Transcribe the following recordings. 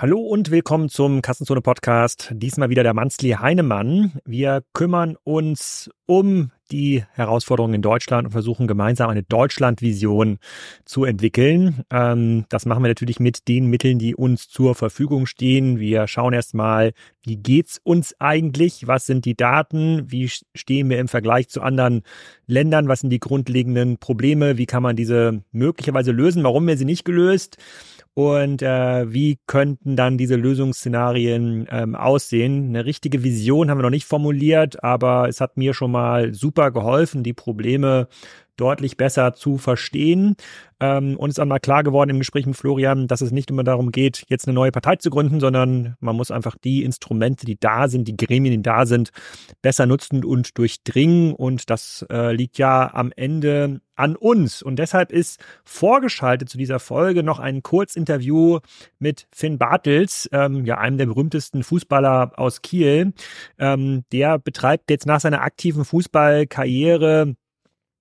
Hallo und willkommen zum Kassenzone Podcast. Diesmal wieder der Manzli Heinemann. Wir kümmern uns um die Herausforderungen in Deutschland und versuchen gemeinsam eine Deutschlandvision zu entwickeln. Ähm, das machen wir natürlich mit den Mitteln, die uns zur Verfügung stehen. Wir schauen erstmal, wie geht's uns eigentlich? Was sind die Daten? Wie stehen wir im Vergleich zu anderen Ländern? Was sind die grundlegenden Probleme? Wie kann man diese möglicherweise lösen? Warum wir sie nicht gelöst? Und äh, wie könnten dann diese Lösungsszenarien ähm, aussehen. Eine richtige Vision haben wir noch nicht formuliert, aber es hat mir schon mal super geholfen, die Probleme deutlich besser zu verstehen. Ähm, und es ist einmal klar geworden im Gespräch mit Florian, dass es nicht immer darum geht, jetzt eine neue Partei zu gründen, sondern man muss einfach die Instrumente, die da sind, die Gremien, die da sind, besser nutzen und durchdringen. Und das äh, liegt ja am Ende an uns. Und deshalb ist vorgeschaltet zu dieser Folge noch ein Kurzinterview mit Finn Bartels, ähm, ja, einem der berühmtesten Fußballer aus Kiel. Ähm, der betreibt jetzt nach seiner aktiven Fußballkarriere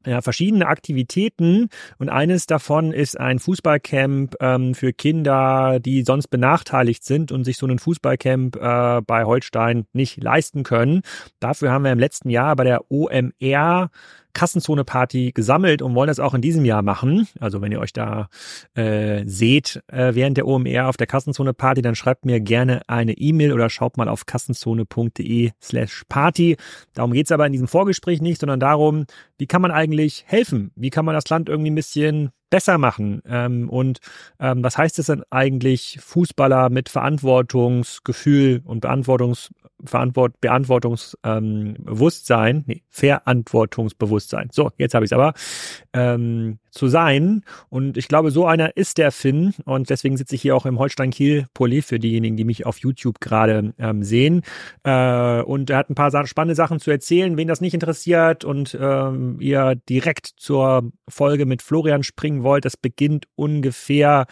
ja, verschiedene Aktivitäten und eines davon ist ein Fußballcamp ähm, für Kinder, die sonst benachteiligt sind und sich so einen Fußballcamp äh, bei Holstein nicht leisten können. Dafür haben wir im letzten Jahr bei der OMR Kassenzone-Party gesammelt und wollen das auch in diesem Jahr machen. Also wenn ihr euch da äh, seht äh, während der OMR auf der Kassenzone-Party, dann schreibt mir gerne eine E-Mail oder schaut mal auf kassenzone.de slash party. Darum geht's aber in diesem Vorgespräch nicht, sondern darum, wie kann man eigentlich helfen? Wie kann man das Land irgendwie ein bisschen besser machen? Ähm, und ähm, was heißt es denn eigentlich, Fußballer mit Verantwortungsgefühl und Beantwortungs Verantwort Beantwortungsbewusstsein, ähm, nee, Verantwortungsbewusstsein. So, jetzt habe ich es aber. Ähm, zu sein. Und ich glaube, so einer ist der Finn. Und deswegen sitze ich hier auch im Holstein-Kiel-Pulli für diejenigen, die mich auf YouTube gerade ähm, sehen. Äh, und er hat ein paar spannende Sachen zu erzählen. Wen das nicht interessiert und ähm, ihr direkt zur Folge mit Florian springen wollt, das beginnt ungefähr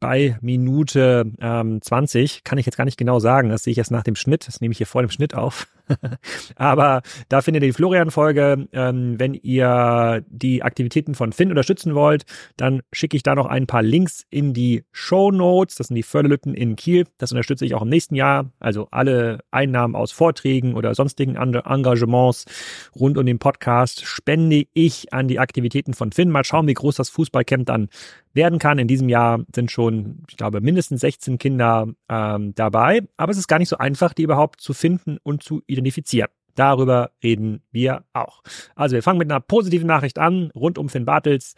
bei Minute ähm, 20. Kann ich jetzt gar nicht genau sagen. Das sehe ich jetzt nach dem Schnitt. Das nehme ich hier vor dem Schnitt auf. Aber da findet ihr die Florian-Folge. Ähm, wenn ihr die Aktivitäten von Finn unterstützen wollt, dann schicke ich da noch ein paar Links in die Show Notes. Das sind die Förderlütten in Kiel. Das unterstütze ich auch im nächsten Jahr. Also alle Einnahmen aus Vorträgen oder sonstigen Engagements rund um den Podcast spende ich an die Aktivitäten von Finn. Mal schauen, wie groß das Fußballcamp dann werden kann. In diesem Jahr sind schon, ich glaube, mindestens 16 Kinder ähm, dabei. Aber es ist gar nicht so einfach, die überhaupt zu finden und zu identifizieren. Darüber reden wir auch. Also wir fangen mit einer positiven Nachricht an, rund um Finn Bartels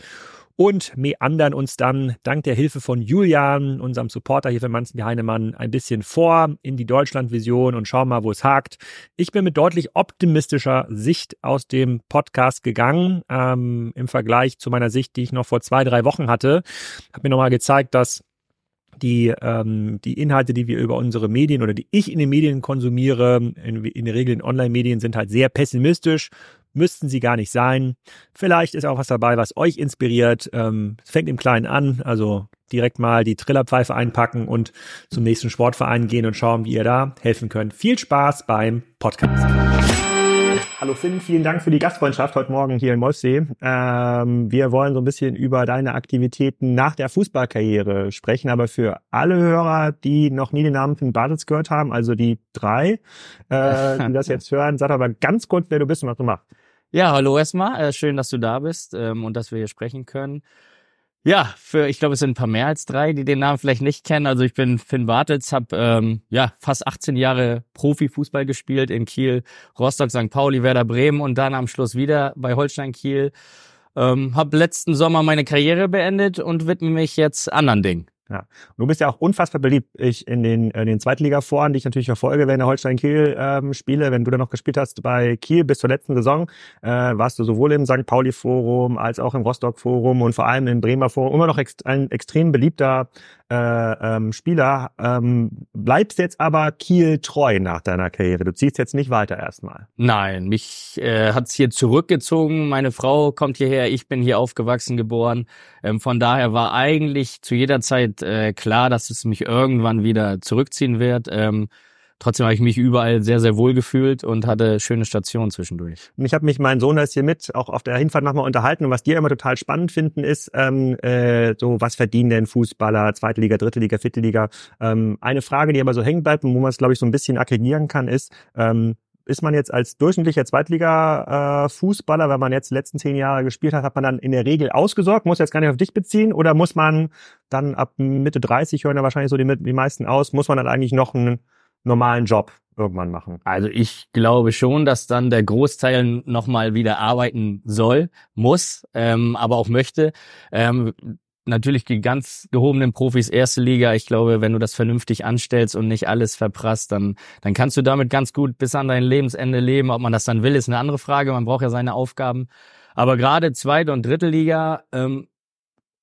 und meandern uns dann dank der Hilfe von Julian, unserem Supporter hier für Manzen Heinemann, ein bisschen vor in die Deutschlandvision und schauen mal, wo es hakt. Ich bin mit deutlich optimistischer Sicht aus dem Podcast gegangen, ähm, im Vergleich zu meiner Sicht, die ich noch vor zwei, drei Wochen hatte. Hab mir nochmal gezeigt, dass die, ähm, die Inhalte, die wir über unsere Medien oder die ich in den Medien konsumiere, in, in der Regel in Online-Medien, sind halt sehr pessimistisch. Müssten sie gar nicht sein. Vielleicht ist auch was dabei, was euch inspiriert. Ähm, fängt im Kleinen an, also direkt mal die Trillerpfeife einpacken und zum nächsten Sportverein gehen und schauen, wie ihr da helfen könnt. Viel Spaß beim Podcast. Hallo Finn, vielen Dank für die Gastfreundschaft heute Morgen hier in Molfsee. Ähm, wir wollen so ein bisschen über deine Aktivitäten nach der Fußballkarriere sprechen, aber für alle Hörer, die noch nie den Namen Finn Bartels gehört haben, also die drei, äh, die das jetzt hören, sag aber ganz kurz, wer du bist und was du machst. Ja, hallo erstmal. Äh, schön, dass du da bist ähm, und dass wir hier sprechen können. Ja, für ich glaube, es sind ein paar mehr als drei, die den Namen vielleicht nicht kennen. Also ich bin Finn Bartels, habe ähm, ja fast 18 Jahre Profifußball gespielt in Kiel, Rostock, St. Pauli, Werder Bremen und dann am Schluss wieder bei Holstein Kiel. Ähm, habe letzten Sommer meine Karriere beendet und widme mich jetzt anderen Dingen. Ja. du bist ja auch unfassbar beliebt. Ich in den, in den Zweitliga-Foren, die ich natürlich verfolge, wenn der Holstein Kiel ähm, spiele, wenn du da noch gespielt hast bei Kiel bis zur letzten Saison, äh, warst du sowohl im St. Pauli-Forum als auch im Rostock-Forum und vor allem im Bremer Forum immer noch ex ein extrem beliebter äh, ähm, Spieler. Ähm, bleibst jetzt aber Kiel treu nach deiner Karriere. Du ziehst jetzt nicht weiter erstmal. Nein, mich äh, hat's hier zurückgezogen. Meine Frau kommt hierher, ich bin hier aufgewachsen, geboren. Ähm, von daher war eigentlich zu jeder Zeit äh, klar, dass es mich irgendwann wieder zurückziehen wird. Ähm, trotzdem habe ich mich überall sehr, sehr wohl gefühlt und hatte schöne Stationen zwischendurch. Und ich habe mich, mein Sohn ist hier mit, auch auf der Hinfahrt nochmal unterhalten und was die immer total spannend finden ist, ähm, äh, so was verdienen denn Fußballer, zweite Liga, dritte Liga, vierte Liga. Ähm, eine Frage, die aber so hängen bleibt und wo man es, glaube ich, so ein bisschen aggregieren kann, ist, ähm, ist man jetzt als durchschnittlicher Zweitliga-Fußballer, äh, wenn man jetzt die letzten zehn Jahre gespielt hat, hat man dann in der Regel ausgesorgt, muss jetzt gar nicht auf dich beziehen, oder muss man dann ab Mitte 30, hören ja wahrscheinlich so die, die meisten aus, muss man dann eigentlich noch einen normalen Job irgendwann machen? Also ich glaube schon, dass dann der Großteil nochmal wieder arbeiten soll, muss, ähm, aber auch möchte. Ähm, natürlich die ganz gehobenen Profis erste Liga. Ich glaube, wenn du das vernünftig anstellst und nicht alles verprasst, dann, dann kannst du damit ganz gut bis an dein Lebensende leben. Ob man das dann will, ist eine andere Frage. Man braucht ja seine Aufgaben. Aber gerade zweite und dritte Liga ähm,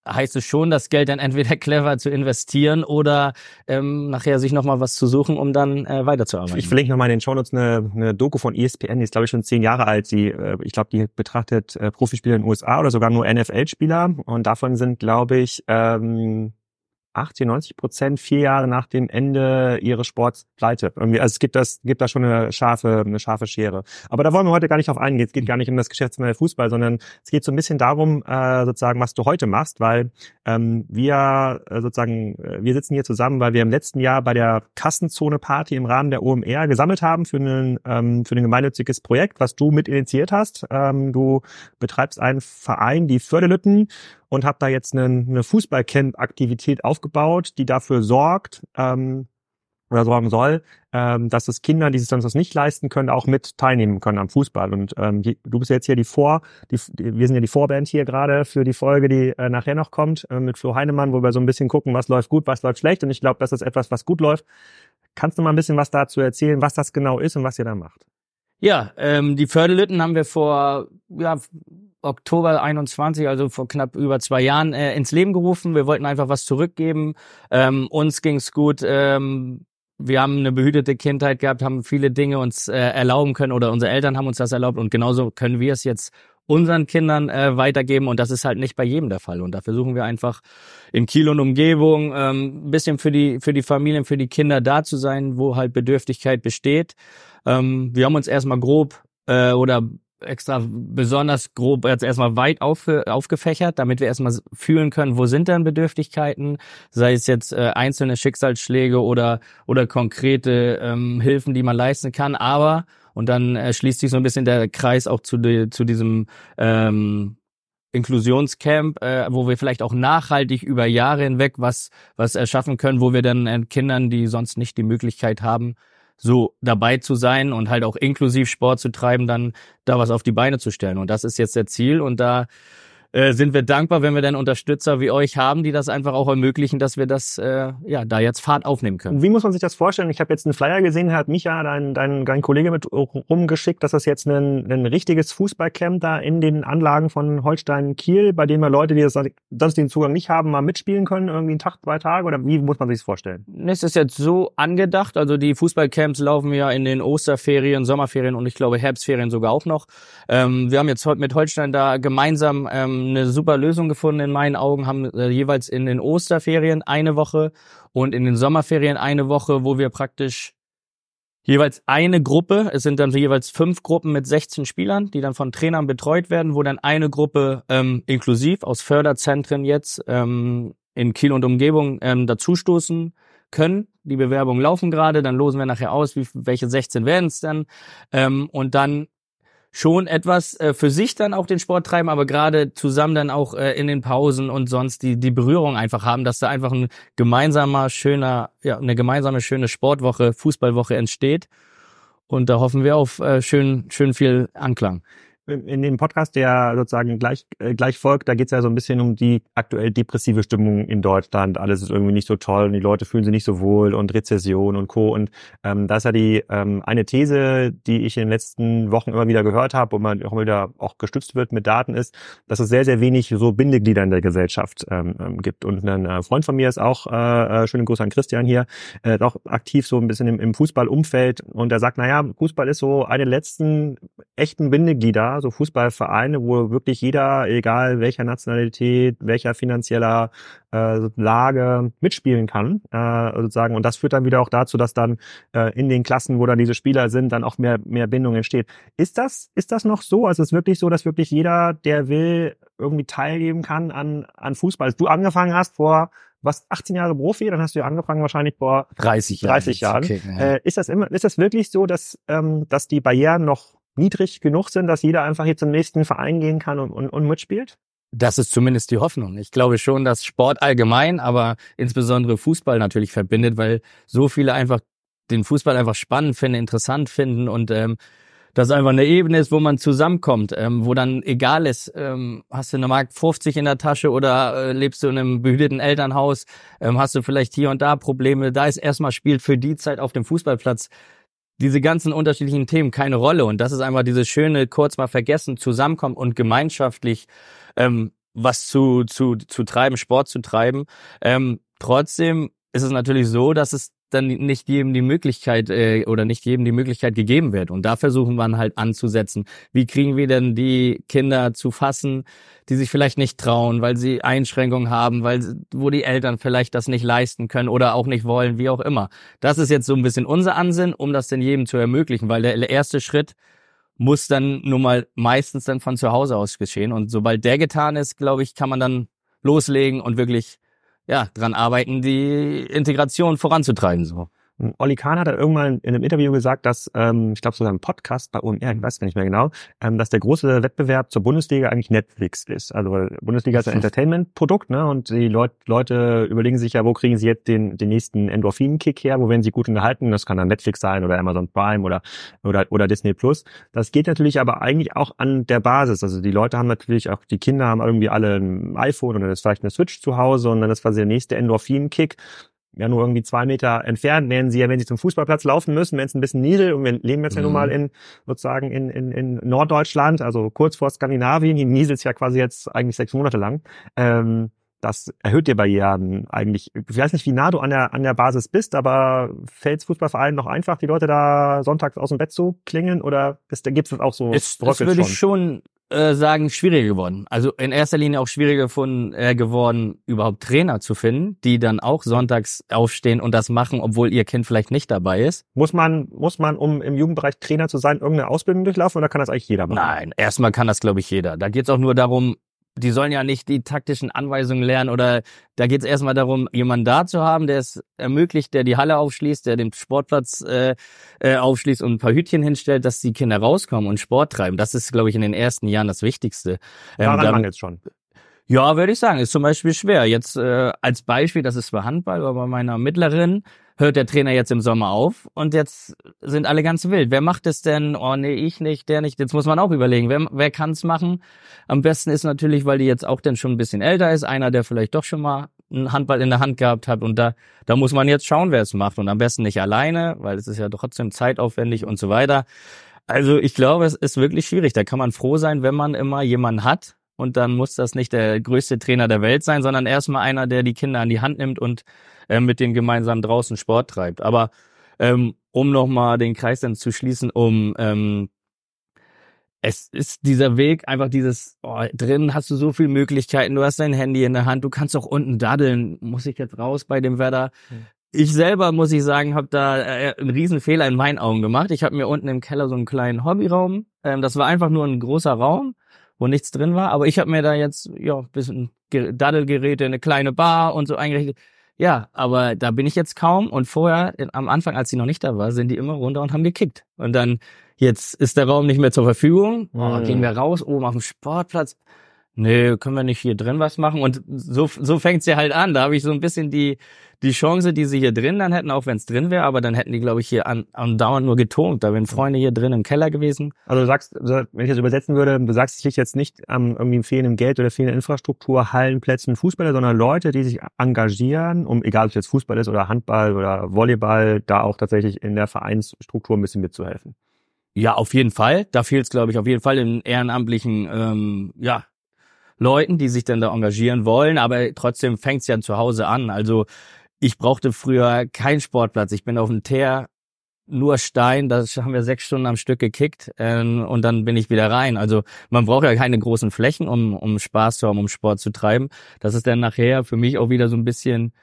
heißt es schon, das Geld dann entweder clever zu investieren oder ähm, nachher sich nochmal was zu suchen, um dann äh, weiterzuarbeiten. Ich verlinke nochmal in den Shownotes eine, eine Doku von ESPN, die ist glaube ich schon zehn Jahre alt. Die, äh, ich glaube, die betrachtet äh, Profispieler in den USA oder sogar nur NFL-Spieler und davon sind glaube ich ähm, 80, 90 Prozent vier Jahre nach dem Ende ihres Sports pleite. Irgendwie, also es gibt das, gibt da schon eine scharfe, eine scharfe Schere. Aber da wollen wir heute gar nicht drauf eingehen. Es geht gar nicht um das Geschäftsmodell Fußball, sondern es geht so ein bisschen darum, äh, sozusagen, was du heute machst, weil ähm, wir äh, sozusagen, äh, wir sitzen hier zusammen, weil wir im letzten Jahr bei der Kassenzone-Party im Rahmen der OMR gesammelt haben für, einen, ähm, für ein gemeinnütziges Projekt, was du mit initiiert hast. Ähm, du betreibst einen Verein, die Förderlütten und habe da jetzt eine, eine Fußballcamp-Aktivität aufgebaut, die dafür sorgt ähm, oder sorgen soll, ähm, dass es Kinder, die sich sonst das nicht leisten können, auch mit teilnehmen können am Fußball. Und ähm, die, du bist jetzt hier die Vor, die, wir sind ja die Vorband hier gerade für die Folge, die äh, nachher noch kommt, äh, mit Flo Heinemann, wo wir so ein bisschen gucken, was läuft gut, was läuft schlecht. Und ich glaube, das ist etwas, was gut läuft. Kannst du mal ein bisschen was dazu erzählen, was das genau ist und was ihr da macht? Ja, ähm, die Förderlütten haben wir vor ja, Oktober 21, also vor knapp über zwei Jahren, äh, ins Leben gerufen. Wir wollten einfach was zurückgeben. Ähm, uns ging's gut. Ähm, wir haben eine behütete Kindheit gehabt, haben viele Dinge uns äh, erlauben können oder unsere Eltern haben uns das erlaubt und genauso können wir es jetzt unseren Kindern äh, weitergeben und das ist halt nicht bei jedem der Fall und da versuchen wir einfach in Kiel und Umgebung ähm, ein bisschen für die für die Familien, für die Kinder da zu sein, wo halt Bedürftigkeit besteht. Ähm, wir haben uns erstmal grob äh, oder extra besonders grob jetzt erstmal weit auf, aufgefächert, damit wir erstmal fühlen können, wo sind denn Bedürftigkeiten, sei es jetzt äh, einzelne Schicksalsschläge oder oder konkrete ähm, Hilfen, die man leisten kann, aber und dann äh, schließt sich so ein bisschen der Kreis auch zu, die, zu diesem ähm, Inklusionscamp, äh, wo wir vielleicht auch nachhaltig über Jahre hinweg was was erschaffen können, wo wir dann äh, Kindern, die sonst nicht die Möglichkeit haben, so dabei zu sein und halt auch inklusiv Sport zu treiben, dann da was auf die Beine zu stellen. Und das ist jetzt der Ziel und da äh, sind wir dankbar, wenn wir dann Unterstützer wie euch haben, die das einfach auch ermöglichen, dass wir das äh, ja da jetzt Fahrt aufnehmen können. Wie muss man sich das vorstellen? Ich habe jetzt einen Flyer gesehen, hat Micha, dein, dein, dein Kollege mit rumgeschickt, dass das jetzt ein, ein richtiges Fußballcamp da in den Anlagen von Holstein Kiel, bei dem wir Leute, die das, sonst den Zugang nicht haben, mal mitspielen können, irgendwie einen Tag, zwei Tage oder wie muss man sich das vorstellen? Es ist jetzt so angedacht, also die Fußballcamps laufen ja in den Osterferien, Sommerferien und ich glaube Herbstferien sogar auch noch. Ähm, wir haben jetzt heute mit Holstein da gemeinsam ähm, eine super Lösung gefunden in meinen Augen, haben äh, jeweils in den Osterferien eine Woche und in den Sommerferien eine Woche, wo wir praktisch jeweils eine Gruppe, es sind dann jeweils fünf Gruppen mit 16 Spielern, die dann von Trainern betreut werden, wo dann eine Gruppe ähm, inklusiv aus Förderzentren jetzt ähm, in Kiel und Umgebung ähm, dazustoßen können. Die Bewerbungen laufen gerade, dann losen wir nachher aus, wie, welche 16 werden es dann. Ähm, und dann schon etwas äh, für sich dann auch den Sport treiben, aber gerade zusammen dann auch äh, in den Pausen und sonst die die Berührung einfach haben, dass da einfach ein gemeinsamer schöner ja eine gemeinsame schöne Sportwoche, Fußballwoche entsteht. Und da hoffen wir auf äh, schön schön viel Anklang in dem Podcast, der sozusagen gleich, äh, gleich folgt, da geht es ja so ein bisschen um die aktuell depressive Stimmung in Deutschland. Alles ist irgendwie nicht so toll und die Leute fühlen sich nicht so wohl und Rezession und Co. Und ähm, das ist ja die ähm, eine These, die ich in den letzten Wochen immer wieder gehört habe und man auch wieder auch gestützt wird mit Daten, ist, dass es sehr, sehr wenig so Bindeglieder in der Gesellschaft ähm, ähm gibt. Und ein äh, Freund von mir ist auch, äh, äh, schönen Gruß an Christian hier, äh, auch aktiv so ein bisschen im, im Fußballumfeld und er sagt, naja, Fußball ist so eine letzten echten Bindeglieder ja, so Fußballvereine, wo wirklich jeder, egal welcher Nationalität, welcher finanzieller äh, Lage mitspielen kann, äh, sozusagen. Und das führt dann wieder auch dazu, dass dann äh, in den Klassen, wo dann diese Spieler sind, dann auch mehr mehr Bindung entsteht. Ist das ist das noch so? Also ist es wirklich so, dass wirklich jeder, der will, irgendwie teilgeben kann an an Fußball? Als du angefangen hast vor was 18 Jahre Profi, dann hast du ja angefangen wahrscheinlich vor 30 Jahren. 30 Jahren. Okay, ja. äh, ist das immer, ist das wirklich so, dass, ähm, dass die Barrieren noch niedrig genug sind, dass jeder einfach hier zum nächsten Verein gehen kann und, und, und mitspielt? Das ist zumindest die Hoffnung. Ich glaube schon, dass Sport allgemein, aber insbesondere Fußball natürlich verbindet, weil so viele einfach den Fußball einfach spannend finden, interessant finden und ähm, das einfach eine Ebene ist, wo man zusammenkommt, ähm, wo dann egal ist, ähm, hast du eine Mark 50 in der Tasche oder äh, lebst du in einem behüteten Elternhaus, ähm, hast du vielleicht hier und da Probleme, da ist erstmal spielt für die Zeit auf dem Fußballplatz diese ganzen unterschiedlichen Themen keine Rolle. Und das ist einfach dieses schöne, kurz mal vergessen, zusammenkommen und gemeinschaftlich ähm, was zu, zu, zu treiben, Sport zu treiben. Ähm, trotzdem ist es natürlich so, dass es dann nicht jedem die Möglichkeit äh, oder nicht jedem die Möglichkeit gegeben wird. Und da versuchen wir halt anzusetzen. Wie kriegen wir denn die Kinder zu fassen, die sich vielleicht nicht trauen, weil sie Einschränkungen haben, weil wo die Eltern vielleicht das nicht leisten können oder auch nicht wollen, wie auch immer. Das ist jetzt so ein bisschen unser Ansinn, um das denn jedem zu ermöglichen, weil der erste Schritt muss dann nun mal meistens dann von zu Hause aus geschehen. Und sobald der getan ist, glaube ich, kann man dann loslegen und wirklich ja, dran arbeiten, die Integration voranzutreiben. So. Olli Kahn hat irgendwann in einem Interview gesagt, dass, ähm, ich glaube sogar im Podcast bei OMR, ich weiß gar nicht mehr genau, ähm, dass der große Wettbewerb zur Bundesliga eigentlich Netflix ist. Also Bundesliga ist ein Entertainment-Produkt, ne? Und die Leut Leute überlegen sich ja, wo kriegen sie jetzt den, den nächsten Endorphin-Kick her, wo werden sie gut unterhalten? Das kann dann Netflix sein oder Amazon Prime oder, oder, oder Disney Plus. Das geht natürlich aber eigentlich auch an der Basis. Also die Leute haben natürlich auch, die Kinder haben irgendwie alle ein iPhone oder das ist vielleicht eine Switch zu Hause und dann ist quasi der nächste Endorphin-Kick ja nur irgendwie zwei Meter entfernt, wären sie ja, wenn sie zum Fußballplatz laufen müssen, wenn es ein bisschen niedel und wir leben jetzt mhm. ja nun mal in sozusagen in, in, in Norddeutschland, also kurz vor Skandinavien, hier nieselt ja quasi jetzt eigentlich sechs Monate lang. Ähm, das erhöht dir Barrieren eigentlich. Ich weiß nicht, wie nah du an der, an der Basis bist, aber fällt Fußballverein noch einfach, die Leute da sonntags aus dem Bett zu klingeln oder gibt es auch so es, Das würde ich schon äh, sagen, schwieriger geworden. Also in erster Linie auch schwieriger von, äh, geworden, überhaupt Trainer zu finden, die dann auch sonntags aufstehen und das machen, obwohl ihr Kind vielleicht nicht dabei ist. Muss man, muss man, um im Jugendbereich Trainer zu sein, irgendeine Ausbildung durchlaufen oder kann das eigentlich jeder machen? Nein, erstmal kann das, glaube ich, jeder. Da geht es auch nur darum, die sollen ja nicht die taktischen Anweisungen lernen oder da geht es erstmal darum, jemanden da zu haben, der es ermöglicht, der die Halle aufschließt, der den Sportplatz äh, äh, aufschließt und ein paar Hütchen hinstellt, dass die Kinder rauskommen und Sport treiben. Das ist, glaube ich, in den ersten Jahren das Wichtigste. Ähm, Daran mangelt schon. Ja, würde ich sagen, ist zum Beispiel schwer. Jetzt äh, als Beispiel, das ist bei Handball, aber bei meiner Mittleren hört der Trainer jetzt im Sommer auf und jetzt sind alle ganz wild. Wer macht es denn? Oh nee, ich nicht, der nicht. Jetzt muss man auch überlegen, wer, wer kann es machen? Am besten ist natürlich, weil die jetzt auch dann schon ein bisschen älter ist, einer, der vielleicht doch schon mal einen Handball in der Hand gehabt hat und da, da muss man jetzt schauen, wer es macht und am besten nicht alleine, weil es ist ja trotzdem zeitaufwendig und so weiter. Also ich glaube, es ist wirklich schwierig. Da kann man froh sein, wenn man immer jemanden hat, und dann muss das nicht der größte Trainer der Welt sein, sondern erstmal einer, der die Kinder an die Hand nimmt und äh, mit denen gemeinsam draußen Sport treibt. Aber ähm, um nochmal den Kreis dann zu schließen, um ähm, es ist dieser Weg, einfach dieses, oh, drin hast du so viele Möglichkeiten, du hast dein Handy in der Hand, du kannst auch unten daddeln, muss ich jetzt raus bei dem Wetter. Mhm. Ich selber, muss ich sagen, habe da äh, einen riesen Fehler in meinen Augen gemacht. Ich habe mir unten im Keller so einen kleinen Hobbyraum, ähm, das war einfach nur ein großer Raum, wo nichts drin war, aber ich habe mir da jetzt ja bisschen Daddelgeräte, eine kleine Bar und so eingerichtet. Ja, aber da bin ich jetzt kaum. Und vorher, am Anfang, als sie noch nicht da war, sind die immer runter und haben gekickt. Und dann, jetzt ist der Raum nicht mehr zur Verfügung. Oh, gehen wir raus, oben auf dem Sportplatz nee, können wir nicht hier drin was machen? Und so, so fängt's ja halt an. Da habe ich so ein bisschen die, die Chance, die sie hier drin dann hätten, auch wenn es drin wäre, aber dann hätten die, glaube ich, hier an, andauernd nur getont. Da wären Freunde hier drin im Keller gewesen. Also du sagst, wenn ich das übersetzen würde, du sagst, es liegt jetzt nicht am irgendwie fehlenden Geld oder fehlenden Infrastruktur, Hallenplätzen, Fußballer, sondern Leute, die sich engagieren, um, egal ob es jetzt Fußball ist oder Handball oder Volleyball, da auch tatsächlich in der Vereinsstruktur ein bisschen mitzuhelfen. Ja, auf jeden Fall. Da fehlt es, glaube ich, auf jeden Fall im ehrenamtlichen, ähm, ja, Leuten, die sich dann da engagieren wollen, aber trotzdem fängt's ja zu Hause an. Also ich brauchte früher keinen Sportplatz. Ich bin auf dem Teer nur Stein, da haben wir sechs Stunden am Stück gekickt ähm, und dann bin ich wieder rein. Also man braucht ja keine großen Flächen, um, um Spaß zu haben, um Sport zu treiben. Das ist dann nachher für mich auch wieder so ein bisschen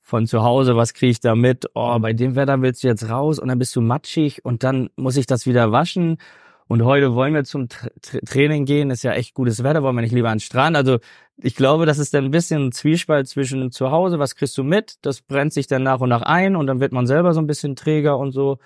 von zu Hause, was kriege ich da mit? Oh, bei dem Wetter willst du jetzt raus und dann bist du matschig und dann muss ich das wieder waschen und heute wollen wir zum Tra Training gehen, ist ja echt gutes Wetter, wollen wir nicht lieber an den Strand. Also ich glaube, das ist dann ein bisschen ein Zwiespalt zwischen zu Hause, was kriegst du mit, das brennt sich dann nach und nach ein und dann wird man selber so ein bisschen träger und so.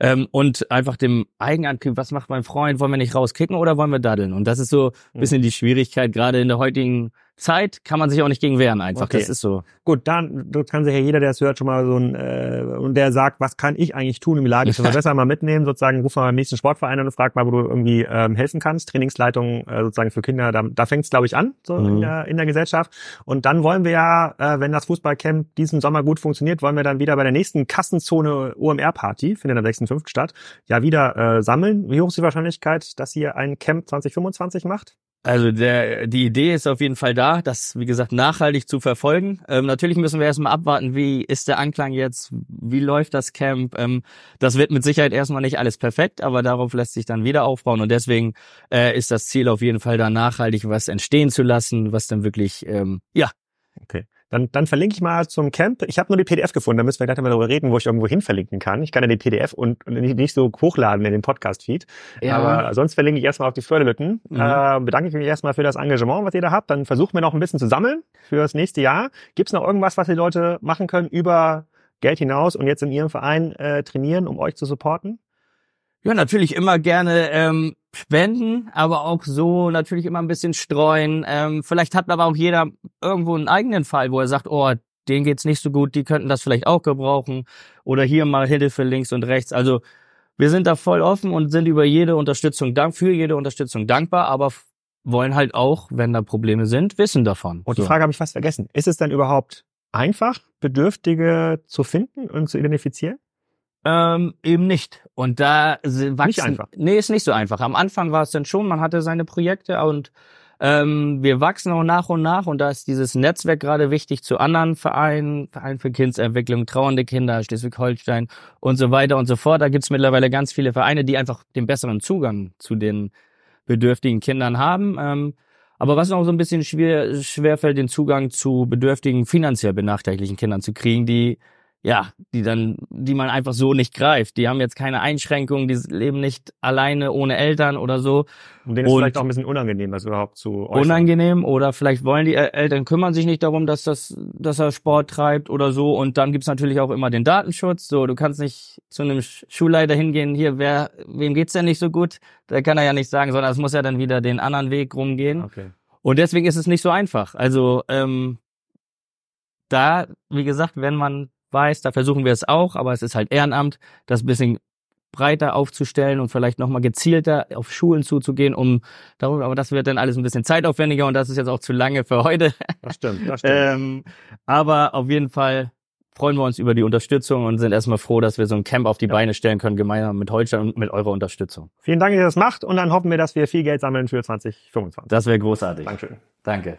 Ähm, und einfach dem Eigenantrieb, was macht mein Freund, wollen wir nicht rauskicken oder wollen wir daddeln? Und das ist so ein bisschen die Schwierigkeit, gerade in der heutigen Zeit kann man sich auch nicht gegen wehren einfach. Okay. Das ist so. Gut, dann kann sich ja jeder, der es hört, schon mal so ein äh, und der sagt, was kann ich eigentlich tun, um die Lage zu verbessern, mal mitnehmen, sozusagen ruf mal beim nächsten Sportverein an und frag mal, wo du irgendwie ähm, helfen kannst. Trainingsleitung äh, sozusagen für Kinder, da, da fängt es, glaube ich, an, so mhm. in, der, in der Gesellschaft. Und dann wollen wir ja, äh, wenn das Fußballcamp diesen Sommer gut funktioniert, wollen wir dann wieder bei der nächsten Kassenzone OMR-Party, findet am 6.5. statt, ja wieder äh, sammeln. Wie hoch ist die Wahrscheinlichkeit, dass ihr ein Camp 2025 macht? Also der, die Idee ist auf jeden Fall da, das, wie gesagt, nachhaltig zu verfolgen. Ähm, natürlich müssen wir erstmal abwarten, wie ist der Anklang jetzt, wie läuft das Camp. Ähm, das wird mit Sicherheit erstmal nicht alles perfekt, aber darauf lässt sich dann wieder aufbauen. Und deswegen äh, ist das Ziel auf jeden Fall da nachhaltig was entstehen zu lassen, was dann wirklich, ähm, ja. Okay. Dann, dann verlinke ich mal zum Camp. Ich habe nur die PDF gefunden, da müssen wir gleich mal darüber reden, wo ich irgendwo hin verlinken kann. Ich kann ja die PDF und, und nicht, nicht so hochladen in den Podcast-Feed. Ja. Aber sonst verlinke ich erstmal auf die Förderlücken. Mhm. Äh, bedanke ich mich erstmal für das Engagement, was ihr da habt. Dann versuchen wir noch ein bisschen zu sammeln für das nächste Jahr. Gibt es noch irgendwas, was die Leute machen können über Geld hinaus und jetzt in ihrem Verein äh, trainieren, um euch zu supporten? Ja, natürlich immer gerne ähm, spenden, aber auch so natürlich immer ein bisschen streuen. Ähm, vielleicht hat aber auch jeder irgendwo einen eigenen Fall, wo er sagt, oh, denen geht's nicht so gut, die könnten das vielleicht auch gebrauchen. Oder hier mal Hilfe links und rechts. Also wir sind da voll offen und sind über jede Unterstützung dank für jede Unterstützung dankbar, aber wollen halt auch, wenn da Probleme sind, wissen davon. Und die Frage habe ich fast vergessen. Ist es denn überhaupt einfach, Bedürftige zu finden und zu identifizieren? Ähm, eben nicht. Und da wachsen, nicht einfach. Nee, ist nicht so einfach. Am Anfang war es dann schon, man hatte seine Projekte und ähm, wir wachsen auch nach und nach und da ist dieses Netzwerk gerade wichtig zu anderen Vereinen, Verein für Kindsentwicklung, trauernde Kinder, Schleswig-Holstein und so weiter und so fort. Da gibt's mittlerweile ganz viele Vereine, die einfach den besseren Zugang zu den bedürftigen Kindern haben. Ähm, aber was noch so ein bisschen schwer, schwerfällt, den Zugang zu bedürftigen, finanziell benachteiligten Kindern zu kriegen, die ja, die dann, die man einfach so nicht greift. Die haben jetzt keine Einschränkungen, die leben nicht alleine ohne Eltern oder so. Und denen ist vielleicht auch ein bisschen unangenehm, das überhaupt zu äußern. Unangenehm oder vielleicht wollen die Eltern kümmern sich nicht darum, dass das, dass er Sport treibt oder so. Und dann gibt's natürlich auch immer den Datenschutz. So, du kannst nicht zu einem Schulleiter hingehen, hier, wer, wem geht's denn nicht so gut? Da kann er ja nicht sagen, sondern es muss ja dann wieder den anderen Weg rumgehen. Okay. Und deswegen ist es nicht so einfach. Also ähm, da, wie gesagt, wenn man weiß, da versuchen wir es auch, aber es ist halt Ehrenamt, das ein bisschen breiter aufzustellen und vielleicht nochmal gezielter auf Schulen zuzugehen, um darüber, aber das wird dann alles ein bisschen zeitaufwendiger und das ist jetzt auch zu lange für heute. Das stimmt, das stimmt. ähm, aber auf jeden Fall freuen wir uns über die Unterstützung und sind erstmal froh, dass wir so ein Camp auf die ja. Beine stellen können, gemeinsam mit Holstein und mit eurer Unterstützung. Vielen Dank, dass ihr das macht und dann hoffen wir, dass wir viel Geld sammeln für 2025. Das wäre großartig. Dankeschön. Danke.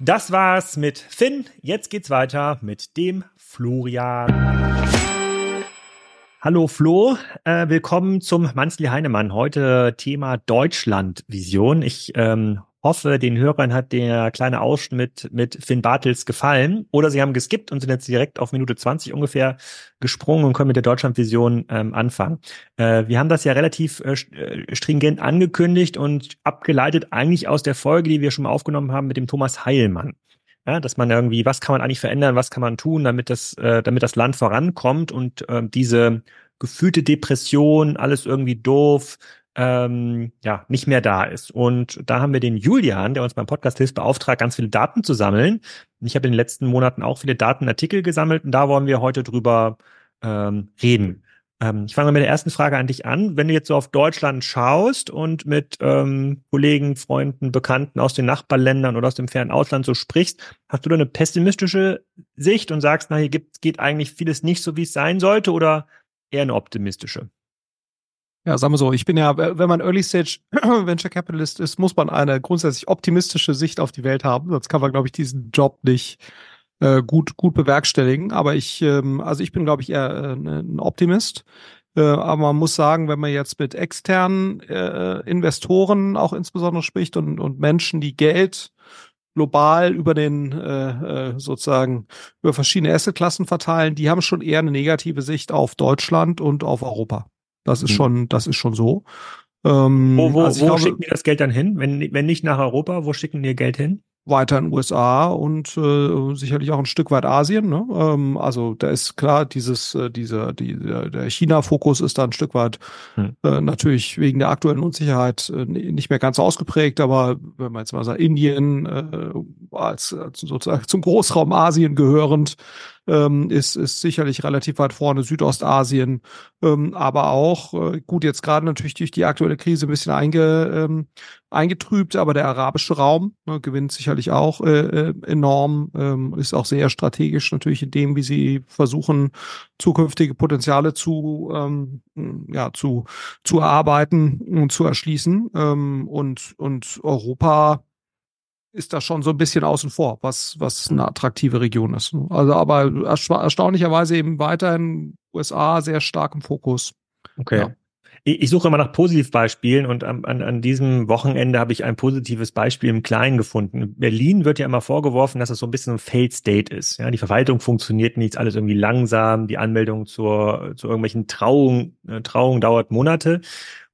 Das war's mit Finn. Jetzt geht's weiter mit dem Florian. Hallo Flo, äh, willkommen zum Manzli Heinemann. Heute Thema Deutschlandvision. Ich ähm, hoffe, den Hörern hat der kleine Ausschnitt mit Finn Bartels gefallen. Oder sie haben geskippt und sind jetzt direkt auf Minute 20 ungefähr gesprungen und können mit der Deutschlandvision ähm, anfangen. Äh, wir haben das ja relativ äh, äh stringent angekündigt und abgeleitet eigentlich aus der Folge, die wir schon mal aufgenommen haben mit dem Thomas Heilmann. Ja, dass man irgendwie, was kann man eigentlich verändern, was kann man tun, damit das, äh, damit das Land vorankommt und äh, diese gefühlte Depression, alles irgendwie doof, ähm, ja, nicht mehr da ist. Und da haben wir den Julian, der uns beim Podcast hilft, beauftragt, ganz viele Daten zu sammeln. Ich habe in den letzten Monaten auch viele Datenartikel gesammelt und da wollen wir heute drüber ähm, reden. Ähm, ich fange mit der ersten Frage an dich an. Wenn du jetzt so auf Deutschland schaust und mit ähm, Kollegen, Freunden, Bekannten aus den Nachbarländern oder aus dem fernen Ausland so sprichst, hast du da eine pessimistische Sicht und sagst, na, hier gibt, geht eigentlich vieles nicht so, wie es sein sollte oder eher eine optimistische? Ja, sagen wir so, ich bin ja, wenn man Early Stage Venture Capitalist ist, muss man eine grundsätzlich optimistische Sicht auf die Welt haben. Sonst kann man, glaube ich, diesen Job nicht äh, gut, gut bewerkstelligen. Aber ich, ähm, also ich bin, glaube ich, eher äh, ein Optimist. Äh, aber man muss sagen, wenn man jetzt mit externen äh, Investoren auch insbesondere spricht und, und Menschen, die Geld global über den äh, äh, sozusagen über verschiedene Assetklassen verteilen, die haben schon eher eine negative Sicht auf Deutschland und auf Europa. Das ist mhm. schon, das ist schon so. Ähm, wo wo, also wo glaube, schicken die das Geld dann hin? Wenn, wenn nicht nach Europa, wo schicken die Geld hin? weiter in USA und äh, sicherlich auch ein Stück weit Asien. Ne? Ähm, also da ist klar, dieses, äh, dieser, die, der China-Fokus ist da ein Stück weit hm. äh, natürlich wegen der aktuellen Unsicherheit äh, nicht mehr ganz ausgeprägt, aber wenn man jetzt mal sagt, Indien äh, als, als sozusagen zum Großraum Asien gehörend, ähm, ist, ist sicherlich relativ weit vorne, Südostasien, ähm, aber auch, äh, gut, jetzt gerade natürlich durch die aktuelle Krise ein bisschen einge, ähm, eingetrübt, aber der arabische Raum ne, gewinnt sicherlich auch äh, äh, enorm, ähm, ist auch sehr strategisch natürlich in dem, wie sie versuchen, zukünftige Potenziale zu, ähm, ja, zu, zu erarbeiten und zu erschließen. Ähm, und, und Europa ist da schon so ein bisschen außen vor, was, was eine attraktive Region ist. Also, aber erstaunlicherweise eben weiterhin USA sehr stark im Fokus. Okay. Ja. Ich suche immer nach Positivbeispielen und an, an, an diesem Wochenende habe ich ein positives Beispiel im Kleinen gefunden. Berlin wird ja immer vorgeworfen, dass es so ein bisschen ein Failed State ist. Ja, die Verwaltung funktioniert nicht, alles irgendwie langsam, die Anmeldung zur, zu irgendwelchen Trauungen, äh, Trauungen dauert Monate.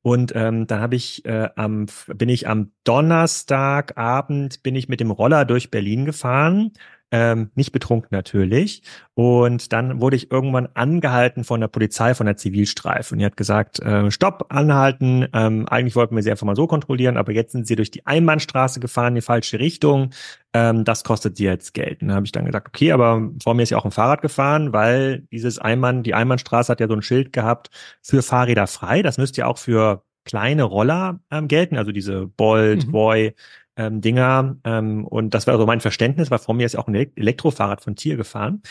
Und ähm, dann habe ich äh, am bin ich am Donnerstagabend bin ich mit dem Roller durch Berlin gefahren ähm, nicht betrunken natürlich. Und dann wurde ich irgendwann angehalten von der Polizei, von der Zivilstreife. Und die hat gesagt, äh, stopp, anhalten. Ähm, eigentlich wollten wir sie einfach mal so kontrollieren, aber jetzt sind sie durch die Einbahnstraße gefahren in die falsche Richtung. Ähm, das kostet sie jetzt Geld. Und dann habe ich dann gesagt, okay, aber vor mir ist ja auch ein Fahrrad gefahren, weil dieses Einbahn, die Einbahnstraße hat ja so ein Schild gehabt für Fahrräder frei. Das müsste ja auch für kleine Roller ähm, gelten, also diese Bolt, mhm. Boy, ähm, Dinger. Ähm, und das war so mein Verständnis, weil vor mir ist ja auch ein Elektrofahrrad von Tier gefahren.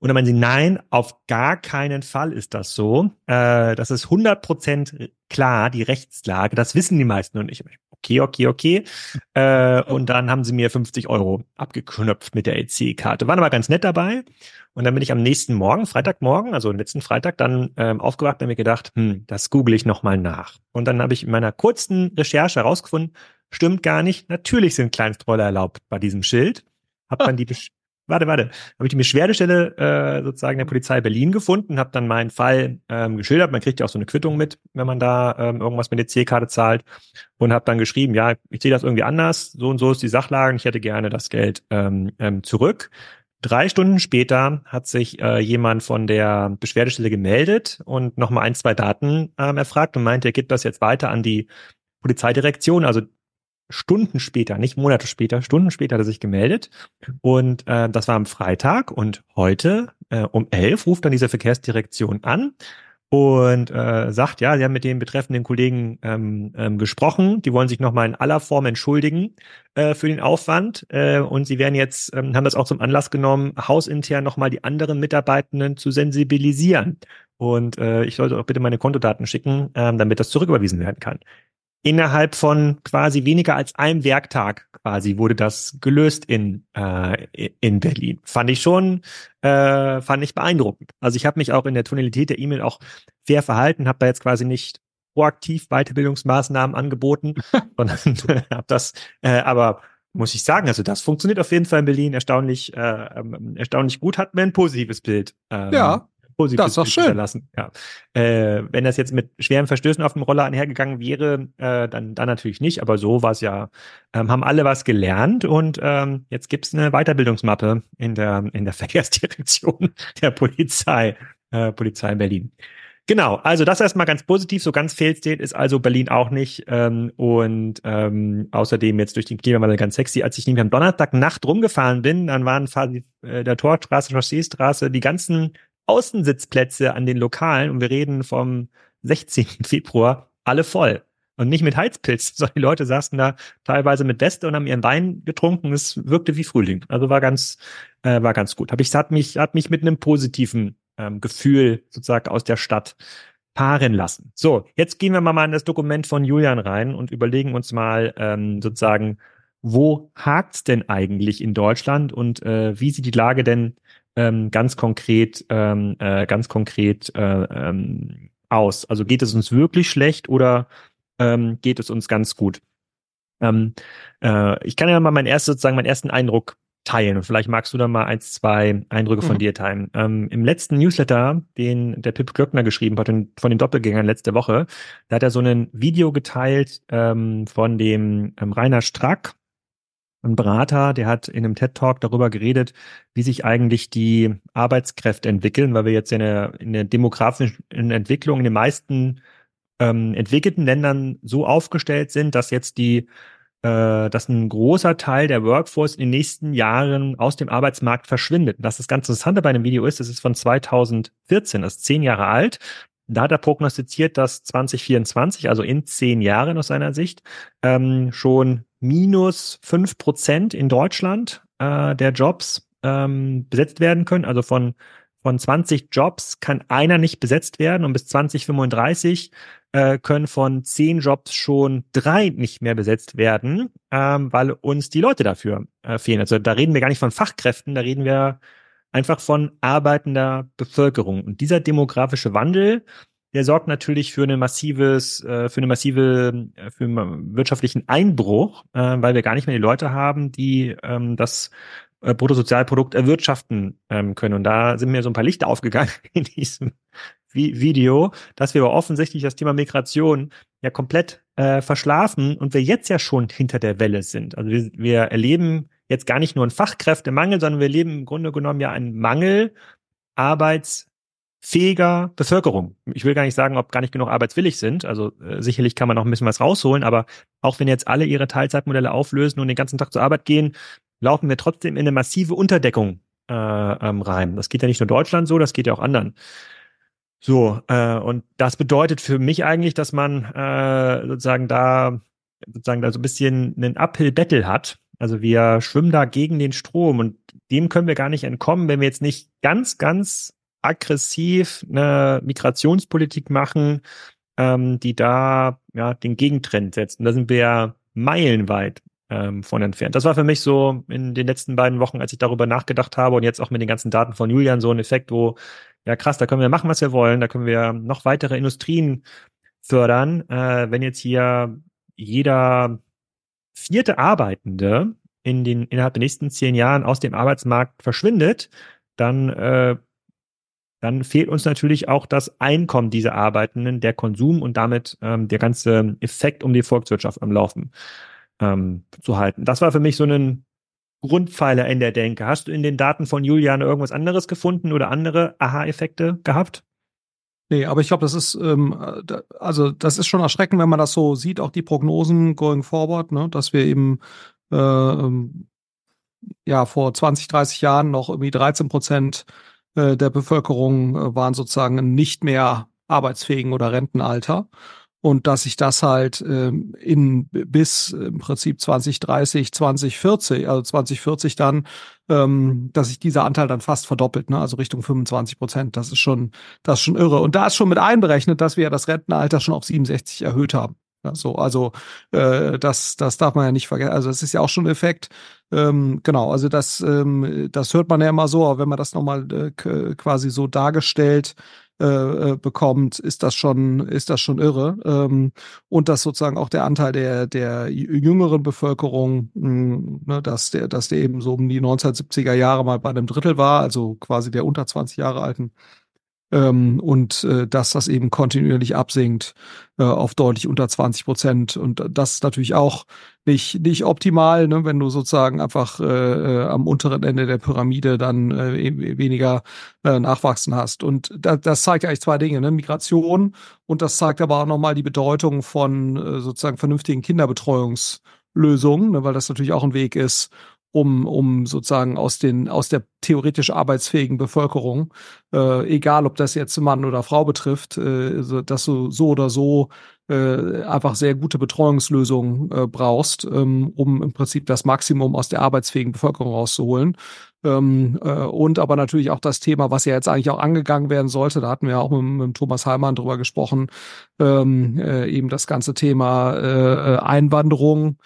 Und dann meinen sie, nein, auf gar keinen Fall ist das so. Äh, das ist 100 Prozent klar, die Rechtslage. Das wissen die meisten und ich. Okay, okay, okay. Äh, und dann haben sie mir 50 Euro abgeknöpft mit der EC-Karte. Waren aber ganz nett dabei. Und dann bin ich am nächsten Morgen, Freitagmorgen, also letzten Freitag, dann ähm, aufgewacht und mir gedacht, hm, das google ich nochmal nach. Und dann habe ich in meiner kurzen Recherche herausgefunden, Stimmt gar nicht. Natürlich sind Kleinstroller erlaubt bei diesem Schild. Hab dann die Besch Warte, warte. Habe ich die Beschwerdestelle äh, sozusagen der Polizei Berlin gefunden, habe dann meinen Fall ähm, geschildert. Man kriegt ja auch so eine Quittung mit, wenn man da ähm, irgendwas mit der C-Karte zahlt. Und habe dann geschrieben, ja, ich sehe das irgendwie anders. So und so ist die Sachlage. Ich hätte gerne das Geld ähm, ähm, zurück. Drei Stunden später hat sich äh, jemand von der Beschwerdestelle gemeldet und nochmal ein, zwei Daten ähm, erfragt und meinte, er gibt das jetzt weiter an die Polizeidirektion. Also Stunden später, nicht Monate später, Stunden später hat er sich gemeldet. Und äh, das war am Freitag und heute äh, um elf ruft dann diese Verkehrsdirektion an und äh, sagt, ja, sie haben mit den betreffenden Kollegen ähm, ähm, gesprochen, die wollen sich nochmal in aller Form entschuldigen äh, für den Aufwand äh, und sie werden jetzt, ähm, haben das auch zum Anlass genommen, hausintern nochmal die anderen Mitarbeitenden zu sensibilisieren und äh, ich sollte auch bitte meine Kontodaten schicken, ähm, damit das zurücküberwiesen werden kann. Innerhalb von quasi weniger als einem Werktag quasi wurde das gelöst in äh, in Berlin. Fand ich schon, äh, fand ich beeindruckend. Also ich habe mich auch in der Tonalität der E-Mail auch fair verhalten, habe da jetzt quasi nicht proaktiv Weiterbildungsmaßnahmen angeboten, sondern habe das, äh, aber muss ich sagen, also das funktioniert auf jeden Fall in Berlin erstaunlich, äh, ähm, erstaunlich gut, hat mir ein positives Bild. Ähm, ja, positiv das ist doch schön. Lassen. Ja. Äh, wenn das jetzt mit schweren Verstößen auf dem Roller einhergegangen wäre, äh, dann, dann natürlich nicht. Aber so war es ja, ähm, haben alle was gelernt und ähm, jetzt gibt's eine Weiterbildungsmappe in der, in der Verkehrsdirektion der Polizei, äh, Polizei in Berlin. Genau, also das erstmal ganz positiv, so ganz Failstate ist also Berlin auch nicht ähm, und ähm, außerdem jetzt durch den Klimawandel ganz sexy. Als ich nämlich am Donnerstag Nacht rumgefahren bin, dann waren quasi äh, der Torstraße, Chausseestraße, die ganzen Außensitzplätze an den Lokalen, und wir reden vom 16. Februar, alle voll. Und nicht mit Heizpilz, sondern die Leute saßen da teilweise mit Weste und haben ihren Wein getrunken. Es wirkte wie Frühling. Also war ganz, äh, war ganz gut. Hab ich, hat mich, hat mich mit einem positiven ähm, Gefühl sozusagen aus der Stadt paaren lassen. So, jetzt gehen wir mal in das Dokument von Julian rein und überlegen uns mal ähm, sozusagen, wo hakt's denn eigentlich in Deutschland und äh, wie sieht die Lage denn ähm, ganz konkret, ähm, äh, ganz konkret äh, ähm, aus? Also geht es uns wirklich schlecht oder ähm, geht es uns ganz gut? Ähm, äh, ich kann ja mal meinen ersten, sozusagen meinen ersten Eindruck teilen und vielleicht magst du da mal eins, zwei Eindrücke von mhm. dir teilen. Ähm, Im letzten Newsletter, den der Pip Glöckner geschrieben hat von den Doppelgängern letzte Woche, da hat er so ein Video geteilt ähm, von dem ähm, Rainer Strack, ein Berater, der hat in einem TED Talk darüber geredet, wie sich eigentlich die Arbeitskräfte entwickeln, weil wir jetzt in der, in der demografischen Entwicklung in den meisten ähm, entwickelten Ländern so aufgestellt sind, dass jetzt die äh, dass ein großer Teil der Workforce in den nächsten Jahren aus dem Arbeitsmarkt verschwindet. Und das ist ganz interessant bei dem Video ist, es ist von 2014, das ist zehn Jahre alt. Da hat er prognostiziert, dass 2024, also in zehn Jahren aus seiner Sicht, ähm, schon minus fünf Prozent in Deutschland äh, der Jobs ähm, besetzt werden können. Also von von 20 Jobs kann einer nicht besetzt werden und bis 2035 äh, können von zehn Jobs schon drei nicht mehr besetzt werden, ähm, weil uns die Leute dafür äh, fehlen. Also da reden wir gar nicht von Fachkräften, da reden wir einfach von arbeitender Bevölkerung. Und dieser demografische Wandel, der sorgt natürlich für ein massives, äh, für eine massive, äh, für einen wirtschaftlichen Einbruch, äh, weil wir gar nicht mehr die Leute haben, die ähm, das Bruttosozialprodukt erwirtschaften ähm, können. Und da sind mir so ein paar Lichter aufgegangen in diesem Video, dass wir aber offensichtlich das Thema Migration ja komplett verschlafen und wir jetzt ja schon hinter der Welle sind. Also wir, wir erleben jetzt gar nicht nur einen Fachkräftemangel, sondern wir erleben im Grunde genommen ja einen Mangel arbeitsfähiger Bevölkerung. Ich will gar nicht sagen, ob gar nicht genug arbeitswillig sind. Also äh, sicherlich kann man noch ein bisschen was rausholen, aber auch wenn jetzt alle ihre Teilzeitmodelle auflösen und den ganzen Tag zur Arbeit gehen, laufen wir trotzdem in eine massive Unterdeckung äh, ähm, rein. Das geht ja nicht nur Deutschland so, das geht ja auch anderen. So, äh, und das bedeutet für mich eigentlich, dass man äh, sozusagen da sozusagen da so ein bisschen einen Uphill-Battle hat. Also wir schwimmen da gegen den Strom und dem können wir gar nicht entkommen, wenn wir jetzt nicht ganz, ganz aggressiv eine Migrationspolitik machen, ähm, die da ja den Gegentrend setzt. Und da sind wir ja meilenweit ähm, von entfernt. Das war für mich so in den letzten beiden Wochen, als ich darüber nachgedacht habe und jetzt auch mit den ganzen Daten von Julian so ein Effekt, wo ja krass, da können wir machen, was wir wollen, da können wir noch weitere Industrien fördern. Äh, wenn jetzt hier jeder vierte Arbeitende in den innerhalb der nächsten zehn Jahren aus dem Arbeitsmarkt verschwindet, dann äh, dann fehlt uns natürlich auch das Einkommen dieser Arbeitenden, der Konsum und damit ähm, der ganze Effekt um die Volkswirtschaft am Laufen ähm, zu halten. Das war für mich so ein Grundpfeiler in der Denke. Hast du in den Daten von Julian irgendwas anderes gefunden oder andere Aha-Effekte gehabt? Nee, aber ich glaube, das ist, ähm, also das ist schon erschreckend, wenn man das so sieht, auch die Prognosen going forward, ne, dass wir eben äh, ähm, ja vor 20, 30 Jahren noch irgendwie 13 Prozent äh, der Bevölkerung äh, waren sozusagen nicht mehr arbeitsfähigen oder Rentenalter. und dass sich das halt ähm, in bis im Prinzip 2030, 2040, also 2040 dann, ähm, dass sich dieser Anteil dann fast verdoppelt, ne? also Richtung 25 Prozent. Das ist schon, das ist schon irre. Und da ist schon mit einberechnet, dass wir ja das Rentenalter schon auf 67 erhöht haben. Ja, so, also äh, das, das darf man ja nicht vergessen. Also das ist ja auch schon ein Effekt. Ähm, genau, also das, ähm, das hört man ja immer so, aber wenn man das nochmal äh, quasi so dargestellt äh, äh, bekommt, ist das schon, ist das schon irre. Ähm, und dass sozusagen auch der Anteil der, der jüngeren Bevölkerung, mh, hm, ne, dass der, dass der eben so um die 1970er Jahre mal bei einem Drittel war, also quasi der unter 20 Jahre alten ähm, und äh, dass das eben kontinuierlich absinkt äh, auf deutlich unter 20 Prozent. Und das ist natürlich auch nicht, nicht optimal, ne, wenn du sozusagen einfach äh, äh, am unteren Ende der Pyramide dann äh, e-, weniger äh, Nachwachsen hast. Und da, das zeigt eigentlich zwei Dinge, ne? Migration und das zeigt aber auch nochmal die Bedeutung von äh, sozusagen vernünftigen Kinderbetreuungslösungen, ne, weil das natürlich auch ein Weg ist, um, um sozusagen aus den, aus der theoretisch arbeitsfähigen Bevölkerung, äh, egal ob das jetzt Mann oder Frau betrifft, äh, dass du so oder so äh, einfach sehr gute Betreuungslösungen äh, brauchst, ähm, um im Prinzip das Maximum aus der arbeitsfähigen Bevölkerung rauszuholen. Ähm, äh, und aber natürlich auch das Thema, was ja jetzt eigentlich auch angegangen werden sollte, da hatten wir auch mit, mit Thomas Heimann drüber gesprochen, ähm, äh, eben das ganze Thema äh, äh Einwanderung,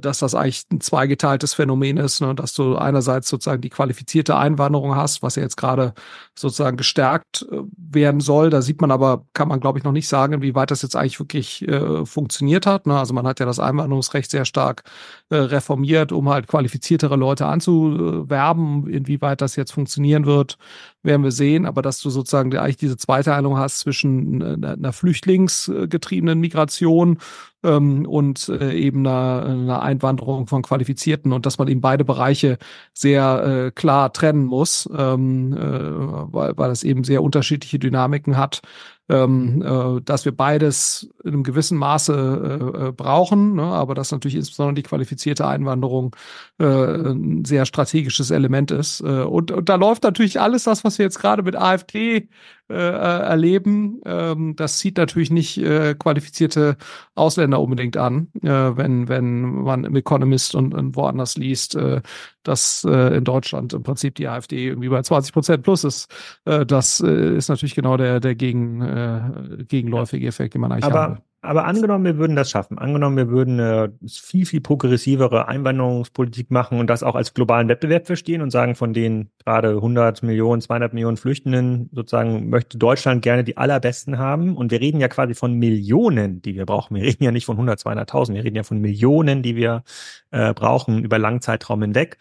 dass das eigentlich ein zweigeteiltes Phänomen ist, ne? dass du einerseits sozusagen die qualifizierte Einwanderung hast, was ja jetzt gerade sozusagen gestärkt äh, werden soll. Da sieht man aber, kann man glaube ich noch nicht sagen, wie weit das jetzt eigentlich wirklich äh, funktioniert hat. Ne? Also man hat ja das Einwanderungsrecht sehr stark äh, reformiert, um halt qualifiziertere Leute anzuwerben. Inwieweit das jetzt funktionieren wird, werden wir sehen. Aber dass du sozusagen eigentlich diese Zweiteilung hast zwischen äh, einer flüchtlingsgetriebenen Migration ähm, und äh, eben einer, einer Einwanderung von Qualifizierten und dass man eben beide Bereiche sehr äh, klar trennen muss, ähm, äh, weil, weil es eben sehr unterschiedliche Dynamiken hat ähm, äh, dass wir beides in einem gewissen Maße äh, äh, brauchen, ne? aber dass natürlich insbesondere die qualifizierte Einwanderung äh, ein sehr strategisches Element ist. Äh, und, und da läuft natürlich alles das, was wir jetzt gerade mit AfD äh, erleben. Ähm, das zieht natürlich nicht äh, qualifizierte Ausländer unbedingt an, äh, wenn, wenn man im Economist und, und woanders liest, äh, dass äh, in Deutschland im Prinzip die AfD irgendwie bei 20 Prozent plus ist. Äh, das ist natürlich genau der, der gegen, gegenläufige Effekt, den man eigentlich aber, haben aber angenommen, wir würden das schaffen. Angenommen, wir würden eine viel, viel progressivere Einwanderungspolitik machen und das auch als globalen Wettbewerb verstehen und sagen, von den gerade 100 Millionen, 200 Millionen Flüchtenden sozusagen möchte Deutschland gerne die allerbesten haben. Und wir reden ja quasi von Millionen, die wir brauchen. Wir reden ja nicht von 100, 200.000. Wir reden ja von Millionen, die wir äh, brauchen über langen Zeitraum hinweg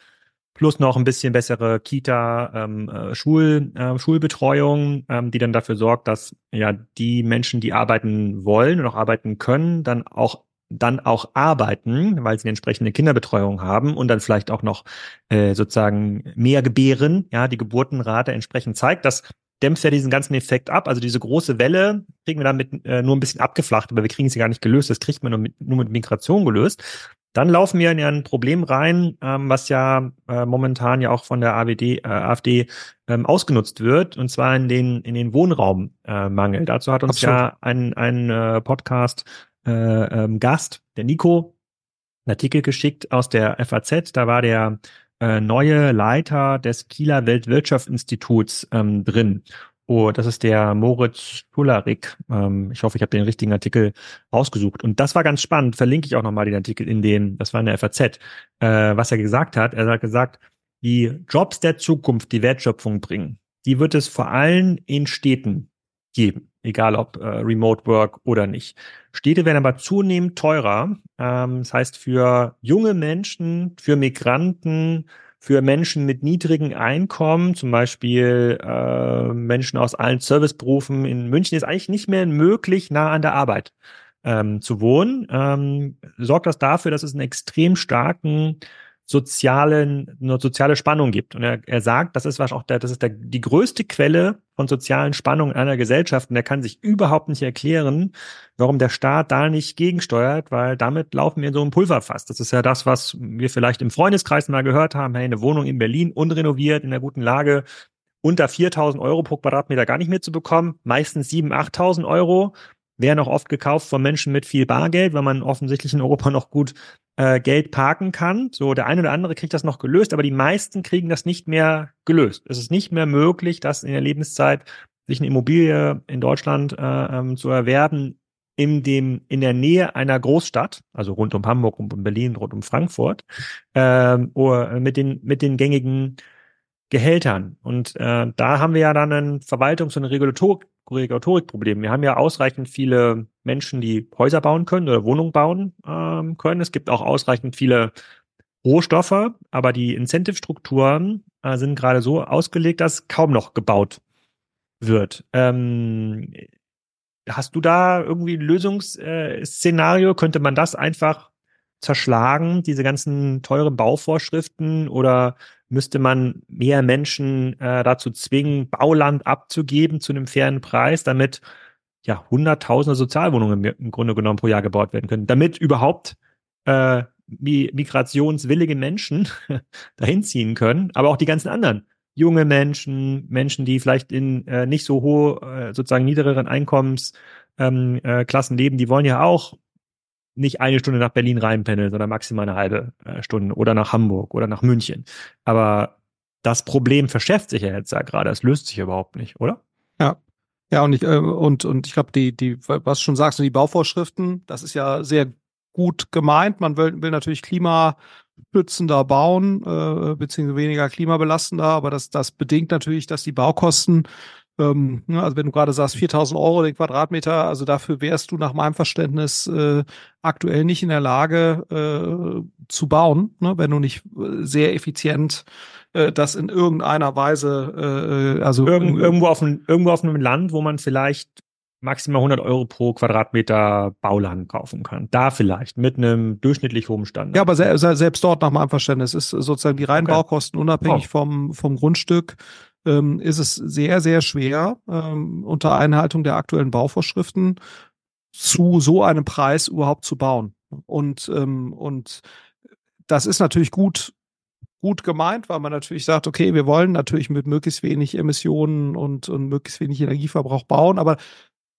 plus noch ein bisschen bessere Kita, ähm, äh, Schul, äh, Schulbetreuung, ähm, die dann dafür sorgt, dass ja die Menschen, die arbeiten wollen und auch arbeiten können, dann auch dann auch arbeiten, weil sie eine entsprechende Kinderbetreuung haben und dann vielleicht auch noch äh, sozusagen mehr gebären, ja, die Geburtenrate entsprechend zeigt. Das dämpft ja diesen ganzen Effekt ab. Also diese große Welle kriegen wir damit äh, nur ein bisschen abgeflacht, aber wir kriegen sie gar nicht gelöst. Das kriegt man nur mit, nur mit Migration gelöst. Dann laufen wir in ein Problem rein, ähm, was ja äh, momentan ja auch von der AWD, äh, AfD ähm, ausgenutzt wird, und zwar in den, in den Wohnraummangel. Äh, Dazu hat uns Absolut. ja ein, ein äh, Podcast äh, ähm, Gast, der Nico, einen Artikel geschickt aus der FAZ. Da war der äh, neue Leiter des Kieler Weltwirtschaftsinstituts ähm, drin. Oh, das ist der Moritz Schularik. Ähm, ich hoffe, ich habe den richtigen Artikel rausgesucht. Und das war ganz spannend. Verlinke ich auch nochmal den Artikel in den, das war in der FAZ, äh, was er gesagt hat. Er hat gesagt, die Jobs der Zukunft, die Wertschöpfung bringen, die wird es vor allem in Städten geben, egal ob äh, Remote Work oder nicht. Städte werden aber zunehmend teurer. Ähm, das heißt, für junge Menschen, für Migranten, für Menschen mit niedrigen Einkommen, zum Beispiel äh, Menschen aus allen Serviceberufen in München, ist eigentlich nicht mehr möglich, nah an der Arbeit ähm, zu wohnen. Ähm, sorgt das dafür, dass es einen extrem starken sozialen, eine soziale Spannung gibt. Und er, er sagt, das ist was auch der, das ist der, die größte Quelle von sozialen Spannungen in einer Gesellschaft. Und er kann sich überhaupt nicht erklären, warum der Staat da nicht gegensteuert, weil damit laufen wir in so einem Pulverfass. Das ist ja das, was wir vielleicht im Freundeskreis mal gehört haben. Hey, eine Wohnung in Berlin, unrenoviert, in einer guten Lage, unter 4.000 Euro pro Quadratmeter gar nicht mehr zu bekommen, meistens 7.000, 8.000 Euro. Werden auch oft gekauft von Menschen mit viel Bargeld, weil man offensichtlich in Europa noch gut äh, Geld parken kann. So, der eine oder andere kriegt das noch gelöst, aber die meisten kriegen das nicht mehr gelöst. Es ist nicht mehr möglich, dass in der Lebenszeit sich eine Immobilie in Deutschland äh, ähm, zu erwerben in dem in der Nähe einer Großstadt, also rund um Hamburg, rund um Berlin, rund um Frankfurt, ähm, oder mit den mit den gängigen Gehältern. Und äh, da haben wir ja dann ein Verwaltungs- und ein Regulatorik Regulatorikproblem. Wir haben ja ausreichend viele Menschen, die Häuser bauen können oder Wohnungen bauen ähm, können. Es gibt auch ausreichend viele Rohstoffe, aber die Incentive-Strukturen äh, sind gerade so ausgelegt, dass kaum noch gebaut wird. Ähm, hast du da irgendwie ein Lösungsszenario? Könnte man das einfach zerschlagen, diese ganzen teuren Bauvorschriften oder müsste man mehr Menschen äh, dazu zwingen, Bauland abzugeben zu einem fairen Preis, damit ja hunderttausende Sozialwohnungen im, Grunde genommen pro Jahr gebaut werden können, damit überhaupt äh, migrationswillige Menschen dahin ziehen können, aber auch die ganzen anderen. Junge Menschen, Menschen, die vielleicht in äh, nicht so hohe, äh, sozusagen niedrigeren Einkommensklassen ähm, äh, leben, die wollen ja auch nicht eine Stunde nach Berlin reinpendeln, sondern maximal eine halbe äh, Stunde oder nach Hamburg oder nach München. Aber das Problem verschärft sich ja jetzt ja gerade, es löst sich überhaupt nicht, oder? Ja. Ja, und ich, äh, und, und ich glaube, die, die, was du schon sagst, die Bauvorschriften, das ist ja sehr gut gemeint. Man will, will natürlich klimaschützender bauen, äh, beziehungsweise weniger klimabelastender, aber das, das bedingt natürlich, dass die Baukosten ähm, ne, also wenn du gerade sagst 4000 Euro den Quadratmeter, also dafür wärst du nach meinem Verständnis äh, aktuell nicht in der Lage äh, zu bauen, ne, wenn du nicht äh, sehr effizient äh, das in irgendeiner Weise, äh, also Irgend, irgendwo auf einem, irgendwo auf einem Land, wo man vielleicht maximal 100 Euro pro Quadratmeter Bauland kaufen kann. Da vielleicht mit einem durchschnittlich hohen Standard. Ja, aber se selbst dort nach meinem Verständnis ist sozusagen die reinen okay. Baukosten unabhängig oh. vom, vom Grundstück ähm, ist es sehr, sehr schwer, ähm, unter Einhaltung der aktuellen Bauvorschriften zu so einem Preis überhaupt zu bauen. Und, ähm, und das ist natürlich gut, gut gemeint, weil man natürlich sagt, okay, wir wollen natürlich mit möglichst wenig Emissionen und, und möglichst wenig Energieverbrauch bauen, aber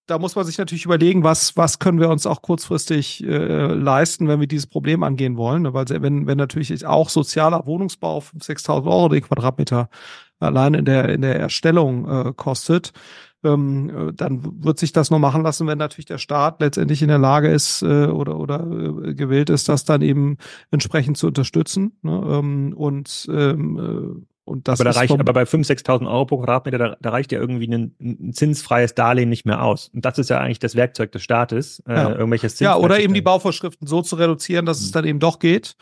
da muss man sich natürlich überlegen, was, was können wir uns auch kurzfristig äh, leisten, wenn wir dieses Problem angehen wollen. Weil wenn, wenn natürlich auch sozialer Wohnungsbau 6.000 Euro den Quadratmeter allein in der, in der Erstellung äh, kostet, ähm, äh, dann wird sich das nur machen lassen, wenn natürlich der Staat letztendlich in der Lage ist äh, oder, oder äh, gewillt ist, das dann eben entsprechend zu unterstützen. Ne? Ähm, und ähm, äh, und das aber, da reicht, aber bei 5.000, 6.000 Euro pro Quadratmeter, da, da reicht ja irgendwie ein, ein, zinsfreies Darlehen nicht mehr aus. Und das ist ja eigentlich das Werkzeug des Staates, äh, ja. irgendwelches Ja, oder eben die Bauvorschriften so zu reduzieren, dass mhm. es dann eben doch geht.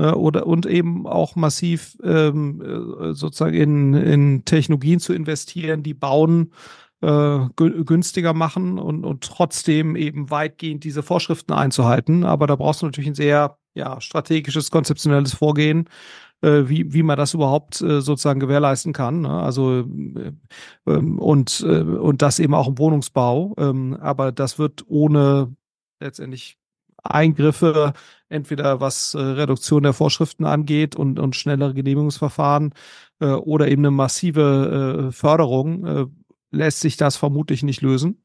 Äh, oder und eben auch massiv ähm, äh, sozusagen in, in Technologien zu investieren, die Bauen äh, günstiger machen und, und trotzdem eben weitgehend diese Vorschriften einzuhalten. Aber da brauchst du natürlich ein sehr ja, strategisches, konzeptionelles Vorgehen wie, wie man das überhaupt äh, sozusagen gewährleisten kann. Ne? Also äh, ähm, und, äh, und das eben auch im Wohnungsbau. Ähm, aber das wird ohne letztendlich Eingriffe, entweder was äh, Reduktion der Vorschriften angeht und, und schnellere Genehmigungsverfahren äh, oder eben eine massive äh, Förderung, äh, lässt sich das vermutlich nicht lösen.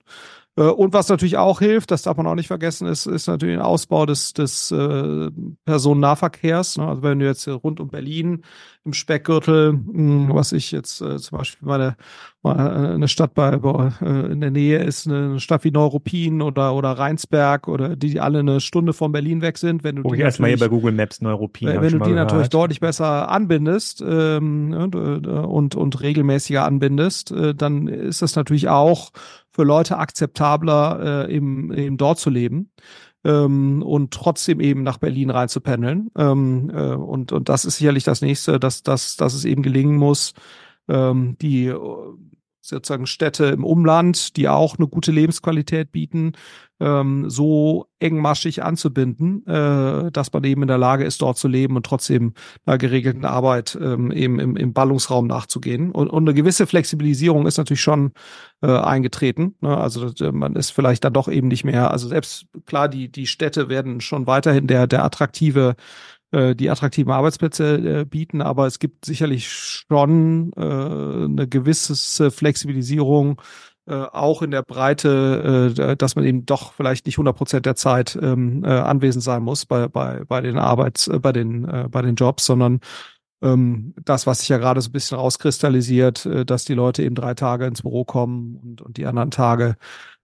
Äh, und was natürlich auch hilft, das darf man auch nicht vergessen, ist, ist natürlich ein Ausbau des, des äh, Personennahverkehrs. Ne? Also wenn du jetzt rund um Berlin im Speckgürtel, mh, hm, was ich jetzt äh, zum Beispiel meine, meine eine Stadt bei, bei äh, in der Nähe ist, eine Stadt wie Neuruppin oder oder Rheinsberg oder die, die alle eine Stunde von Berlin weg sind. Wenn du oh, die erstmal hier bei Google Maps Neuruppin. Wenn, wenn du die gehört. natürlich deutlich besser anbindest ähm, und, und und regelmäßiger anbindest, äh, dann ist das natürlich auch für Leute akzeptabler, äh, eben, eben dort zu leben ähm, und trotzdem eben nach Berlin rein zu pendeln. Ähm, äh, und, und das ist sicherlich das nächste, dass, dass, dass es eben gelingen muss, ähm, die sozusagen Städte im Umland, die auch eine gute Lebensqualität bieten, ähm, so engmaschig anzubinden, äh, dass man eben in der Lage ist, dort zu leben und trotzdem einer geregelten Arbeit ähm, eben im, im Ballungsraum nachzugehen. Und, und eine gewisse Flexibilisierung ist natürlich schon äh, eingetreten. Ne? Also das, man ist vielleicht dann doch eben nicht mehr, also selbst klar, die, die Städte werden schon weiterhin der, der attraktive äh, die attraktiven Arbeitsplätze äh, bieten, aber es gibt sicherlich schon äh, eine gewisse Flexibilisierung äh, auch in der Breite, äh, dass man eben doch vielleicht nicht 100 Prozent der Zeit ähm, äh, anwesend sein muss bei, bei, bei den Arbeits, äh, bei den, äh, bei den Jobs, sondern ähm, das, was sich ja gerade so ein bisschen rauskristallisiert, äh, dass die Leute eben drei Tage ins Büro kommen und, und die anderen Tage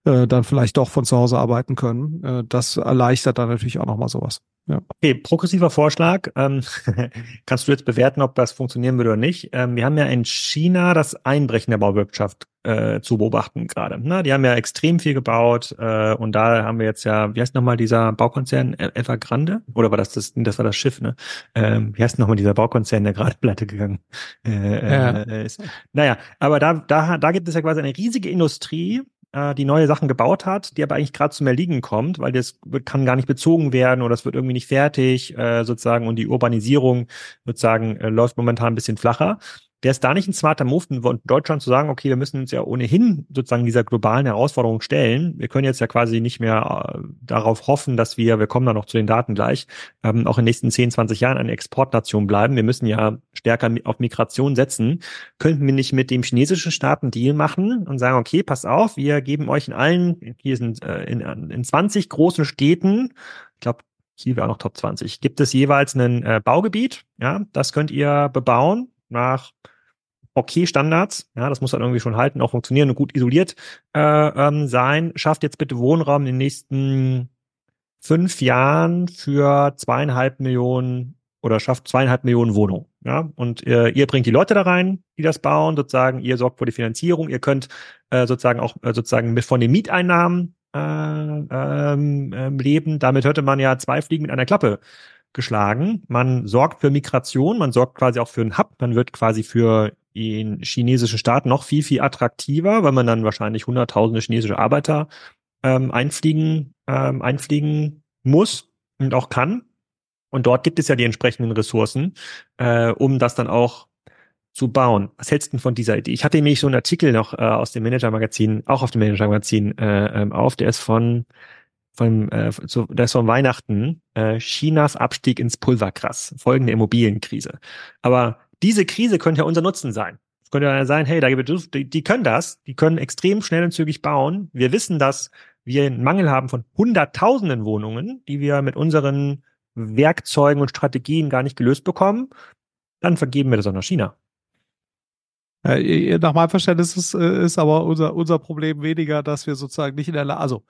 äh, dann vielleicht doch von zu Hause arbeiten können. Äh, das erleichtert dann natürlich auch nochmal sowas. Ja. Okay, progressiver Vorschlag. Ähm, kannst du jetzt bewerten, ob das funktionieren würde oder nicht? Ähm, wir haben ja in China das Einbrechen der Bauwirtschaft äh, zu beobachten gerade. Na, die haben ja extrem viel gebaut äh, und da haben wir jetzt ja, wie heißt nochmal dieser Baukonzern Evergrande? Oder war das das? Das war das Schiff, ne? Ähm, wie heißt nochmal dieser Baukonzern, der gerade pleite gegangen äh, ja. äh, ist? Naja, aber da, da, da gibt es ja quasi eine riesige Industrie, äh, die neue Sachen gebaut hat, die aber eigentlich gerade zum Erliegen kommt, weil das kann gar nicht bezogen werden oder es wird irgendwie nicht fertig äh, sozusagen und die Urbanisierung sozusagen äh, läuft momentan ein bisschen flacher. Wäre es da nicht ein smarter Move in Deutschland zu sagen, okay, wir müssen uns ja ohnehin sozusagen dieser globalen Herausforderung stellen. Wir können jetzt ja quasi nicht mehr äh, darauf hoffen, dass wir, wir kommen da noch zu den Daten gleich, ähm, auch in den nächsten 10, 20 Jahren eine Exportnation bleiben. Wir müssen ja stärker auf Migration setzen. Könnten wir nicht mit dem chinesischen Staat einen Deal machen und sagen, okay, pass auf, wir geben euch in allen, hier sind äh, in, in 20 großen Städten, ich glaube, hier wäre auch noch Top 20, gibt es jeweils ein äh, Baugebiet, ja, das könnt ihr bebauen nach okay Standards, ja, das muss dann irgendwie schon halten, auch funktionieren und gut isoliert äh, ähm, sein. Schafft jetzt bitte Wohnraum in den nächsten fünf Jahren für zweieinhalb Millionen oder schafft zweieinhalb Millionen Wohnungen. Ja, und äh, ihr bringt die Leute da rein, die das bauen, sozusagen, ihr sorgt für die Finanzierung, ihr könnt äh, sozusagen auch äh, sozusagen mit von den Mieteinnahmen äh, ähm, äh, leben. Damit hörte man ja zwei Fliegen mit einer Klappe geschlagen. Man sorgt für Migration, man sorgt quasi auch für einen Hub, man wird quasi für den chinesischen Staat noch viel, viel attraktiver, weil man dann wahrscheinlich hunderttausende chinesische Arbeiter ähm, einfliegen, ähm, einfliegen muss und auch kann. Und dort gibt es ja die entsprechenden Ressourcen, äh, um das dann auch zu bauen. Was hältst du denn von dieser Idee? Ich hatte nämlich so einen Artikel noch äh, aus dem Manager-Magazin, auch auf dem Manager-Magazin äh, ähm, auf, der ist von von, äh, zu, das ist von Weihnachten, äh, Chinas Abstieg ins Pulvergras, folgende Immobilienkrise. Aber diese Krise könnte ja unser Nutzen sein. Es könnte ja sein, hey, da gibt es, die, die können das, die können extrem schnell und zügig bauen. Wir wissen, dass wir einen Mangel haben von hunderttausenden Wohnungen, die wir mit unseren Werkzeugen und Strategien gar nicht gelöst bekommen. Dann vergeben wir das auch nach China. Nach meinem Verständnis ist, äh, ist aber unser, unser Problem weniger, dass wir sozusagen nicht in der Lage, also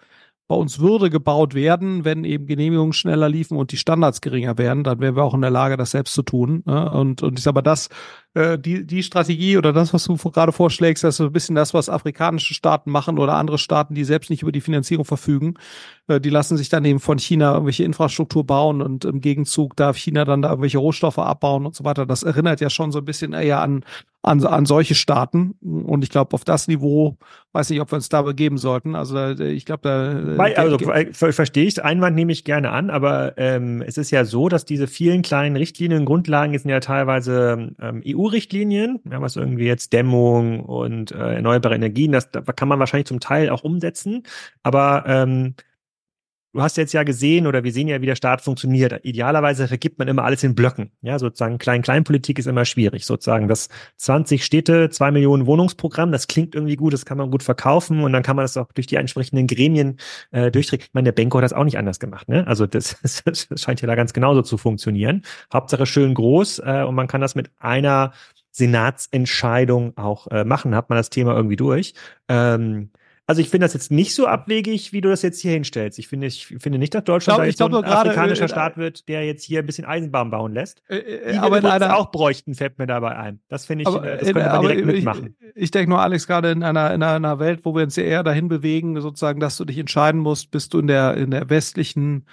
bei uns würde gebaut werden, wenn eben Genehmigungen schneller liefen und die Standards geringer wären, dann wären wir auch in der Lage, das selbst zu tun. Ne? Und, und ich sage mal, das, äh, die, die Strategie oder das, was du gerade vorschlägst, das ist so ein bisschen das, was afrikanische Staaten machen oder andere Staaten, die selbst nicht über die Finanzierung verfügen. Äh, die lassen sich dann eben von China irgendwelche Infrastruktur bauen und im Gegenzug darf China dann da irgendwelche Rohstoffe abbauen und so weiter. Das erinnert ja schon so ein bisschen eher an, an, an solche Staaten. Und ich glaube, auf das Niveau, weiß nicht, ob wir uns da begeben sollten. Also ich glaube, da. Weil, also verstehe ich, Einwand nehme ich gerne an, aber ähm, es ist ja so, dass diese vielen kleinen Richtlinien, Grundlagen sind ja teilweise ähm, EU-Richtlinien, ja, was irgendwie jetzt Dämmung und äh, erneuerbare Energien, das, das kann man wahrscheinlich zum Teil auch umsetzen. Aber ähm, du hast jetzt ja gesehen oder wir sehen ja, wie der Staat funktioniert. Idealerweise vergibt man immer alles in Blöcken. Ja, sozusagen Klein-Klein-Politik ist immer schwierig. Sozusagen das 20 Städte, zwei Millionen Wohnungsprogramm, das klingt irgendwie gut, das kann man gut verkaufen und dann kann man das auch durch die entsprechenden Gremien äh, durchdrücken. Ich meine, der Benko hat das auch nicht anders gemacht. Ne? Also das, das scheint ja da ganz genauso zu funktionieren. Hauptsache schön groß äh, und man kann das mit einer Senatsentscheidung auch äh, machen, hat man das Thema irgendwie durch. Ähm, also ich finde das jetzt nicht so abwegig, wie du das jetzt hier hinstellst. Ich finde, ich finde nicht, dass Deutschland ich glaub, so ein grade, afrikanischer äh, Staat wird, der jetzt hier ein bisschen Eisenbahn bauen lässt. Äh, äh, aber in einer auch bräuchten, fällt mir dabei ein. Das finde ich, aber, das könnte man direkt mitmachen. Ich, ich denke nur, Alex, gerade in einer, in einer Welt, wo wir uns eher dahin bewegen, sozusagen, dass du dich entscheiden musst, bist du in der, in der westlichen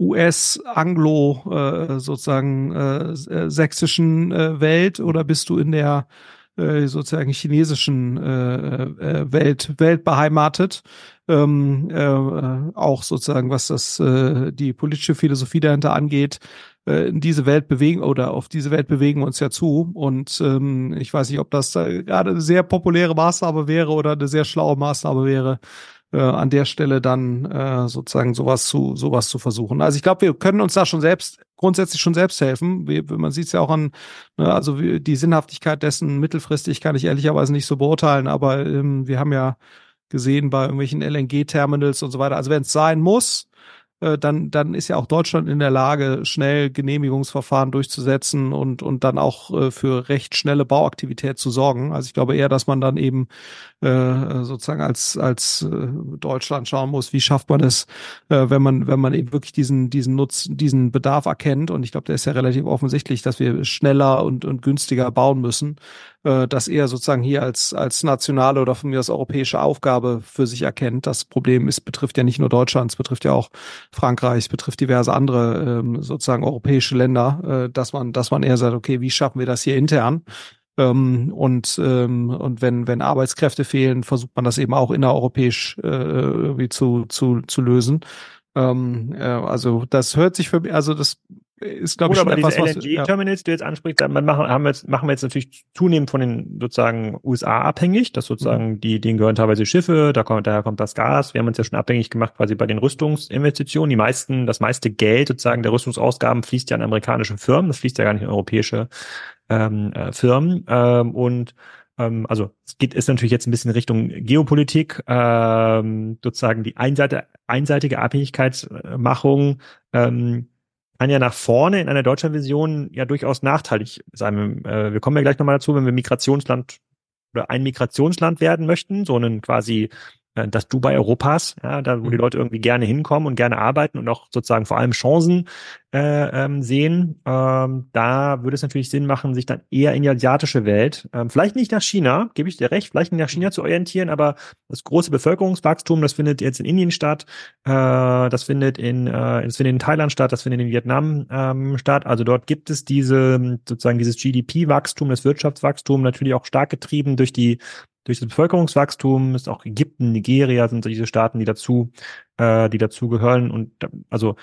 US-Anglo äh, sozusagen äh, äh, sächsischen äh, Welt oder bist du in der äh, sozusagen chinesischen äh, äh, Welt, Welt beheimatet. Ähm, äh, auch sozusagen, was das äh, die politische Philosophie dahinter angeht, äh, in diese Welt bewegen oder auf diese Welt bewegen wir uns ja zu. Und ähm, ich weiß nicht, ob das gerade eine sehr populäre Maßnahme wäre oder eine sehr schlaue Maßnahme wäre, äh, an der Stelle dann äh, sozusagen sowas zu sowas zu versuchen. Also ich glaube, wir können uns da schon selbst grundsätzlich schon selbst helfen. Wie, man sieht es ja auch an, ne, also die Sinnhaftigkeit dessen mittelfristig kann ich ehrlicherweise nicht so beurteilen, aber ähm, wir haben ja gesehen bei irgendwelchen LNG-Terminals und so weiter. Also wenn es sein muss, äh, dann, dann ist ja auch Deutschland in der Lage, schnell Genehmigungsverfahren durchzusetzen und, und dann auch äh, für recht schnelle Bauaktivität zu sorgen. Also ich glaube eher, dass man dann eben äh, sozusagen als, als äh, Deutschland schauen muss, wie schafft man es, äh, wenn man, wenn man eben wirklich diesen, diesen Nutzen, diesen Bedarf erkennt. Und ich glaube, der ist ja relativ offensichtlich, dass wir schneller und, und günstiger bauen müssen äh, das eher sozusagen hier als, als nationale oder von mir als europäische Aufgabe für sich erkennt. Das Problem ist, betrifft ja nicht nur Deutschland, es betrifft ja auch Frankreich, es betrifft diverse andere ähm, sozusagen europäische Länder, äh, dass man, dass man eher sagt, okay, wie schaffen wir das hier intern? Ähm, und ähm, und wenn wenn Arbeitskräfte fehlen, versucht man das eben auch innereuropäisch äh, irgendwie zu zu zu lösen. Ähm, äh, also das hört sich für also das ist, glaube ich, schon aber etwas, diese LNG-Terminals, ja. die du jetzt ansprichst, dann machen, haben wir jetzt, machen wir jetzt natürlich zunehmend von den sozusagen USA abhängig, dass sozusagen mhm. die, denen gehören teilweise Schiffe, da kommt, daher kommt das Gas. Wir haben uns ja schon abhängig gemacht quasi bei den Rüstungsinvestitionen. Die meisten, das meiste Geld sozusagen der Rüstungsausgaben fließt ja an amerikanische Firmen, das fließt ja gar nicht in europäische ähm, äh, Firmen. Ähm, und ähm, also es geht ist natürlich jetzt ein bisschen Richtung Geopolitik, ähm, sozusagen die einseitige, einseitige Abhängigkeitsmachung ähm, kann ja nach vorne in einer Deutschlandvision ja durchaus nachteilig sein. Äh, wir kommen ja gleich nochmal dazu, wenn wir Migrationsland oder ein Migrationsland werden möchten, so einen quasi das Dubai Europas, ja, da wo die mhm. Leute irgendwie gerne hinkommen und gerne arbeiten und auch sozusagen vor allem Chancen äh, ähm, sehen, ähm, da würde es natürlich Sinn machen, sich dann eher in die asiatische Welt, ähm, vielleicht nicht nach China, gebe ich dir recht, vielleicht nicht nach China zu orientieren, aber das große Bevölkerungswachstum, das findet jetzt in Indien statt, äh, das findet in, äh, das findet in Thailand statt, das findet in Vietnam ähm, statt. Also dort gibt es diese sozusagen dieses GDP-Wachstum, das Wirtschaftswachstum natürlich auch stark getrieben durch die durch das Bevölkerungswachstum ist auch Ägypten, Nigeria sind so diese Staaten, die dazu, äh, die dazu gehören und also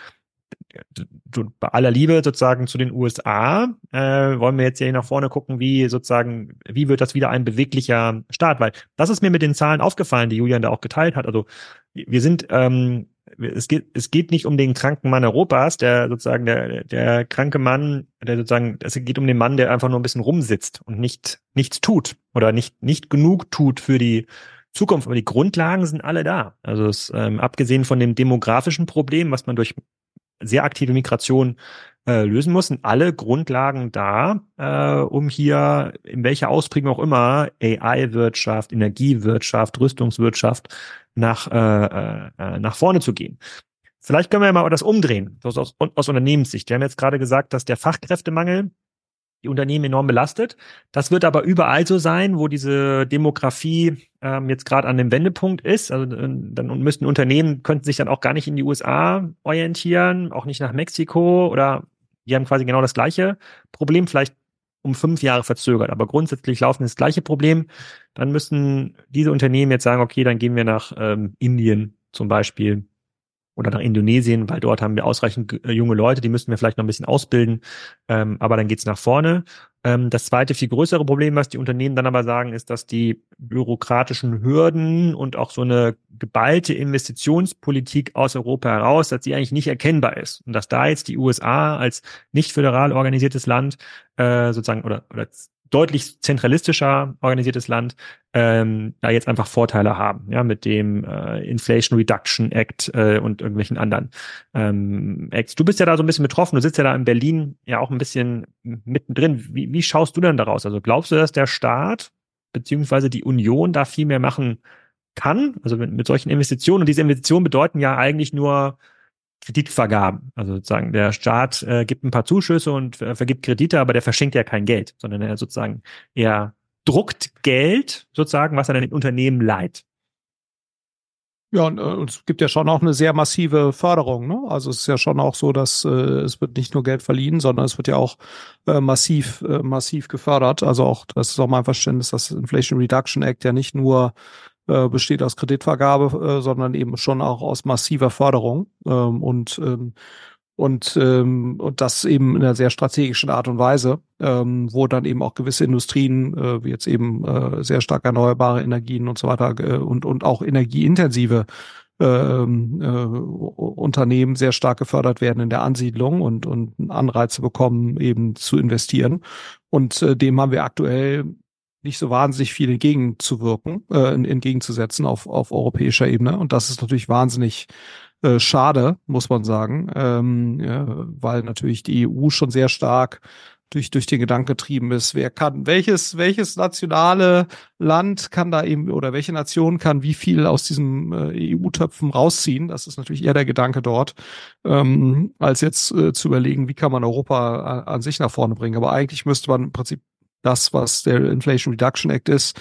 bei aller Liebe sozusagen zu den USA äh, wollen wir jetzt hier nach vorne gucken, wie sozusagen, wie wird das wieder ein beweglicher Staat? Weil das ist mir mit den Zahlen aufgefallen, die Julian da auch geteilt hat. Also wir sind ähm, es geht, es geht nicht um den kranken Mann Europas, der sozusagen der, der kranke Mann, der sozusagen, es geht um den Mann, der einfach nur ein bisschen rumsitzt und nicht, nichts tut oder nicht, nicht genug tut für die Zukunft. Aber die Grundlagen sind alle da. Also es, ähm, abgesehen von dem demografischen Problem, was man durch sehr aktive Migration äh, lösen muss, sind alle Grundlagen da, äh, um hier in welcher Ausprägung auch immer AI-Wirtschaft, Energiewirtschaft, Rüstungswirtschaft nach, äh, äh, nach vorne zu gehen. Vielleicht können wir ja mal das umdrehen, aus, aus, aus Unternehmenssicht. Wir haben jetzt gerade gesagt, dass der Fachkräftemangel die Unternehmen enorm belastet. Das wird aber überall so sein, wo diese Demografie ähm, jetzt gerade an dem Wendepunkt ist. Also äh, dann müssten Unternehmen, könnten sich dann auch gar nicht in die USA orientieren, auch nicht nach Mexiko oder die haben quasi genau das gleiche Problem, vielleicht um fünf Jahre verzögert. Aber grundsätzlich laufen das gleiche Problem. Dann müssen diese Unternehmen jetzt sagen, okay, dann gehen wir nach ähm, Indien zum Beispiel oder nach Indonesien, weil dort haben wir ausreichend äh, junge Leute, die müssten wir vielleicht noch ein bisschen ausbilden, ähm, aber dann geht's nach vorne. Ähm, das zweite, viel größere Problem, was die Unternehmen dann aber sagen, ist, dass die bürokratischen Hürden und auch so eine geballte Investitionspolitik aus Europa heraus, dass sie eigentlich nicht erkennbar ist. Und dass da jetzt die USA als nicht föderal organisiertes Land äh, sozusagen oder, oder deutlich zentralistischer organisiertes Land ähm, da jetzt einfach Vorteile haben, ja, mit dem äh, Inflation Reduction Act äh, und irgendwelchen anderen ähm, Acts. Du bist ja da so ein bisschen betroffen, du sitzt ja da in Berlin ja auch ein bisschen mittendrin. Wie, wie schaust du denn daraus? Also glaubst du, dass der Staat beziehungsweise die Union da viel mehr machen kann? Also mit, mit solchen Investitionen und diese Investitionen bedeuten ja eigentlich nur Kreditvergaben. Also sozusagen der Staat äh, gibt ein paar Zuschüsse und äh, vergibt Kredite, aber der verschenkt ja kein Geld, sondern er sozusagen er druckt Geld sozusagen, was er dann in Unternehmen leiht. Ja, und, äh, und es gibt ja schon auch eine sehr massive Förderung. Ne? Also es ist ja schon auch so, dass äh, es wird nicht nur Geld verliehen, sondern es wird ja auch äh, massiv, äh, massiv gefördert. Also auch, das ist auch mein Verständnis, dass Inflation Reduction Act ja nicht nur äh, besteht aus Kreditvergabe, äh, sondern eben schon auch aus massiver Förderung. Ähm, und ähm, und, ähm, und das eben in einer sehr strategischen Art und Weise, ähm, wo dann eben auch gewisse Industrien, äh, wie jetzt eben äh, sehr stark erneuerbare Energien und so weiter äh, und, und auch energieintensive ähm, äh, Unternehmen sehr stark gefördert werden in der Ansiedlung und, und Anreize bekommen, eben zu investieren. Und äh, dem haben wir aktuell nicht so wahnsinnig viel entgegenzuwirken, äh, entgegenzusetzen auf, auf europäischer Ebene. Und das ist natürlich wahnsinnig äh, schade, muss man sagen, ähm, ja, weil natürlich die EU schon sehr stark durch, durch den Gedanken getrieben ist, wer kann, welches, welches nationale Land kann da eben oder welche Nation kann wie viel aus diesem äh, EU-Töpfen rausziehen. Das ist natürlich eher der Gedanke dort, ähm, als jetzt äh, zu überlegen, wie kann man Europa an, an sich nach vorne bringen. Aber eigentlich müsste man im Prinzip das, was der Inflation Reduction Act ist,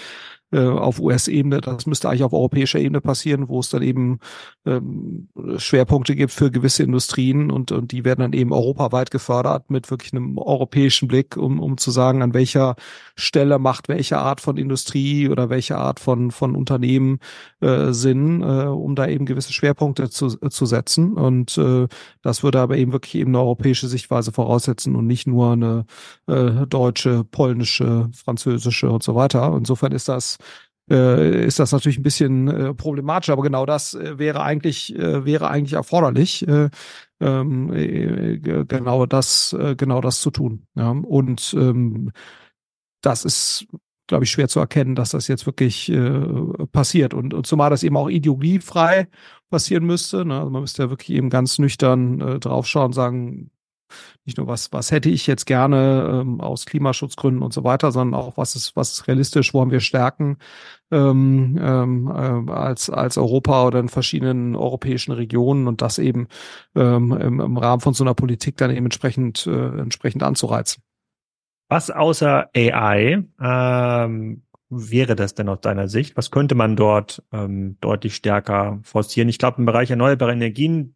äh, auf US-Ebene. Das müsste eigentlich auf europäischer Ebene passieren, wo es dann eben ähm, Schwerpunkte gibt für gewisse Industrien und, und die werden dann eben europaweit gefördert mit wirklich einem europäischen Blick, um, um zu sagen, an welcher Stelle macht welche Art von Industrie oder welche Art von, von Unternehmen äh, Sinn, äh, um da eben gewisse Schwerpunkte zu, äh, zu setzen. Und äh, das würde aber eben wirklich eben eine europäische Sichtweise voraussetzen und nicht nur eine äh, deutsche, polnische, französische und so weiter. Insofern ist das ist das natürlich ein bisschen äh, problematisch, aber genau das äh, wäre eigentlich äh, wäre eigentlich erforderlich, äh, ähm, äh, genau das äh, genau das zu tun. Ja? Und ähm, das ist glaube ich, schwer zu erkennen, dass das jetzt wirklich äh, passiert. Und, und zumal das eben auch ideologiefrei passieren müsste. Ne? Also man müsste ja wirklich eben ganz nüchtern äh, draufschauen und sagen, nicht nur was, was hätte ich jetzt gerne ähm, aus Klimaschutzgründen und so weiter, sondern auch was ist, was ist realistisch, wo haben wir Stärken ähm, ähm, äh, als, als Europa oder in verschiedenen europäischen Regionen und das eben ähm, im, im Rahmen von so einer Politik dann eben entsprechend, äh, entsprechend anzureizen. Was außer AI ähm, wäre das denn aus deiner Sicht? Was könnte man dort ähm, deutlich stärker forcieren? Ich glaube, im Bereich erneuerbare Energien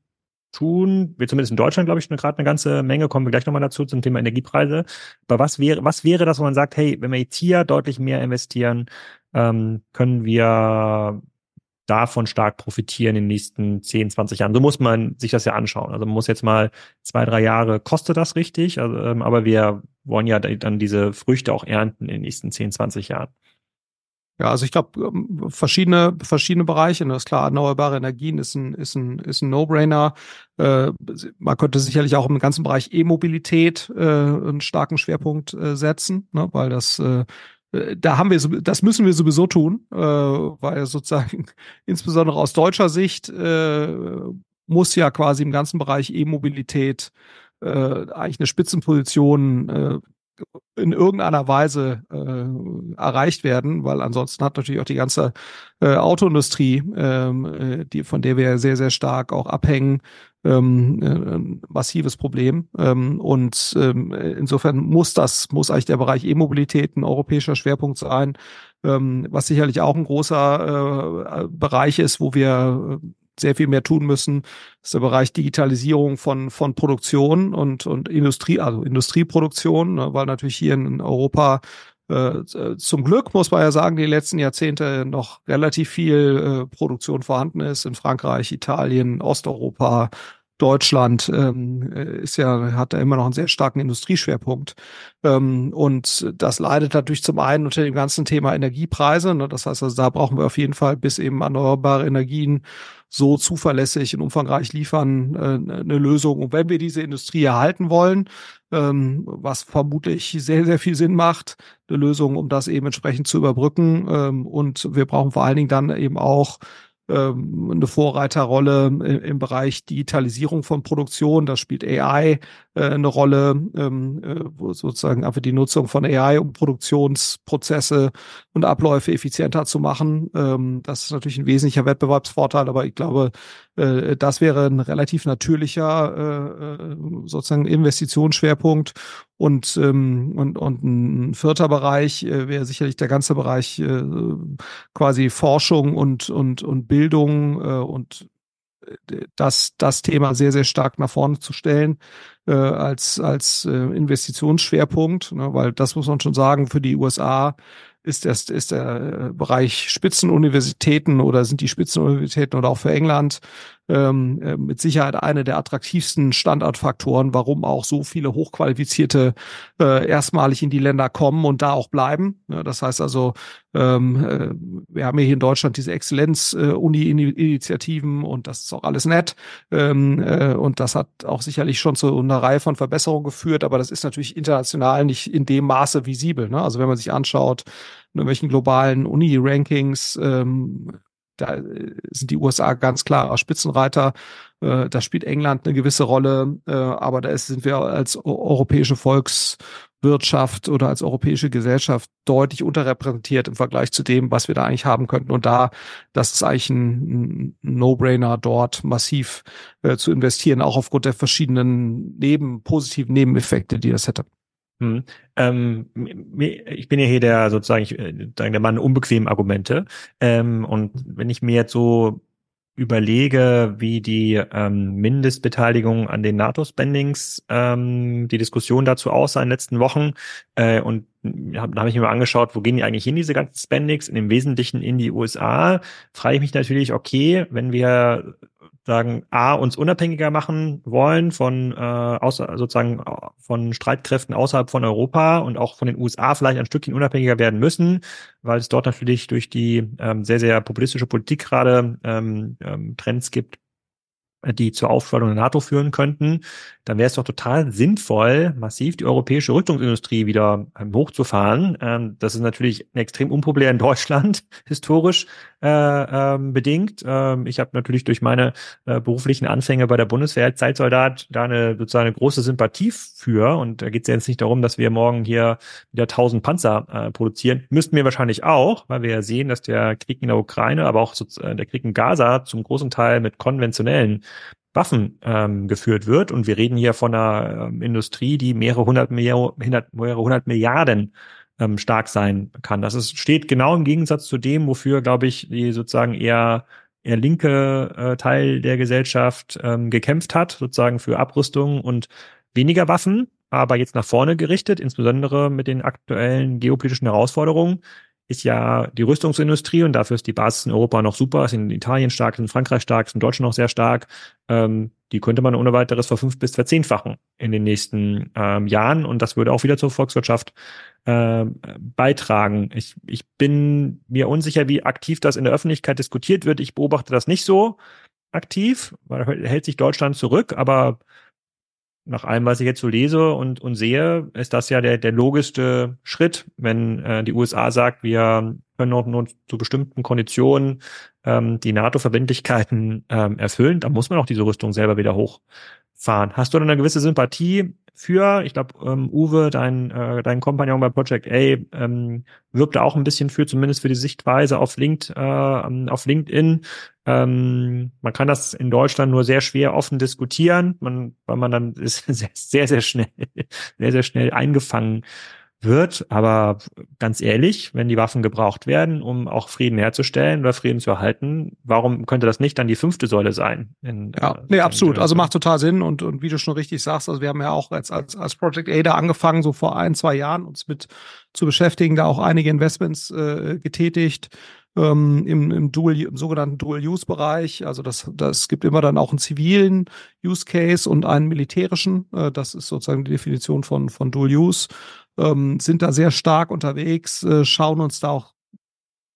tun wir zumindest in Deutschland, glaube ich, gerade eine ganze Menge, kommen wir gleich nochmal dazu zum Thema Energiepreise. Aber was wäre, was wäre das, wo man sagt, hey, wenn wir jetzt hier deutlich mehr investieren, ähm, können wir davon stark profitieren in den nächsten 10, 20 Jahren. So muss man sich das ja anschauen. Also man muss jetzt mal zwei, drei Jahre, kostet das richtig, also, ähm, aber wir wollen ja dann diese Früchte auch ernten in den nächsten 10, 20 Jahren. Ja, also ich glaube, ähm, verschiedene, verschiedene Bereiche. Das ist klar, erneuerbare Energien ist ein, ist ein, ist ein No-Brainer. Äh, man könnte sicherlich auch im ganzen Bereich E-Mobilität äh, einen starken Schwerpunkt äh, setzen, ne, weil das äh, äh da haben wir, das müssen wir sowieso tun, äh, weil sozusagen insbesondere aus deutscher Sicht äh, muss ja quasi im ganzen Bereich E-Mobilität äh, eigentlich eine Spitzenposition äh, in irgendeiner Weise äh, erreicht werden, weil ansonsten hat natürlich auch die ganze äh, Autoindustrie, ähm, äh, die von der wir sehr sehr stark auch abhängen, ähm, äh, ein massives Problem. Ähm, und ähm, insofern muss das muss eigentlich der Bereich E-Mobilität ein europäischer Schwerpunkt sein, ähm, was sicherlich auch ein großer äh, Bereich ist, wo wir sehr viel mehr tun müssen, ist der Bereich Digitalisierung von, von Produktion und, und Industrie, also Industrieproduktion, ne, weil natürlich hier in Europa äh, zum Glück muss man ja sagen, die letzten Jahrzehnte noch relativ viel äh, Produktion vorhanden ist. In Frankreich, Italien, Osteuropa, Deutschland ähm, ist ja, hat da immer noch einen sehr starken Industrieschwerpunkt. Ähm, und das leidet natürlich zum einen unter dem ganzen Thema Energiepreise. Ne? Das heißt also, da brauchen wir auf jeden Fall, bis eben erneuerbare Energien so zuverlässig und umfangreich liefern, äh, eine Lösung. Und wenn wir diese Industrie erhalten wollen, ähm, was vermutlich sehr, sehr viel Sinn macht, eine Lösung, um das eben entsprechend zu überbrücken. Ähm, und wir brauchen vor allen Dingen dann eben auch ähm, eine Vorreiterrolle im Bereich Digitalisierung von Produktion. Da spielt AI äh, eine Rolle, ähm, äh, wo sozusagen einfach die Nutzung von AI, um Produktionsprozesse und Abläufe effizienter zu machen. Ähm, das ist natürlich ein wesentlicher Wettbewerbsvorteil, aber ich glaube, äh, das wäre ein relativ natürlicher sozusagen Investitionsschwerpunkt. Und, ähm, und, und ein vierter Bereich äh, wäre sicherlich der ganze Bereich äh, quasi Forschung und, und, und Bildung äh, und das, das Thema sehr, sehr stark nach vorne zu stellen äh, als, als äh, Investitionsschwerpunkt, ne, weil das muss man schon sagen, für die USA ist, das, ist der Bereich Spitzenuniversitäten oder sind die Spitzenuniversitäten oder auch für England ähm, äh, mit Sicherheit eine der attraktivsten Standortfaktoren, warum auch so viele hochqualifizierte äh, erstmalig in die Länder kommen und da auch bleiben. Ja, das heißt also, ähm, äh, wir haben hier in Deutschland diese Exzellenz-Uni-Initiativen und das ist auch alles nett. Ähm, äh, und das hat auch sicherlich schon zu einer Reihe von Verbesserungen geführt, aber das ist natürlich international nicht in dem Maße visibel. Ne? Also wenn man sich anschaut, in irgendwelchen globalen Uni-Rankings, ähm, da äh, sind die USA ganz klar Spitzenreiter. Äh, da spielt England eine gewisse Rolle, äh, aber da sind wir als europäische Volkswirtschaft oder als europäische Gesellschaft deutlich unterrepräsentiert im Vergleich zu dem, was wir da eigentlich haben könnten. Und da, das ist eigentlich ein, No-Brainer, dort massiv zu investieren, auch aufgrund der verschiedenen neben positiven Nebeneffekte, die das hätte. Hm. Ähm, ich bin ja hier der sozusagen ich, äh, der Mann unbequemen Argumente. Ähm, und wenn ich mir jetzt so überlege, wie die ähm, Mindestbeteiligung an den NATO-Spendings, ähm, die Diskussion dazu aussah in den letzten Wochen, äh, und hab, da habe ich mir mal angeschaut, wo gehen die eigentlich hin, diese ganzen Spendings, in dem Wesentlichen in die USA, frage ich mich natürlich, okay, wenn wir sagen, A, uns unabhängiger machen wollen von äh, außer, sozusagen von Streitkräften außerhalb von Europa und auch von den USA vielleicht ein Stückchen unabhängiger werden müssen, weil es dort natürlich durch die ähm, sehr, sehr populistische Politik gerade ähm, ähm, Trends gibt, die zur Aufspaltung der NATO führen könnten, dann wäre es doch total sinnvoll, massiv die europäische Rüstungsindustrie wieder ähm, hochzufahren. Ähm, das ist natürlich extrem unpopulär in Deutschland, historisch äh, ähm, bedingt. Ähm, ich habe natürlich durch meine äh, beruflichen Anfänge bei der Bundeswehr als Zeitsoldat da eine sozusagen eine große Sympathie für. Und da geht es ja jetzt nicht darum, dass wir morgen hier wieder tausend Panzer äh, produzieren. Müssten wir wahrscheinlich auch, weil wir ja sehen, dass der Krieg in der Ukraine, aber auch so, äh, der Krieg in Gaza zum großen Teil mit konventionellen Waffen ähm, geführt wird. Und wir reden hier von einer ähm, Industrie, die mehrere hundert, Milliarden, mehrere hundert Milliarden ähm, stark sein kann. Das ist, steht genau im Gegensatz zu dem, wofür, glaube ich, die sozusagen eher eher linke äh, Teil der Gesellschaft ähm, gekämpft hat, sozusagen für Abrüstung und weniger Waffen, aber jetzt nach vorne gerichtet, insbesondere mit den aktuellen geopolitischen Herausforderungen, ist ja die Rüstungsindustrie und dafür ist die Basis in Europa noch super, ist in Italien stark, ist in Frankreich stark, ist in Deutschland noch sehr stark. Ähm, die könnte man ohne weiteres ver fünf bis verzehnfachen in den nächsten ähm, Jahren und das würde auch wieder zur Volkswirtschaft äh, beitragen. Ich, ich bin mir unsicher, wie aktiv das in der Öffentlichkeit diskutiert wird. Ich beobachte das nicht so aktiv, weil hält sich Deutschland zurück, aber nach allem, was ich jetzt so lese und, und sehe, ist das ja der, der logischste Schritt, wenn äh, die USA sagt, wir können auch nur zu bestimmten Konditionen ähm, die NATO-Verbindlichkeiten ähm, erfüllen, dann muss man auch diese Rüstung selber wieder hochfahren. Hast du denn eine gewisse Sympathie für, ich glaube, ähm, Uwe, dein, äh, dein Kompagnon bei Project A, ähm, wirbt da auch ein bisschen für, zumindest für die Sichtweise auf, Linked, äh, auf LinkedIn. Ähm, man kann das in Deutschland nur sehr schwer offen diskutieren, man, weil man dann ist sehr, sehr, sehr schnell, sehr, sehr schnell eingefangen wird. Aber ganz ehrlich, wenn die Waffen gebraucht werden, um auch Frieden herzustellen oder Frieden zu erhalten, warum könnte das nicht dann die fünfte Säule sein? In, ja, äh, nee, absolut. Also macht total Sinn. Und, und wie du schon richtig sagst, also wir haben ja auch als, als, als Project Ada angefangen, so vor ein, zwei Jahren uns mit zu beschäftigen, da auch einige Investments äh, getätigt ähm, im, im Dual, im sogenannten Dual-Use-Bereich. Also das, das gibt immer dann auch einen zivilen Use Case und einen militärischen. Äh, das ist sozusagen die Definition von, von Dual-Use ähm, sind da sehr stark unterwegs, äh, schauen uns da auch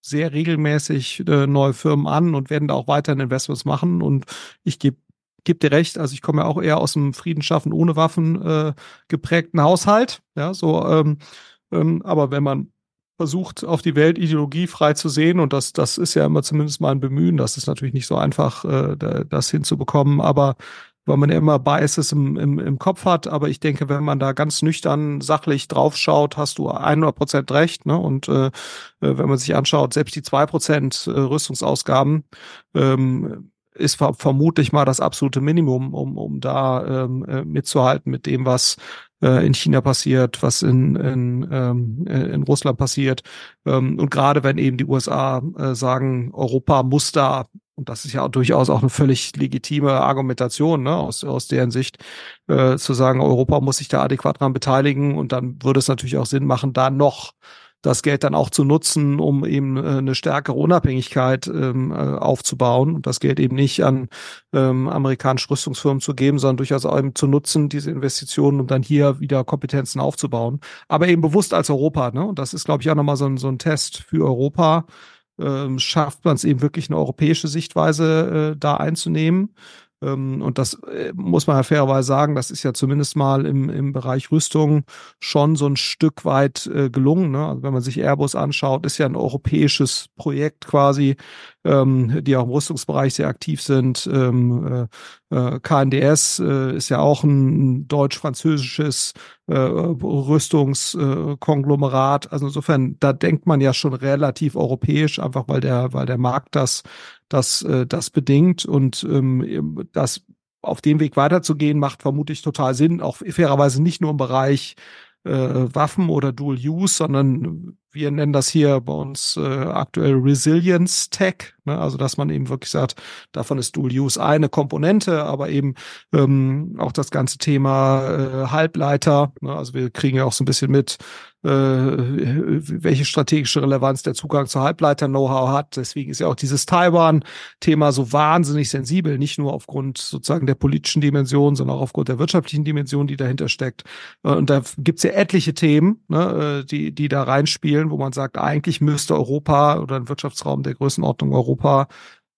sehr regelmäßig äh, neue Firmen an und werden da auch weiterhin Investments machen. Und ich gebe geb dir recht, also ich komme ja auch eher aus dem Friedenschaffen ohne Waffen äh, geprägten Haushalt. Ja, so, ähm, ähm, aber wenn man versucht, auf die Welt ideologiefrei zu sehen, und das, das ist ja immer zumindest mal ein Bemühen, das ist natürlich nicht so einfach, äh, das hinzubekommen, aber weil man ja immer Biases im, im, im Kopf hat. Aber ich denke, wenn man da ganz nüchtern, sachlich draufschaut, hast du 100 Prozent recht. Ne? Und äh, äh, wenn man sich anschaut, selbst die zwei Prozent äh, Rüstungsausgaben ähm, ist ver vermutlich mal das absolute Minimum, um, um da ähm, äh, mitzuhalten mit dem, was in China passiert, was in, in, ähm, in Russland passiert. Ähm, und gerade wenn eben die USA sagen, Europa muss da und das ist ja durchaus auch eine völlig legitime Argumentation ne, aus, aus deren Sicht, äh, zu sagen, Europa muss sich da adäquat dran beteiligen und dann würde es natürlich auch Sinn machen, da noch das Geld dann auch zu nutzen, um eben äh, eine stärkere Unabhängigkeit ähm, äh, aufzubauen und das Geld eben nicht an ähm, amerikanische Rüstungsfirmen zu geben, sondern durchaus auch eben zu nutzen, diese Investitionen, um dann hier wieder Kompetenzen aufzubauen. Aber eben bewusst als Europa, ne? Und das ist, glaube ich, auch nochmal so ein, so ein Test für Europa. Ähm, schafft man es eben wirklich eine europäische Sichtweise äh, da einzunehmen? Ähm, und das äh, muss man ja fairerweise sagen, das ist ja zumindest mal im, im Bereich Rüstung schon so ein Stück weit äh, gelungen. Ne? Also wenn man sich Airbus anschaut, ist ja ein europäisches Projekt quasi, ähm, die auch im Rüstungsbereich sehr aktiv sind. Ähm, äh, äh KNDS äh, ist ja auch ein deutsch-französisches äh, Rüstungskonglomerat. also insofern, da denkt man ja schon relativ europäisch, einfach weil der, weil der Markt das das, äh, das bedingt und ähm, das auf dem Weg weiterzugehen, macht vermutlich total Sinn, auch fairerweise nicht nur im Bereich äh, Waffen oder Dual Use, sondern wir nennen das hier bei uns äh, aktuell Resilience Tech, ne? also dass man eben wirklich sagt, davon ist Dual Use eine Komponente, aber eben ähm, auch das ganze Thema äh, Halbleiter, ne? also wir kriegen ja auch so ein bisschen mit, äh, welche strategische Relevanz der Zugang zu Halbleiter-Know-how hat. Deswegen ist ja auch dieses Taiwan-Thema so wahnsinnig sensibel, nicht nur aufgrund sozusagen der politischen Dimension, sondern auch aufgrund der wirtschaftlichen Dimension, die dahinter steckt. Äh, und da gibt's ja etliche Themen, ne, äh, die, die da reinspielen, wo man sagt, eigentlich müsste Europa oder ein Wirtschaftsraum der Größenordnung Europa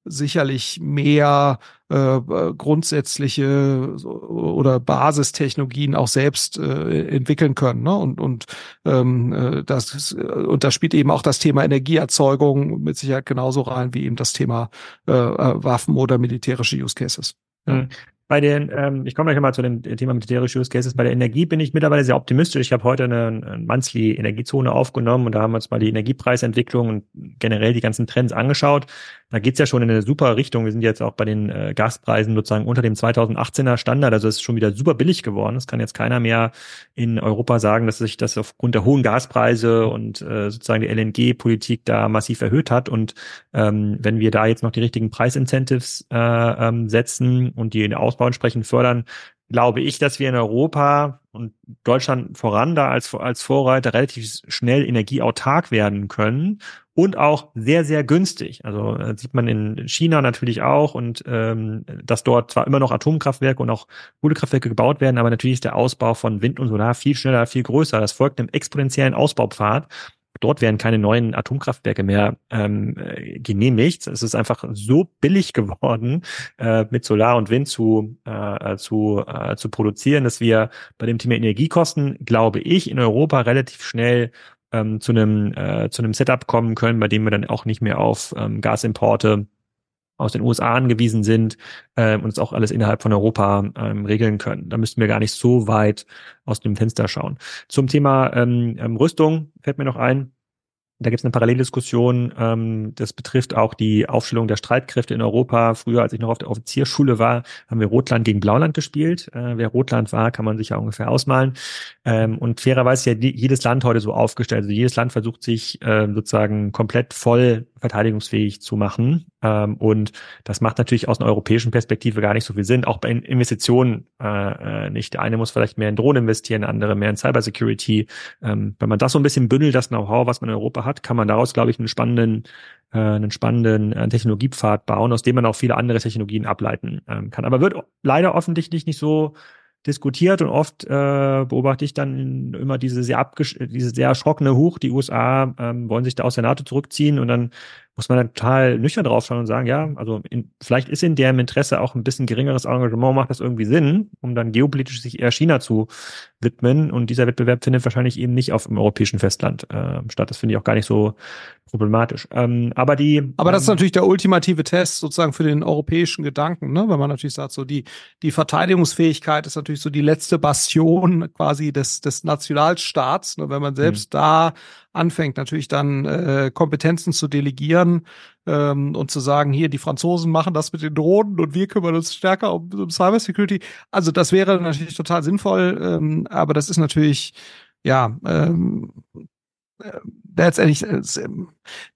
sicherlich mehr äh, grundsätzliche oder Basistechnologien auch selbst äh, entwickeln können. Ne? Und, und ähm, äh, das und da spielt eben auch das Thema Energieerzeugung mit Sicherheit genauso rein wie eben das Thema äh, äh Waffen oder militärische Use Cases. Ja. Bei den, ähm, ich komme gleich mal zu dem Thema militärische Use Cases. Bei der Energie bin ich mittlerweile sehr optimistisch. Ich habe heute eine, eine Monthly Energiezone aufgenommen und da haben wir uns mal die Energiepreisentwicklung und generell die ganzen Trends angeschaut. Da geht's ja schon in eine super Richtung. Wir sind jetzt auch bei den äh, Gaspreisen sozusagen unter dem 2018er Standard. Also es ist schon wieder super billig geworden. Es kann jetzt keiner mehr in Europa sagen, dass sich das aufgrund der hohen Gaspreise und äh, sozusagen der LNG-Politik da massiv erhöht hat. Und ähm, wenn wir da jetzt noch die richtigen Preisincentives äh, ähm, setzen und die der Ausbau entsprechend fördern, glaube ich, dass wir in Europa und Deutschland voran da als, als Vorreiter relativ schnell energieautark werden können und auch sehr, sehr günstig. Also äh, sieht man in China natürlich auch und ähm, dass dort zwar immer noch Atomkraftwerke und auch Kohlekraftwerke gebaut werden, aber natürlich ist der Ausbau von Wind und Solar viel schneller, viel größer. Das folgt einem exponentiellen Ausbaupfad Dort werden keine neuen Atomkraftwerke mehr ähm, äh, genehmigt. Es ist einfach so billig geworden, äh, mit Solar und Wind zu, äh, zu, äh, zu produzieren, dass wir bei dem Thema Energiekosten, glaube ich, in Europa relativ schnell ähm, zu einem äh, zu einem Setup kommen können, bei dem wir dann auch nicht mehr auf ähm, Gasimporte aus den USA angewiesen sind äh, und es auch alles innerhalb von Europa ähm, regeln können. Da müssten wir gar nicht so weit aus dem Fenster schauen. Zum Thema ähm, ähm Rüstung fällt mir noch ein, da gibt es eine Paralleldiskussion. Ähm, das betrifft auch die Aufstellung der Streitkräfte in Europa. Früher, als ich noch auf der Offizierschule war, haben wir Rotland gegen Blauland gespielt. Äh, wer Rotland war, kann man sich ja ungefähr ausmalen. Ähm, und fairerweise ist ja jedes Land heute so aufgestellt. Also jedes Land versucht sich äh, sozusagen komplett voll verteidigungsfähig zu machen. Ähm, und das macht natürlich aus einer europäischen Perspektive gar nicht so viel Sinn. Auch bei Investitionen äh, äh, nicht. Der eine muss vielleicht mehr in Drohnen investieren, der andere mehr in Cybersecurity. Ähm, wenn man das so ein bisschen bündelt, das Know-how, was man in Europa hat, kann man daraus, glaube ich, einen spannenden äh, einen spannenden äh, Technologiepfad bauen, aus dem man auch viele andere Technologien ableiten ähm, kann. Aber wird leider offensichtlich nicht so diskutiert und oft äh, beobachte ich dann immer diese sehr abgesch diese sehr erschrockene Huch, die USA ähm, wollen sich da aus der NATO zurückziehen und dann muss man dann total nüchtern draufschauen und sagen, ja, also in, vielleicht ist in deren Interesse auch ein bisschen geringeres Engagement, macht das irgendwie Sinn, um dann geopolitisch sich eher China zu widmen. Und dieser Wettbewerb findet wahrscheinlich eben nicht auf dem europäischen Festland äh, statt. Das finde ich auch gar nicht so problematisch. Ähm, aber die. Aber das ist ähm, natürlich der ultimative Test sozusagen für den europäischen Gedanken, ne? Weil man natürlich sagt, so die, die Verteidigungsfähigkeit ist natürlich so die letzte Bastion quasi des, des Nationalstaats. Ne? Wenn man selbst mhm. da anfängt, natürlich dann äh, Kompetenzen zu delegieren ähm, und zu sagen, hier, die Franzosen machen das mit den Drohnen und wir kümmern uns stärker um, um Cybersecurity. Also das wäre natürlich total sinnvoll, ähm, aber das ist natürlich, ja, ähm, äh, letztendlich, äh,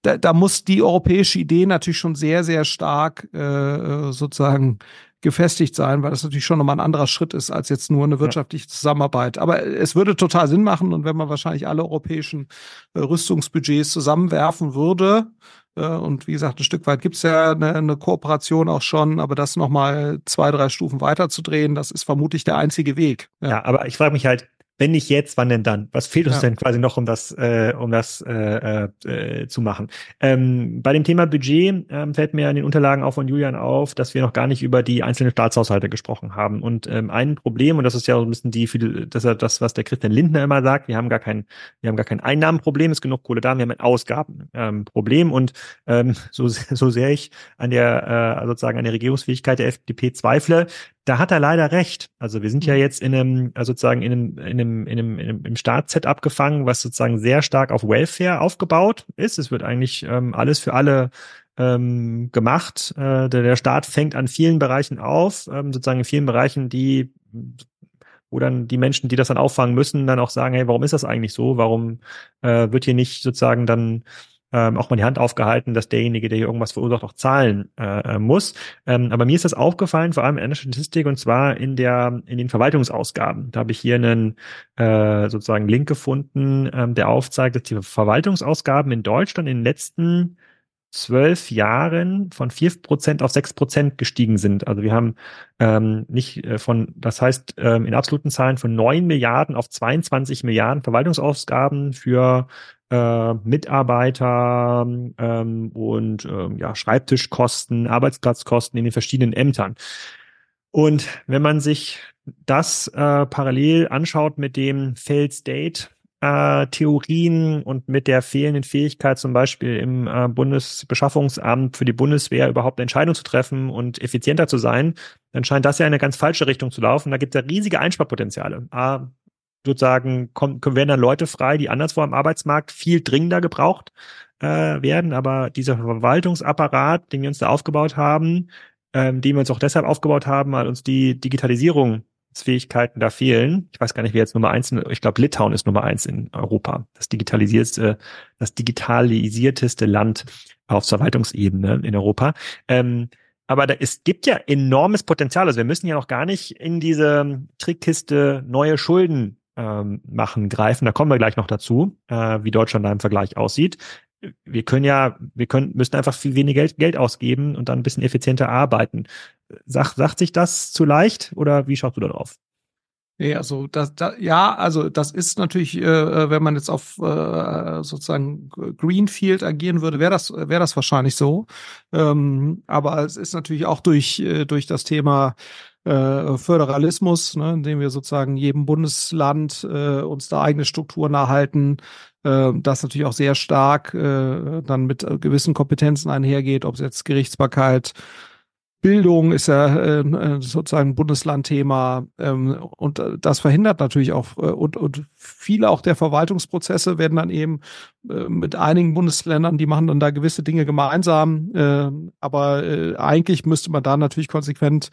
da, da muss die europäische Idee natürlich schon sehr, sehr stark äh, sozusagen gefestigt sein, weil das natürlich schon nochmal ein anderer Schritt ist als jetzt nur eine wirtschaftliche Zusammenarbeit. Aber es würde total Sinn machen und wenn man wahrscheinlich alle europäischen äh, Rüstungsbudgets zusammenwerfen würde, äh, und wie gesagt, ein Stück weit gibt's ja eine, eine Kooperation auch schon, aber das nochmal zwei, drei Stufen weiterzudrehen, das ist vermutlich der einzige Weg. Ja, ja aber ich frage mich halt, wenn nicht jetzt, wann denn dann? Was fehlt uns ja. denn quasi noch, um das, äh, um das äh, äh, zu machen? Ähm, bei dem Thema Budget ähm, fällt mir in den Unterlagen auch von Julian auf, dass wir noch gar nicht über die einzelnen Staatshaushalte gesprochen haben. Und ähm, ein Problem, und das ist ja so ein bisschen die, das ist das, was der Christian Lindner immer sagt, wir haben gar kein, wir haben gar kein Einnahmenproblem, ist genug Kohle da, wir haben ein Ausgabenproblem. Ähm, und ähm, so, so sehr ich an der äh, sozusagen an der Regierungsfähigkeit der FDP zweifle, da hat er leider recht. Also wir sind ja mhm. jetzt in einem, also sozusagen in einem, in einem, in einem, in einem im Staatsset abgefangen, was sozusagen sehr stark auf Welfare aufgebaut ist. Es wird eigentlich ähm, alles für alle ähm, gemacht. Äh, der, der Staat fängt an vielen Bereichen auf, ähm, sozusagen in vielen Bereichen, die wo dann die Menschen, die das dann auffangen müssen, dann auch sagen, hey, warum ist das eigentlich so? Warum äh, wird hier nicht sozusagen dann ähm, auch mal die Hand aufgehalten, dass derjenige, der hier irgendwas verursacht, auch zahlen äh, äh, muss. Ähm, aber mir ist das aufgefallen, vor allem in der Statistik, und zwar in der in den Verwaltungsausgaben. Da habe ich hier einen äh, sozusagen Link gefunden, ähm, der aufzeigt, dass die Verwaltungsausgaben in Deutschland in den letzten zwölf Jahren von vier Prozent auf sechs Prozent gestiegen sind. Also wir haben ähm, nicht äh, von, das heißt ähm, in absoluten Zahlen von neun Milliarden auf 22 Milliarden Verwaltungsausgaben für äh, Mitarbeiter ähm, und ähm, ja, Schreibtischkosten, Arbeitsplatzkosten in den verschiedenen Ämtern. Und wenn man sich das äh, parallel anschaut mit dem Failed State äh, Theorien und mit der fehlenden Fähigkeit zum Beispiel im äh, Bundesbeschaffungsamt für die Bundeswehr überhaupt Entscheidungen zu treffen und effizienter zu sein, dann scheint das ja in eine ganz falsche Richtung zu laufen. Da gibt es ja riesige Einsparpotenziale. A, sozusagen kommen, werden dann Leute frei, die anderswo am Arbeitsmarkt viel dringender gebraucht äh, werden. Aber dieser Verwaltungsapparat, den wir uns da aufgebaut haben, ähm, den wir uns auch deshalb aufgebaut haben, weil uns die Digitalisierungsfähigkeiten da fehlen. Ich weiß gar nicht, wer jetzt Nummer eins, ich glaube Litauen ist Nummer eins in Europa. Das digitalisierteste, das digitalisierteste Land auf Verwaltungsebene in Europa. Ähm, aber da, es gibt ja enormes Potenzial. Also wir müssen ja noch gar nicht in diese Trickkiste neue Schulden ähm, machen, greifen. Da kommen wir gleich noch dazu, äh, wie Deutschland da im Vergleich aussieht. Wir können ja, wir können, müssen einfach viel weniger Geld, Geld ausgeben und dann ein bisschen effizienter arbeiten. Sag, sagt sich das zu leicht oder wie schaust du da drauf? Ja, also das, das, ja, also das ist natürlich, äh, äh, wenn man jetzt auf äh, sozusagen Greenfield agieren würde, wäre das wäre das wahrscheinlich so. Ähm, aber es ist natürlich auch durch äh, durch das Thema äh, Föderalismus, ne, indem wir sozusagen jedem Bundesland äh, uns da eigene Strukturen erhalten, äh, das natürlich auch sehr stark äh, dann mit äh, gewissen Kompetenzen einhergeht, ob es jetzt Gerichtsbarkeit, Bildung ist ja äh, sozusagen ein Bundeslandthema ähm, und äh, das verhindert natürlich auch äh, und, und viele auch der Verwaltungsprozesse werden dann eben äh, mit einigen Bundesländern, die machen dann da gewisse Dinge gemeinsam, äh, aber äh, eigentlich müsste man da natürlich konsequent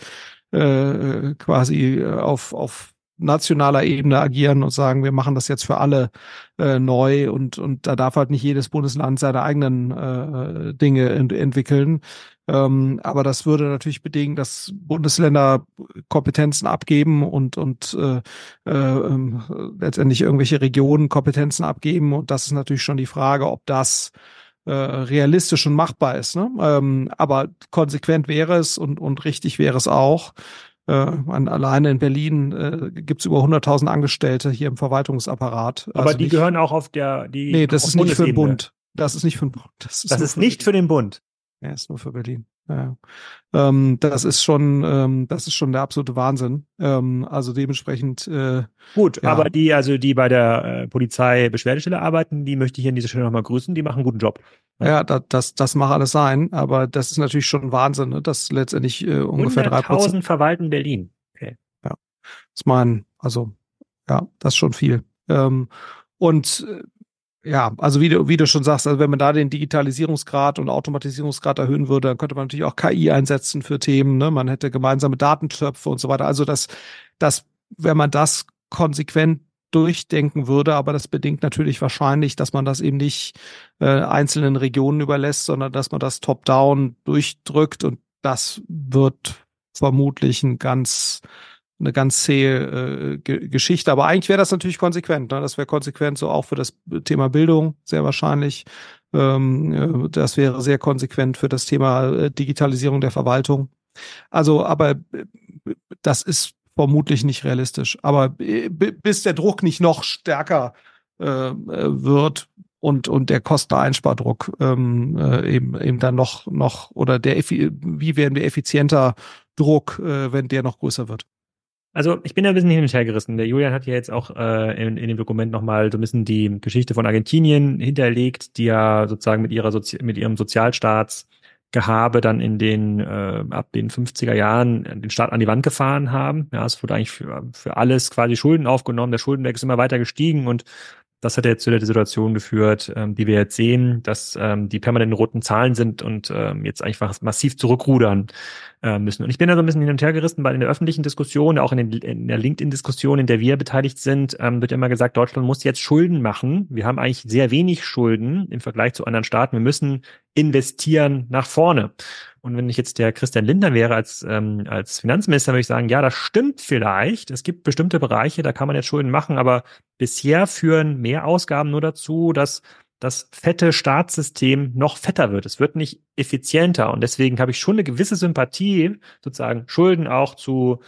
äh, quasi auf, auf nationaler Ebene agieren und sagen, wir machen das jetzt für alle äh, neu und, und da darf halt nicht jedes Bundesland seine eigenen äh, Dinge ent entwickeln. Ähm, aber das würde natürlich bedingen, dass Bundesländer Kompetenzen abgeben und, und äh, äh, letztendlich irgendwelche Regionen Kompetenzen abgeben. Und das ist natürlich schon die Frage, ob das äh, realistisch und machbar ist. Ne? Ähm, aber konsequent wäre es und, und richtig wäre es auch. Äh, alleine in Berlin äh, gibt es über 100.000 Angestellte hier im Verwaltungsapparat. Aber also die nicht, gehören auch auf der die. Nee, das ist nicht für den Bund. Das ist nicht für den Bund. Das ist, das ist nicht für den Bund. Ja, ist nur für Berlin. Ja. Ähm, das ist schon, ähm, das ist schon der absolute Wahnsinn. Ähm, also dementsprechend. Äh, Gut, ja. aber die, also die bei der äh, Polizei Beschwerdestelle arbeiten, die möchte ich hier an dieser Stelle nochmal grüßen. Die machen einen guten Job. Ja, ja das, das, das mag alles sein, aber das ist natürlich schon Wahnsinn, ne? dass letztendlich äh, ungefähr drei Prozent. verwalten Berlin. Okay. Ja, das meinen, also ja, das ist schon viel. Ähm, und äh, ja, also wie du, wie du schon sagst, also wenn man da den Digitalisierungsgrad und Automatisierungsgrad erhöhen würde, dann könnte man natürlich auch KI einsetzen für Themen. Ne? Man hätte gemeinsame Datentöpfe und so weiter. Also das, das, wenn man das konsequent durchdenken würde, aber das bedingt natürlich wahrscheinlich, dass man das eben nicht äh, einzelnen Regionen überlässt, sondern dass man das top-down durchdrückt und das wird vermutlich ein ganz eine ganz zähe äh, Geschichte. Aber eigentlich wäre das natürlich konsequent. Ne? Das wäre konsequent so auch für das Thema Bildung sehr wahrscheinlich. Ähm, äh, das wäre sehr konsequent für das Thema äh, Digitalisierung der Verwaltung. Also, aber äh, das ist vermutlich nicht realistisch. Aber bis der Druck nicht noch stärker äh, wird, und und der Kosteneinspardruck ähm, äh, eben eben dann noch noch oder der wie werden wir effizienter Druck, äh, wenn der noch größer wird. Also ich bin ja ein bisschen hin und her gerissen. Der Julian hat ja jetzt auch äh, in, in dem Dokument nochmal so ein bisschen die Geschichte von Argentinien hinterlegt, die ja sozusagen mit ihrer Sozi mit ihrem Sozialstaatsgehabe dann in den äh, ab den 50er Jahren den Staat an die Wand gefahren haben. Ja, es wurde eigentlich für, für alles quasi Schulden aufgenommen. Der Schuldenberg ist immer weiter gestiegen und das hat jetzt zu der Situation geführt, ähm, die wir jetzt sehen, dass ähm, die permanenten roten Zahlen sind und ähm, jetzt einfach massiv zurückrudern äh, müssen. Und ich bin da so ein bisschen hin und her gerissen, weil in der öffentlichen Diskussion, auch in, den, in der LinkedIn-Diskussion, in der wir beteiligt sind, ähm, wird immer gesagt, Deutschland muss jetzt Schulden machen. Wir haben eigentlich sehr wenig Schulden im Vergleich zu anderen Staaten. Wir müssen investieren nach vorne. Und wenn ich jetzt der Christian Lindner wäre als, ähm, als Finanzminister, würde ich sagen, ja, das stimmt vielleicht. Es gibt bestimmte Bereiche, da kann man jetzt Schulden machen, aber bisher führen mehr Ausgaben nur dazu, dass das fette Staatssystem noch fetter wird. Es wird nicht effizienter. Und deswegen habe ich schon eine gewisse Sympathie, sozusagen Schulden auch zu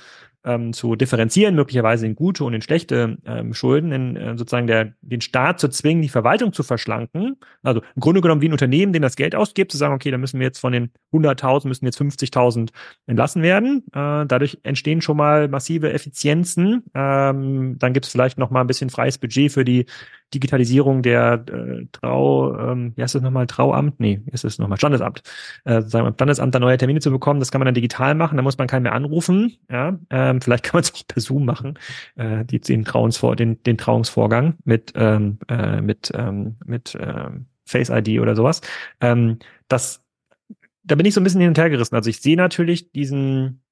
ähm, zu differenzieren, möglicherweise in gute und in schlechte ähm, Schulden, in äh, sozusagen der, den Staat zu zwingen, die Verwaltung zu verschlanken. Also im Grunde genommen wie ein Unternehmen, den das Geld ausgibt, zu sagen, okay, da müssen wir jetzt von den 100.000 müssen jetzt 50.000 entlassen werden. Äh, dadurch entstehen schon mal massive Effizienzen. Ähm, dann gibt es vielleicht noch mal ein bisschen freies Budget für die Digitalisierung der äh, Trau, ähm, wie heißt das nochmal, Trauamt? Nee, ist es nochmal Standesamt. Äh, sagen wir, Standesamt da neue Termine zu bekommen, das kann man dann digital machen, da muss man keinen mehr anrufen. Ja, ähm, vielleicht kann man es auch per Zoom machen, äh, die, den, Trauungsvor den, den Trauungsvorgang mit, ähm, äh, mit, ähm, mit ähm, Face ID oder sowas. Ähm, das, da bin ich so ein bisschen hin und her gerissen. Also ich sehe natürlich diesen,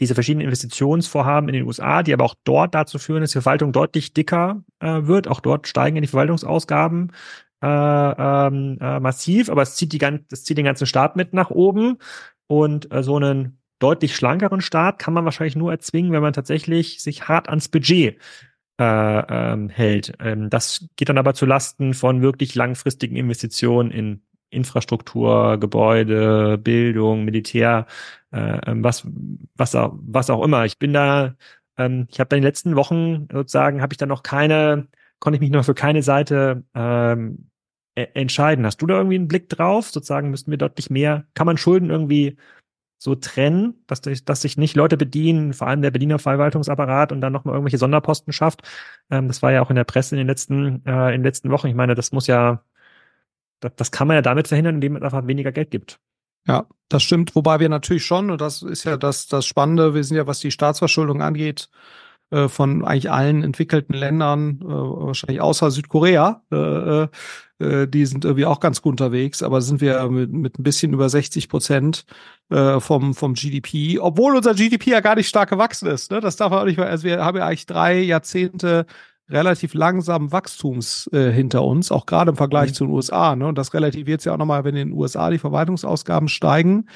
diese verschiedenen Investitionsvorhaben in den USA, die aber auch dort dazu führen, dass die Verwaltung deutlich dicker äh, wird. Auch dort steigen die Verwaltungsausgaben äh, ähm, äh, massiv, aber es zieht, die, das zieht den ganzen Staat mit nach oben. Und äh, so einen deutlich schlankeren Staat kann man wahrscheinlich nur erzwingen, wenn man tatsächlich sich hart ans Budget äh, ähm, hält. Ähm, das geht dann aber zu Lasten von wirklich langfristigen Investitionen in Infrastruktur, Gebäude, Bildung, Militär, äh, ähm, was, was, auch, was auch immer. Ich bin da, ähm, ich habe da in den letzten Wochen sozusagen, habe ich da noch keine, konnte ich mich noch für keine Seite ähm, e entscheiden. Hast du da irgendwie einen Blick drauf? Sozusagen müssten wir deutlich mehr, kann man Schulden irgendwie so trennen, dass, dass sich nicht Leute bedienen, vor allem der Berliner Verwaltungsapparat und dann nochmal irgendwelche Sonderposten schafft. Ähm, das war ja auch in der Presse in den letzten, äh, in den letzten Wochen. Ich meine, das muss ja das, das kann man ja damit verhindern, indem man einfach weniger Geld gibt. Ja, das stimmt. Wobei wir natürlich schon, und das ist ja das, das Spannende, wir sind ja, was die Staatsverschuldung angeht, äh, von eigentlich allen entwickelten Ländern, äh, wahrscheinlich außer Südkorea, äh, äh, die sind irgendwie auch ganz gut unterwegs, aber sind wir mit, mit ein bisschen über 60 Prozent äh, vom, vom GDP, obwohl unser GDP ja gar nicht stark gewachsen ist. Ne? Das darf man auch nicht mal, also wir haben ja eigentlich drei Jahrzehnte relativ langsamen Wachstums äh, hinter uns, auch gerade im Vergleich mhm. zu den USA. Ne? Und das relativiert ja auch nochmal, wenn in den USA die Verwaltungsausgaben steigen,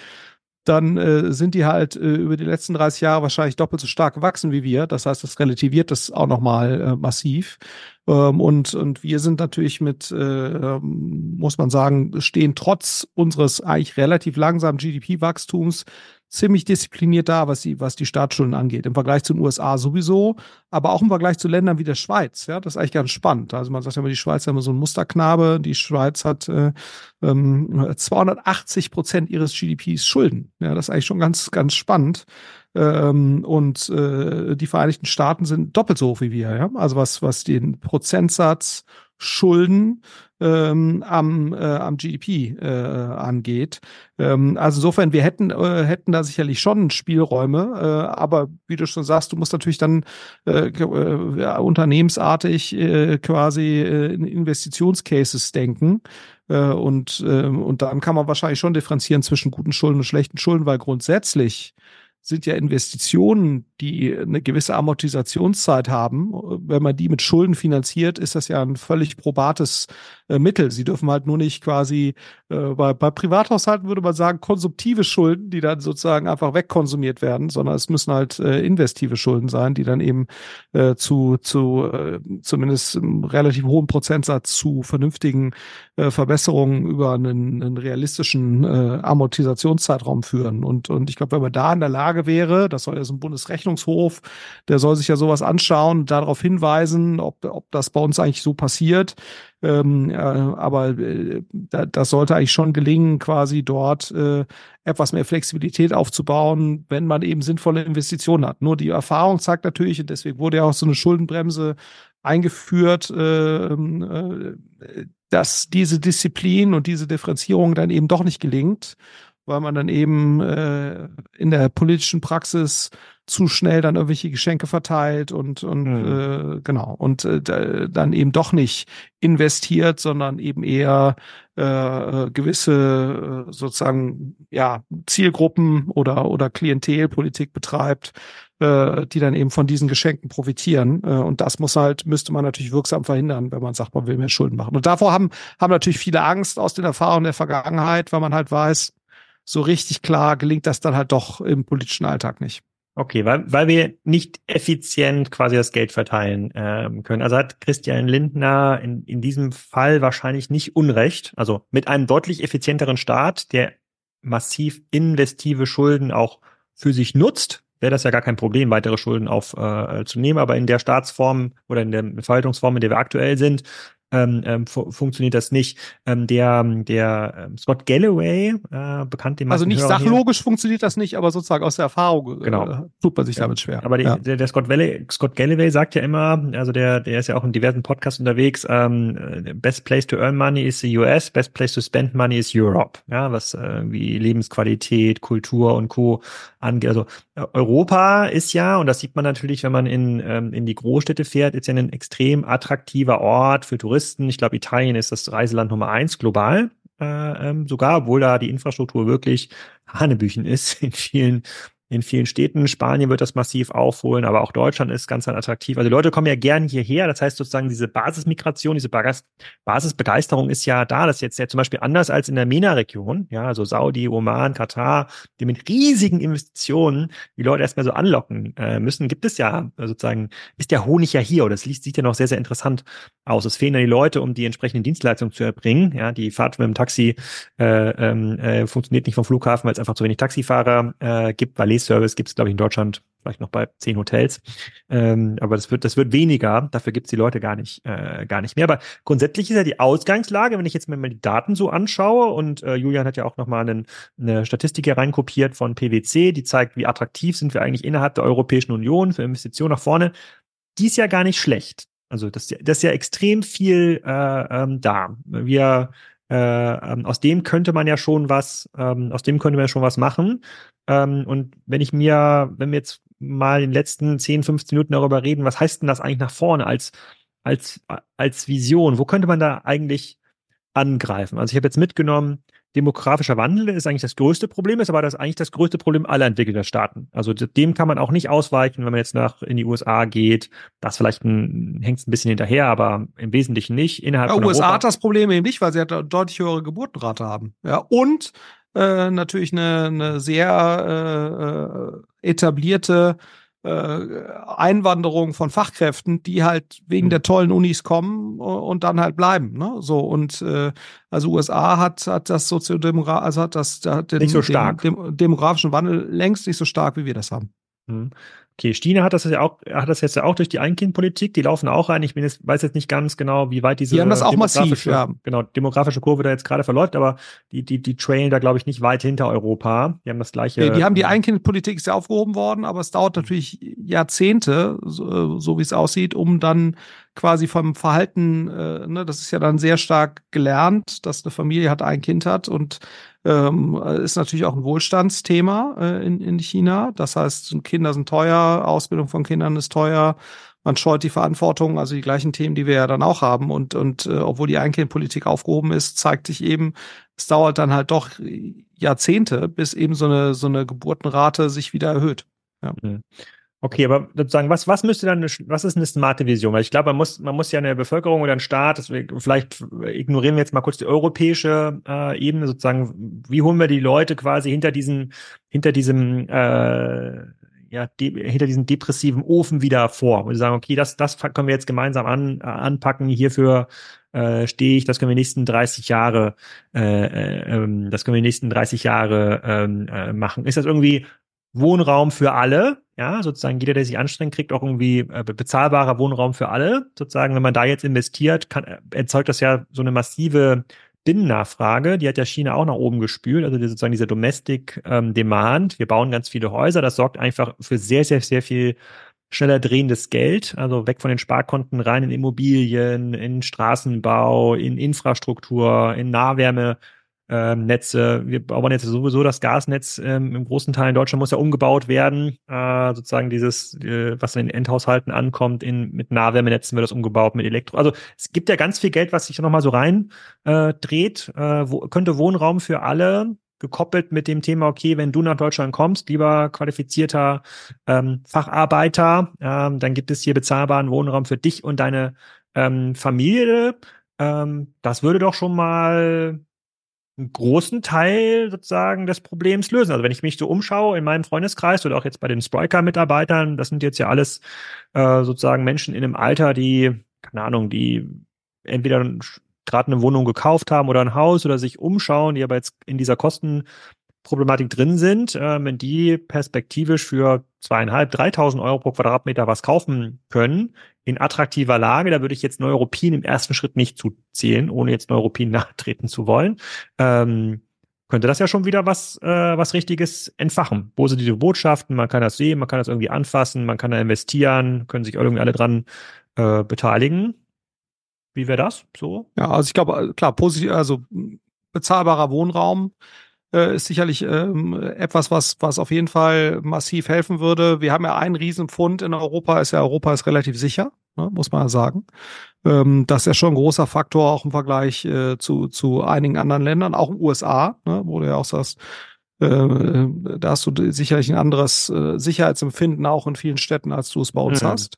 dann äh, sind die halt äh, über die letzten 30 Jahre wahrscheinlich doppelt so stark gewachsen wie wir. Das heißt, das relativiert das auch nochmal äh, massiv. Ähm, und, und wir sind natürlich mit, äh, ähm, muss man sagen, stehen trotz unseres eigentlich relativ langsamen GDP-Wachstums ziemlich diszipliniert da, was die, was die Staatsschulden angeht. Im Vergleich zu den USA sowieso, aber auch im Vergleich zu Ländern wie der Schweiz. Ja, das ist eigentlich ganz spannend. Also man sagt ja immer, die Schweiz ist immer so ein Musterknabe. Die Schweiz hat äh, ähm, 280 Prozent ihres GDPs Schulden. Ja, das ist eigentlich schon ganz, ganz spannend. Ähm, und äh, die Vereinigten Staaten sind doppelt so hoch wie wir. Ja? Also was, was den Prozentsatz Schulden ähm, am, äh, am GDP äh, angeht. Ähm, also insofern, wir hätten, äh, hätten da sicherlich schon Spielräume, äh, aber wie du schon sagst, du musst natürlich dann äh, äh, unternehmensartig äh, quasi äh, in Investitionscases denken. Äh, und, äh, und dann kann man wahrscheinlich schon differenzieren zwischen guten Schulden und schlechten Schulden, weil grundsätzlich sind ja Investitionen, die eine gewisse Amortisationszeit haben. Wenn man die mit Schulden finanziert, ist das ja ein völlig probates äh, Mittel. Sie dürfen halt nur nicht quasi, äh, bei, bei Privathaushalten würde man sagen, konsumtive Schulden, die dann sozusagen einfach wegkonsumiert werden, sondern es müssen halt äh, investive Schulden sein, die dann eben äh, zu, zu äh, zumindest einem relativ hohen Prozentsatz zu vernünftigen äh, Verbesserungen über einen, einen realistischen äh, Amortisationszeitraum führen. Und, und ich glaube, wenn man da in der Lage wäre, das soll ja so ein Bundesrechnungshof, der soll sich ja sowas anschauen, darauf hinweisen, ob, ob das bei uns eigentlich so passiert, ähm, äh, aber äh, da, das sollte eigentlich schon gelingen, quasi dort äh, etwas mehr Flexibilität aufzubauen, wenn man eben sinnvolle Investitionen hat. Nur die Erfahrung zeigt natürlich, und deswegen wurde ja auch so eine Schuldenbremse eingeführt, äh, äh, dass diese Disziplin und diese Differenzierung dann eben doch nicht gelingt, weil man dann eben äh, in der politischen Praxis zu schnell dann irgendwelche Geschenke verteilt und und mhm. äh, genau und äh, dann eben doch nicht investiert, sondern eben eher äh, gewisse äh, sozusagen ja Zielgruppen oder oder Klientelpolitik betreibt, äh, die dann eben von diesen Geschenken profitieren. Äh, und das muss halt müsste man natürlich wirksam verhindern, wenn man sagt, man will mehr Schulden machen. Und davor haben haben natürlich viele Angst aus den Erfahrungen der Vergangenheit, weil man halt weiß, so richtig klar gelingt das dann halt doch im politischen Alltag nicht. Okay, weil, weil wir nicht effizient quasi das Geld verteilen ähm, können. Also hat Christian Lindner in, in diesem Fall wahrscheinlich nicht Unrecht. Also mit einem deutlich effizienteren Staat, der massiv investive Schulden auch für sich nutzt, wäre das ja gar kein Problem, weitere Schulden aufzunehmen. Äh, Aber in der Staatsform oder in der Verwaltungsform, in der wir aktuell sind, ähm, ähm, fu funktioniert das nicht. Ähm, der der ähm, Scott Galloway, äh, bekannt dem Also nicht sachlogisch hier. funktioniert das nicht, aber sozusagen aus der Erfahrung äh, genau. äh, tut man sich ja. damit schwer. Aber die, ja. der, der Scott, Valley, Scott Galloway sagt ja immer, also der, der ist ja auch in diversen Podcasts unterwegs, ähm, best place to earn money is the US, best place to spend money is Europe. Ja, was äh, wie Lebensqualität, Kultur und Co. angeht. Also Europa ist ja, und das sieht man natürlich, wenn man in, ähm, in die Großstädte fährt, ist ja ein extrem attraktiver Ort für Touristen. Ich glaube, Italien ist das Reiseland Nummer eins global. Äh, ähm, sogar, obwohl da die Infrastruktur wirklich Hanebüchen ist in vielen in vielen Städten. Spanien wird das massiv aufholen, aber auch Deutschland ist ganz attraktiv. Also die Leute kommen ja gern hierher. Das heißt sozusagen diese Basismigration, diese Basisbegeisterung ist ja da. Das ist jetzt ja zum Beispiel anders als in der MENA-Region. Ja, also Saudi, Oman, Katar, die mit riesigen Investitionen die Leute erstmal so anlocken äh, müssen. Gibt es ja sozusagen, ist der Honig ja hier oder das sieht ja noch sehr, sehr interessant aus. Es fehlen dann die Leute, um die entsprechenden Dienstleistungen zu erbringen. Ja, die Fahrt mit dem Taxi äh, ähm, äh, funktioniert nicht vom Flughafen, weil es einfach zu wenig Taxifahrer äh, gibt, weil Service gibt es, glaube ich, in Deutschland vielleicht noch bei zehn Hotels. Ähm, aber das wird, das wird weniger. Dafür gibt es die Leute gar nicht, äh, gar nicht mehr. Aber grundsätzlich ist ja die Ausgangslage, wenn ich jetzt mir mal die Daten so anschaue und äh, Julian hat ja auch nochmal eine Statistik hier reinkopiert von PwC, die zeigt, wie attraktiv sind wir eigentlich innerhalb der Europäischen Union für Investitionen nach vorne. Die ist ja gar nicht schlecht. Also das, das ist ja extrem viel äh, ähm, da. Wir äh, ähm, aus dem könnte man ja schon was, ähm, aus dem könnte man ja schon was machen. Ähm, und wenn ich mir, wenn wir jetzt mal in den letzten 10, 15 Minuten darüber reden, was heißt denn das eigentlich nach vorne als, als, als Vision? Wo könnte man da eigentlich angreifen? Also ich habe jetzt mitgenommen, demografischer Wandel ist eigentlich das größte Problem, ist aber das eigentlich das größte Problem aller entwickelter Staaten. Also dem kann man auch nicht ausweichen, wenn man jetzt nach in die USA geht. Das vielleicht hängt es ein bisschen hinterher, aber im Wesentlichen nicht. Innerhalb ja, von USA Europa. hat das Problem eben nicht, weil sie halt eine deutlich höhere Geburtenrate haben. Ja, und äh, natürlich eine, eine sehr äh, etablierte äh, Einwanderung von Fachkräften, die halt wegen der tollen Unis kommen und dann halt bleiben. Ne? So und äh, also USA hat hat das Soziodemograf also hat das hat den, nicht so stark. Den, dem, demografischen Wandel längst nicht so stark, wie wir das haben. Okay, Stine hat das ja auch, hat das jetzt ja auch durch die Einkindpolitik, die laufen auch rein. Ich bin jetzt, weiß jetzt nicht ganz genau, wie weit diese die haben das auch massiv, ja. genau, demografische Kurve da jetzt gerade verläuft, aber die, die, die trailen da, glaube ich, nicht weit hinter Europa. Die haben das gleiche. Nee, die haben die Einkindpolitik ist ja aufgehoben worden, aber es dauert natürlich Jahrzehnte, so, so wie es aussieht, um dann quasi vom Verhalten, äh, ne, das ist ja dann sehr stark gelernt, dass eine Familie hat, ein Kind hat und ähm, ist natürlich auch ein Wohlstandsthema äh, in, in China. Das heißt, Kinder sind teuer, Ausbildung von Kindern ist teuer man scheut die Verantwortung, also die gleichen Themen, die wir ja dann auch haben. Und, und äh, obwohl die Einkindpolitik aufgehoben ist, zeigt sich eben, es dauert dann halt doch Jahrzehnte, bis eben so eine, so eine Geburtenrate sich wieder erhöht. Ja. Mhm. Okay, aber sozusagen, was, was müsste dann, was ist eine smarte Vision? Weil ich glaube, man muss, man muss ja eine Bevölkerung oder einen Staat, deswegen, vielleicht ignorieren wir jetzt mal kurz die europäische äh, Ebene, sozusagen, wie holen wir die Leute quasi hinter diesen, hinter diesem, äh, ja, de, hinter diesem depressiven Ofen wieder vor? Und sagen, okay, das, das können wir jetzt gemeinsam an, anpacken, hierfür äh, stehe ich, das können wir nächsten 30 Jahre, äh, äh, ähm, das können wir nächsten 30 Jahre ähm, äh, machen. Ist das irgendwie Wohnraum für alle, ja, sozusagen jeder, der sich anstrengt, kriegt auch irgendwie äh, bezahlbarer Wohnraum für alle. Sozusagen, wenn man da jetzt investiert, kann, äh, erzeugt das ja so eine massive Binnennachfrage, die hat ja China auch nach oben gespült, also sozusagen dieser Domestic ähm, Demand. Wir bauen ganz viele Häuser, das sorgt einfach für sehr, sehr, sehr viel schneller drehendes Geld, also weg von den Sparkonten rein in Immobilien, in Straßenbau, in Infrastruktur, in Nahwärme ähm, Netze. Wir bauen jetzt sowieso das Gasnetz ähm, im großen Teil in Deutschland muss ja umgebaut werden. Äh, sozusagen dieses, äh, was in den Endhaushalten ankommt, in, mit Nahwärmenetzen wird das umgebaut, mit Elektro. Also es gibt ja ganz viel Geld, was sich nochmal so rein äh, dreht. Äh, wo, könnte Wohnraum für alle gekoppelt mit dem Thema, okay, wenn du nach Deutschland kommst, lieber qualifizierter ähm, Facharbeiter, ähm, dann gibt es hier bezahlbaren Wohnraum für dich und deine ähm, Familie. Ähm, das würde doch schon mal einen großen Teil sozusagen des Problems lösen. Also wenn ich mich so umschaue in meinem Freundeskreis oder auch jetzt bei den Spriker-Mitarbeitern, das sind jetzt ja alles äh, sozusagen Menschen in einem Alter, die, keine Ahnung, die entweder gerade eine Wohnung gekauft haben oder ein Haus oder sich umschauen, die aber jetzt in dieser Kosten Problematik drin sind, äh, wenn die perspektivisch für zweieinhalb, dreitausend Euro pro Quadratmeter was kaufen können, in attraktiver Lage, da würde ich jetzt Neuropin im ersten Schritt nicht zuzählen, ohne jetzt Neuropin nachtreten zu wollen, ähm, könnte das ja schon wieder was, äh, was Richtiges entfachen. Positive Botschaften, man kann das sehen, man kann das irgendwie anfassen, man kann da investieren, können sich irgendwie alle dran äh, beteiligen. Wie wäre das so? Ja, also ich glaube, klar, positiv, also bezahlbarer Wohnraum, äh, ist sicherlich ähm, etwas, was, was auf jeden Fall massiv helfen würde. Wir haben ja einen Riesenpfund in Europa, ist ja Europa ist relativ sicher, ne, muss man ja sagen. Ähm, das ist ja schon ein großer Faktor auch im Vergleich äh, zu, zu einigen anderen Ländern, auch in den USA, ne, wo du ja auch sagst, äh, da hast du sicherlich ein anderes äh, Sicherheitsempfinden auch in vielen Städten, als du es bei uns mhm. hast.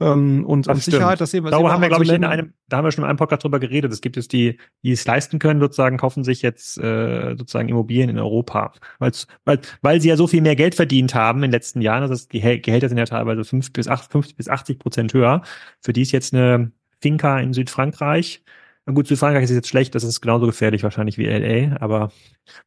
Ähm, und, das und Sicherheit, das sehen wir. Darüber haben wir, glaube ich, in einem, da haben wir schon in einem Podcast drüber geredet. Es gibt es die, die es leisten können, sozusagen, kaufen sich jetzt äh, sozusagen Immobilien in Europa. Weil's, weil, weil sie ja so viel mehr Geld verdient haben in den letzten Jahren. Also die Gehälter sind ja teilweise fünf bis acht, 50 bis 80 Prozent höher. Für die ist jetzt eine Finca in Südfrankreich. Gut, Südfrankreich ist jetzt schlecht, das ist genauso gefährlich wahrscheinlich wie LA, aber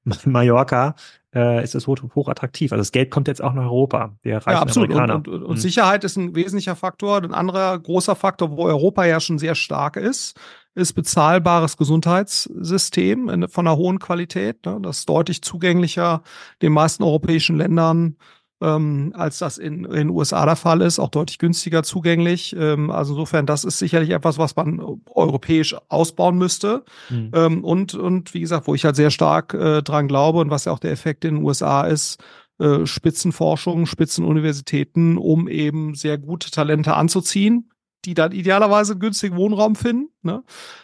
Mallorca äh, ist es hoch, hoch attraktiv. Also das Geld kommt jetzt auch nach Europa. Der ja, absolut. Amerikaner. Und, und, und mhm. Sicherheit ist ein wesentlicher Faktor. Ein anderer großer Faktor, wo Europa ja schon sehr stark ist, ist bezahlbares Gesundheitssystem in, von einer hohen Qualität. Ne? Das ist deutlich zugänglicher den meisten europäischen Ländern ähm, als das in, in den USA der Fall ist, auch deutlich günstiger zugänglich. Ähm, also insofern, das ist sicherlich etwas, was man europäisch ausbauen müsste. Mhm. Ähm, und, und wie gesagt, wo ich halt sehr stark äh, dran glaube und was ja auch der Effekt in den USA ist, äh, Spitzenforschung, Spitzenuniversitäten, um eben sehr gute Talente anzuziehen die dann idealerweise einen günstigen Wohnraum finden. Ne?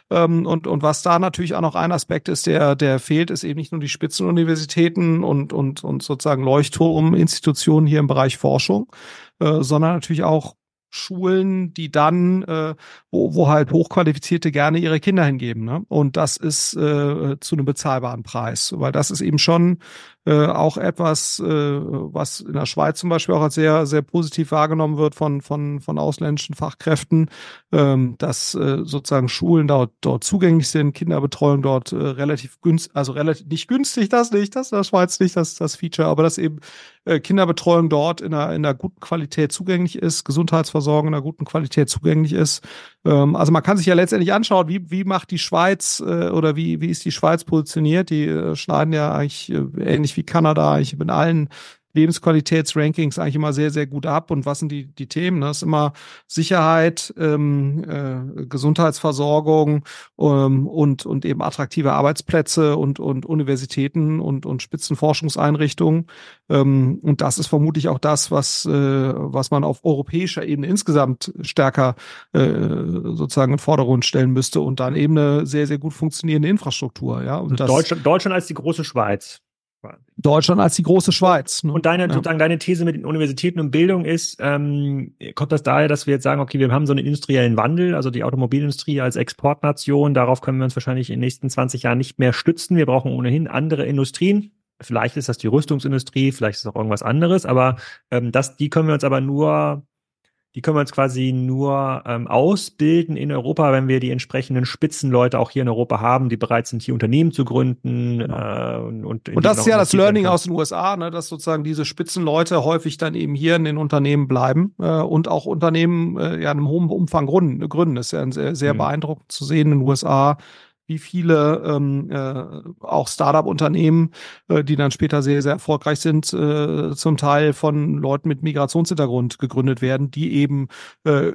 Ähm, und, und was da natürlich auch noch ein Aspekt ist, der, der fehlt, ist eben nicht nur die Spitzenuniversitäten und, und, und sozusagen Leuchtturminstitutionen hier im Bereich Forschung, äh, sondern natürlich auch Schulen, die dann, äh, wo, wo halt Hochqualifizierte gerne ihre Kinder hingeben. Ne? Und das ist äh, zu einem bezahlbaren Preis, weil das ist eben schon äh, auch etwas, äh, was in der Schweiz zum Beispiel auch als sehr, sehr positiv wahrgenommen wird von, von, von ausländischen Fachkräften, ähm, dass äh, sozusagen Schulen dort, dort zugänglich sind, Kinderbetreuung dort äh, relativ günstig, also relativ nicht günstig, das nicht, das in der Schweiz nicht, das das Feature, aber dass eben äh, Kinderbetreuung dort in einer, in einer guten Qualität zugänglich ist, Gesundheitsversorgung in einer guten Qualität zugänglich ist. Ähm, also man kann sich ja letztendlich anschauen, wie, wie macht die Schweiz äh, oder wie, wie ist die Schweiz positioniert? Die äh, schneiden ja eigentlich äh, ähnlich wie Kanada, ich in allen Lebensqualitätsrankings eigentlich immer sehr, sehr gut ab. Und was sind die, die Themen? Das ist immer Sicherheit, ähm, äh, Gesundheitsversorgung ähm, und, und eben attraktive Arbeitsplätze und, und Universitäten und, und Spitzenforschungseinrichtungen. Ähm, und das ist vermutlich auch das, was, äh, was man auf europäischer Ebene insgesamt stärker äh, sozusagen in Vordergrund stellen müsste und dann eben eine sehr, sehr gut funktionierende Infrastruktur. Ja? Und das, Deutschland, Deutschland als die große Schweiz. Deutschland als die große Schweiz. Ne? Und deine, ja. sozusagen deine These mit den Universitäten und Bildung ist, ähm, kommt das daher, dass wir jetzt sagen, okay, wir haben so einen industriellen Wandel, also die Automobilindustrie als Exportnation, darauf können wir uns wahrscheinlich in den nächsten 20 Jahren nicht mehr stützen. Wir brauchen ohnehin andere Industrien. Vielleicht ist das die Rüstungsindustrie, vielleicht ist es auch irgendwas anderes, aber ähm, das, die können wir uns aber nur die können wir uns quasi nur ähm, ausbilden in Europa, wenn wir die entsprechenden Spitzenleute auch hier in Europa haben, die bereit sind, hier Unternehmen zu gründen. Genau. Äh, und, und das ist ja das Learning aus den USA, ne, dass sozusagen diese Spitzenleute häufig dann eben hier in den Unternehmen bleiben äh, und auch Unternehmen äh, ja in einem hohen Umfang gründen. gründen. Das ist ja sehr, sehr mhm. beeindruckend zu sehen in den USA, wie viele ähm, äh, auch Startup-Unternehmen, äh, die dann später sehr, sehr erfolgreich sind, äh, zum Teil von Leuten mit Migrationshintergrund gegründet werden, die eben, äh,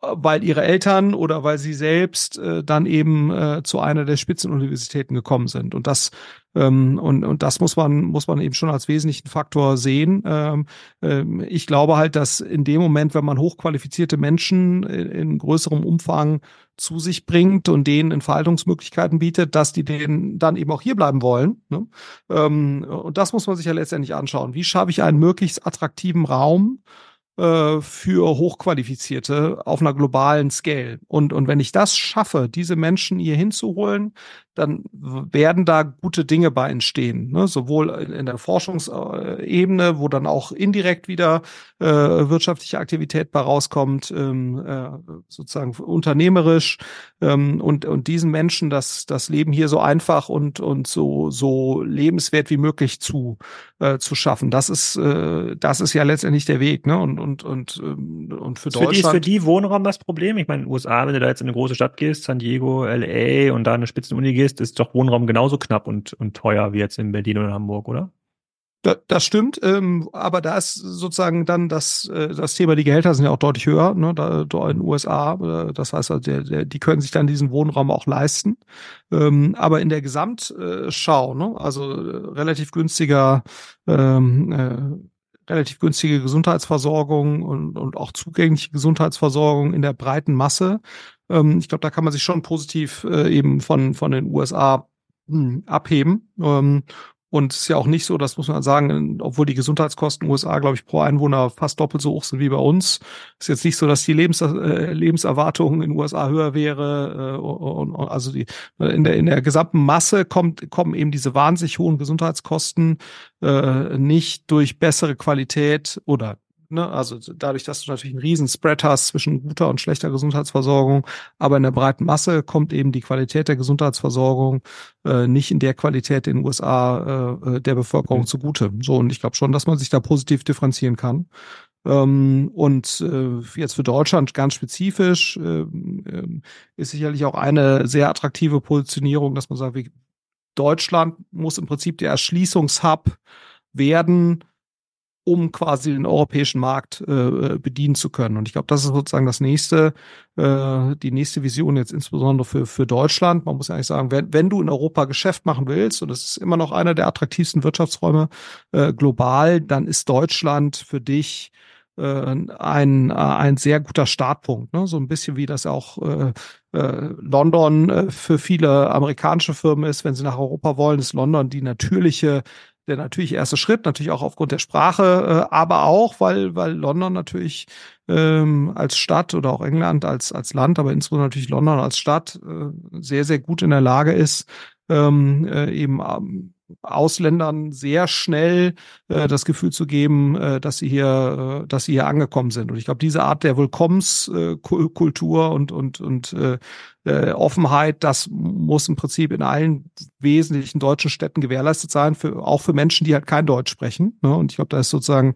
weil ihre Eltern oder weil sie selbst äh, dann eben äh, zu einer der Spitzenuniversitäten gekommen sind. Und das ähm, und, und das muss man, muss man eben schon als wesentlichen Faktor sehen. Ähm, ähm, ich glaube halt, dass in dem Moment, wenn man hochqualifizierte Menschen in, in größerem Umfang zu sich bringt und denen Entfaltungsmöglichkeiten bietet, dass die denen dann eben auch hier bleiben wollen. Ne? Ähm, und das muss man sich ja letztendlich anschauen. Wie schaffe ich einen möglichst attraktiven Raum, äh, für Hochqualifizierte auf einer globalen Scale. Und, und wenn ich das schaffe, diese Menschen hier hinzuholen, dann werden da gute Dinge bei entstehen. Ne? Sowohl in der Forschungsebene, wo dann auch indirekt wieder äh, wirtschaftliche Aktivität bei rauskommt, ähm, äh, sozusagen unternehmerisch ähm, und, und diesen Menschen das, das Leben hier so einfach und, und so, so lebenswert wie möglich zu, äh, zu schaffen. Das ist, äh, das ist ja letztendlich der Weg. Ne? Und, und, und, ähm, und für, für Deutschland. Die ist für die Wohnraum das Problem? Ich meine, in den USA, wenn du da jetzt in eine große Stadt gehst, San Diego, LA und da eine Spitzenuni gehst, gehst, ist doch Wohnraum genauso knapp und, und teuer wie jetzt in Berlin oder Hamburg, oder? Da, das stimmt, ähm, aber da ist sozusagen dann das, äh, das Thema, die Gehälter sind ja auch deutlich höher, ne, da, da in den USA. Äh, das heißt, also der, der, die können sich dann diesen Wohnraum auch leisten. Ähm, aber in der Gesamtschau, ne, also äh, relativ günstiger, ähm, äh, relativ günstige Gesundheitsversorgung und, und auch zugängliche Gesundheitsversorgung in der breiten Masse ähm, ich glaube, da kann man sich schon positiv äh, eben von, von den USA mh, hm, abheben. Ähm, und es ist ja auch nicht so, das muss man sagen, obwohl die Gesundheitskosten USA, glaube ich, pro Einwohner fast doppelt so hoch sind wie bei uns, ist jetzt nicht so, dass die Lebens äh, Lebenserwartung in den USA höher wäre. Äh, und, und, also die, in der in der gesamten Masse kommt kommen eben diese wahnsinnig hohen Gesundheitskosten äh, nicht durch bessere Qualität oder Ne? Also dadurch, dass du natürlich einen riesen Spread hast zwischen guter und schlechter Gesundheitsversorgung, aber in der breiten Masse kommt eben die Qualität der Gesundheitsversorgung äh, nicht in der Qualität in den USA äh, äh, der Bevölkerung mhm. zugute. So, und ich glaube schon, dass man sich da positiv differenzieren kann. Ähm, und äh, jetzt für Deutschland ganz spezifisch äh, äh, ist sicherlich auch eine sehr attraktive Positionierung, dass man sagt, wie Deutschland muss im Prinzip der Erschließungshub werden um quasi den europäischen Markt äh, bedienen zu können. Und ich glaube, das ist sozusagen das nächste, äh, die nächste Vision jetzt insbesondere für, für Deutschland. Man muss ja eigentlich sagen, wenn, wenn du in Europa Geschäft machen willst, und das ist immer noch einer der attraktivsten Wirtschaftsräume äh, global, dann ist Deutschland für dich äh, ein, äh, ein sehr guter Startpunkt. Ne? So ein bisschen wie das auch äh, äh, London äh, für viele amerikanische Firmen ist, wenn sie nach Europa wollen, ist London die natürliche der natürlich erste Schritt, natürlich auch aufgrund der Sprache, äh, aber auch, weil, weil London natürlich ähm, als Stadt oder auch England als, als Land, aber insbesondere natürlich London als Stadt äh, sehr, sehr gut in der Lage ist, ähm, äh, eben ähm, Ausländern sehr schnell äh, das Gefühl zu geben, äh, dass sie hier, äh, dass sie hier angekommen sind. Und ich glaube, diese Art der Willkommenskultur und und und äh, äh, Offenheit, das muss im Prinzip in allen wesentlichen deutschen Städten gewährleistet sein, für, auch für Menschen, die halt kein Deutsch sprechen. Ne? Und ich glaube, da ist sozusagen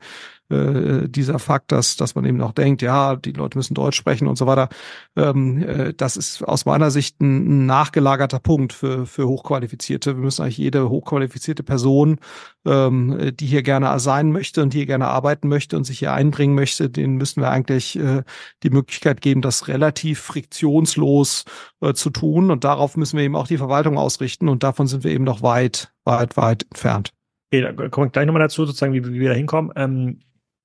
äh, dieser Fakt, dass, dass man eben auch denkt, ja, die Leute müssen Deutsch sprechen und so weiter, ähm, äh, das ist aus meiner Sicht ein, nachgelagerter Punkt für, für Hochqualifizierte. Wir müssen eigentlich jede hochqualifizierte Person, ähm, die hier gerne sein möchte und hier gerne arbeiten möchte und sich hier einbringen möchte, den müssen wir eigentlich äh, die Möglichkeit geben, das relativ friktionslos äh, zu tun. Und darauf müssen wir eben auch die Verwaltung ausrichten. Und davon sind wir eben noch weit, weit, weit entfernt. Okay, da kommen wir gleich nochmal dazu, sozusagen, wie, wie wir da hinkommen. Ähm,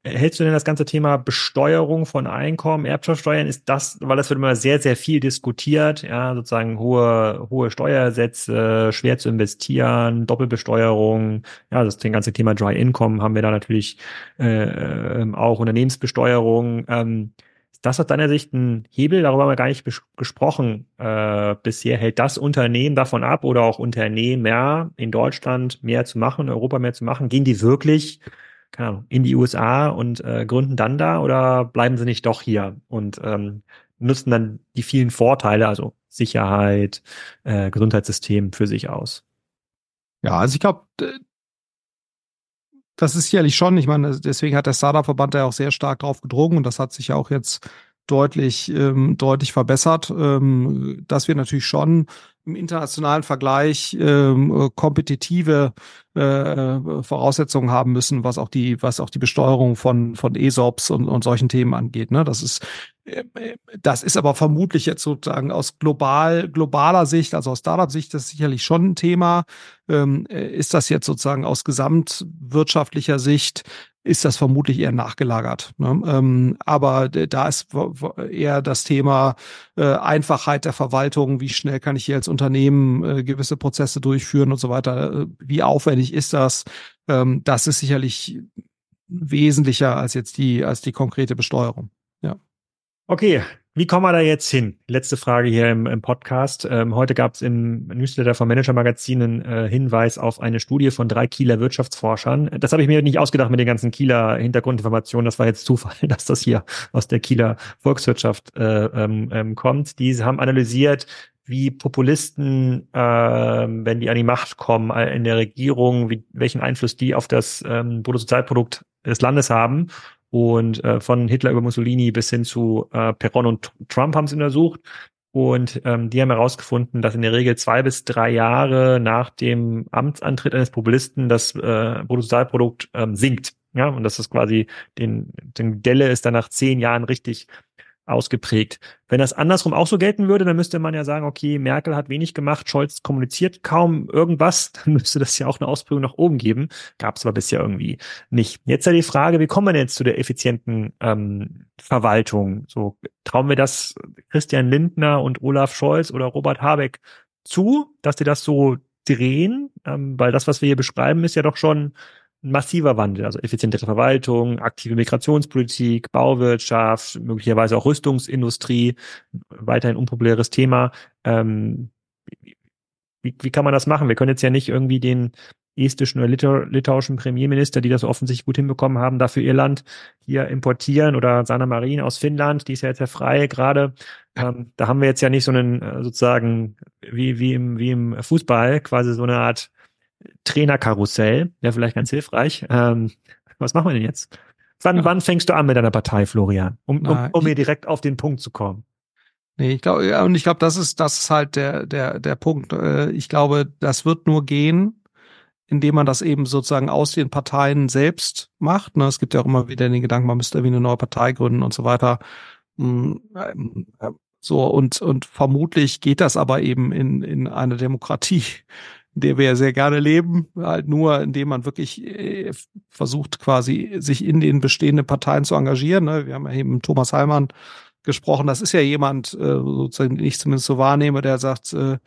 hältst du denn das ganze Thema Besteuerung von Einkommen, Erbschaftssteuern, ist das, weil das wird immer sehr, sehr viel diskutiert, ja, sozusagen hohe, hohe Steuersätze, schwer zu investieren, Doppelbesteuerung, ja, das, das ganze Thema Dry Income haben wir da natürlich äh, ähm, auch Unternehmensbesteuerung. Ähm, ist das aus deiner Sicht ein Hebel? Darüber haben wir gar nicht gesprochen äh, bisher. Hält das Unternehmen davon ab oder auch Unternehmer in Deutschland mehr zu machen, in Europa mehr zu machen? Gehen die wirklich keine Ahnung, in die USA und äh, gründen dann da oder bleiben sie nicht doch hier und ähm, nutzen dann die vielen Vorteile, also Sicherheit, äh, Gesundheitssystem für sich aus? Ja, also ich glaube, das ist sicherlich schon, ich meine, deswegen hat der Startup-Verband ja auch sehr stark drauf gedrungen und das hat sich ja auch jetzt deutlich, ähm, deutlich verbessert, ähm, dass wir natürlich schon im internationalen Vergleich ähm, kompetitive äh, Voraussetzungen haben müssen, was auch die, was auch die Besteuerung von von ESOPs und, und solchen Themen angeht. Ne? Das ist äh, das ist aber vermutlich jetzt sozusagen aus global globaler Sicht, also aus Startup-Sicht, das ist sicherlich schon ein Thema. Ähm, äh, ist das jetzt sozusagen aus gesamtwirtschaftlicher Sicht ist das vermutlich eher nachgelagert. Ne? Ähm, aber da ist eher das Thema äh, Einfachheit der Verwaltung, wie schnell kann ich hier als Unternehmen äh, gewisse Prozesse durchführen und so weiter, äh, wie aufwendig ist das? Ähm, das ist sicherlich wesentlicher als jetzt die, als die konkrete Besteuerung. Ja. Okay, wie kommen wir da jetzt hin? Letzte Frage hier im, im Podcast. Ähm, heute gab es im Newsletter vom Manager Magazin einen äh, Hinweis auf eine Studie von drei Kieler Wirtschaftsforschern. Das habe ich mir nicht ausgedacht mit den ganzen Kieler Hintergrundinformationen. Das war jetzt Zufall, dass das hier aus der Kieler Volkswirtschaft äh, ähm, ähm, kommt. Die haben analysiert, wie Populisten, äh, wenn die an die Macht kommen äh, in der Regierung, wie, welchen Einfluss die auf das ähm, Bruttosozialprodukt des Landes haben und äh, von Hitler über Mussolini bis hin zu äh, Peron und Trump haben sie untersucht. Und ähm, die haben herausgefunden, dass in der Regel zwei bis drei Jahre nach dem Amtsantritt eines Populisten das äh, Bruttosozialprodukt ähm, sinkt. Ja, und das ist quasi den, den Delle ist dann nach zehn Jahren richtig ausgeprägt. Wenn das andersrum auch so gelten würde, dann müsste man ja sagen, okay, Merkel hat wenig gemacht, Scholz kommuniziert kaum irgendwas, dann müsste das ja auch eine Ausprägung nach oben geben. Gab es aber bisher irgendwie nicht. Jetzt ja die Frage, wie kommen wir jetzt zu der effizienten ähm, Verwaltung? So trauen wir das Christian Lindner und Olaf Scholz oder Robert Habeck zu, dass die das so drehen? Ähm, weil das, was wir hier beschreiben, ist ja doch schon massiver Wandel, also effizientere Verwaltung, aktive Migrationspolitik, Bauwirtschaft, möglicherweise auch Rüstungsindustrie, weiterhin unpopuläres Thema. Ähm, wie, wie kann man das machen? Wir können jetzt ja nicht irgendwie den estischen oder Litau litauischen Premierminister, die das offensichtlich gut hinbekommen haben, dafür ihr Land hier importieren oder Sanna Marin aus Finnland, die ist ja jetzt ja frei gerade. Ähm, da haben wir jetzt ja nicht so einen äh, sozusagen wie, wie, im, wie im Fußball quasi so eine Art Trainerkarussell, wäre vielleicht ganz hilfreich. Ähm, was machen wir denn jetzt? Wann, ja. wann fängst du an mit deiner Partei, Florian? Um, um, um mir direkt auf den Punkt zu kommen. Nee, ich glaube, ja, und ich glaube, das ist, das ist halt der, der, der Punkt. Äh, ich glaube, das wird nur gehen, indem man das eben sozusagen aus den Parteien selbst macht. Ne? Es gibt ja auch immer wieder den Gedanken, man müsste irgendwie eine neue Partei gründen und so weiter. Hm, ähm, so, und, und vermutlich geht das aber eben in, in einer Demokratie in der wir ja sehr gerne leben, halt nur indem man wirklich äh, versucht quasi sich in den bestehenden Parteien zu engagieren. Ne? Wir haben ja eben Thomas Heilmann gesprochen. Das ist ja jemand, äh, sozusagen, den ich zumindest so wahrnehme, der sagt, äh,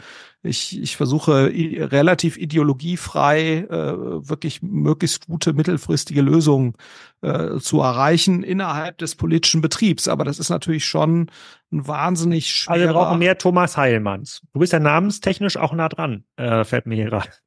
ich, ich versuche relativ ideologiefrei wirklich möglichst gute mittelfristige Lösungen zu erreichen innerhalb des politischen Betriebs. Aber das ist natürlich schon ein wahnsinnig schwerer... Also wir brauchen mehr Thomas Heilmanns. Du bist ja namenstechnisch auch nah dran, äh, fällt mir hier gerade.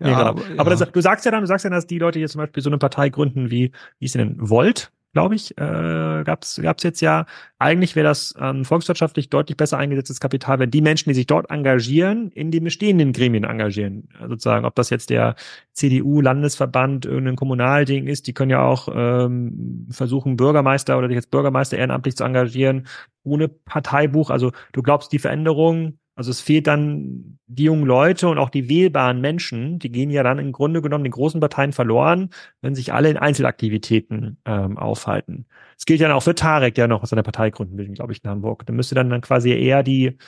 Ja, aber, aber ja. das, du sagst ja dann, du sagst ja, dass die Leute hier zum Beispiel so eine Partei gründen wie, wie ist denn, Volt? Glaube ich, äh, gab es jetzt ja. Eigentlich wäre das ähm, volkswirtschaftlich deutlich besser eingesetztes Kapital, wenn die Menschen, die sich dort engagieren, in die bestehenden Gremien engagieren. Also sozusagen, ob das jetzt der CDU-Landesverband, irgendein Kommunalding ist, die können ja auch ähm, versuchen, Bürgermeister oder dich als Bürgermeister ehrenamtlich zu engagieren, ohne Parteibuch. Also du glaubst, die Veränderung also es fehlt dann die jungen Leute und auch die wählbaren Menschen, die gehen ja dann im Grunde genommen den großen Parteien verloren, wenn sich alle in Einzelaktivitäten ähm, aufhalten. Es gilt ja auch für Tarek, der noch seine Partei gründen will, glaube ich, in Hamburg. Da müsste dann, dann quasi eher die,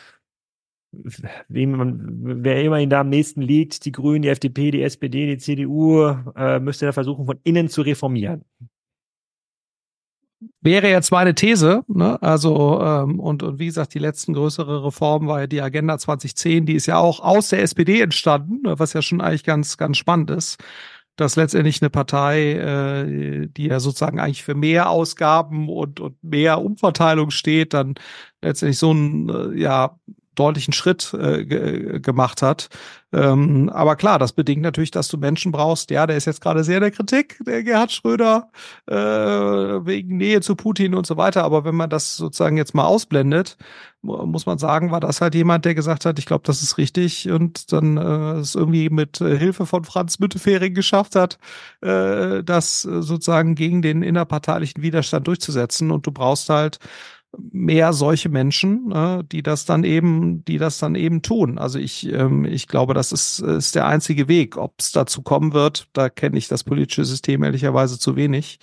wem wer immer ihn da am nächsten liegt, die Grünen, die FDP, die SPD, die CDU, äh, müsste er versuchen, von innen zu reformieren wäre jetzt meine These, ne? Also ähm, und und wie gesagt, die letzten größere Reform war ja die Agenda 2010, die ist ja auch aus der SPD entstanden, ne? was ja schon eigentlich ganz ganz spannend ist, dass letztendlich eine Partei, äh, die ja sozusagen eigentlich für mehr Ausgaben und und mehr Umverteilung steht, dann letztendlich so ein äh, ja deutlichen Schritt äh, gemacht hat. Ähm, aber klar, das bedingt natürlich, dass du Menschen brauchst. Ja, der ist jetzt gerade sehr in der Kritik, der Gerhard Schröder, äh, wegen Nähe zu Putin und so weiter. Aber wenn man das sozusagen jetzt mal ausblendet, muss man sagen, war das halt jemand, der gesagt hat, ich glaube, das ist richtig und dann äh, es irgendwie mit äh, Hilfe von Franz Müttefering geschafft hat, äh, das sozusagen gegen den innerparteilichen Widerstand durchzusetzen. Und du brauchst halt mehr solche Menschen, äh, die das dann eben, die das dann eben tun. Also ich, ähm, ich glaube, das ist, ist der einzige Weg. Ob es dazu kommen wird, da kenne ich das politische System ehrlicherweise zu wenig.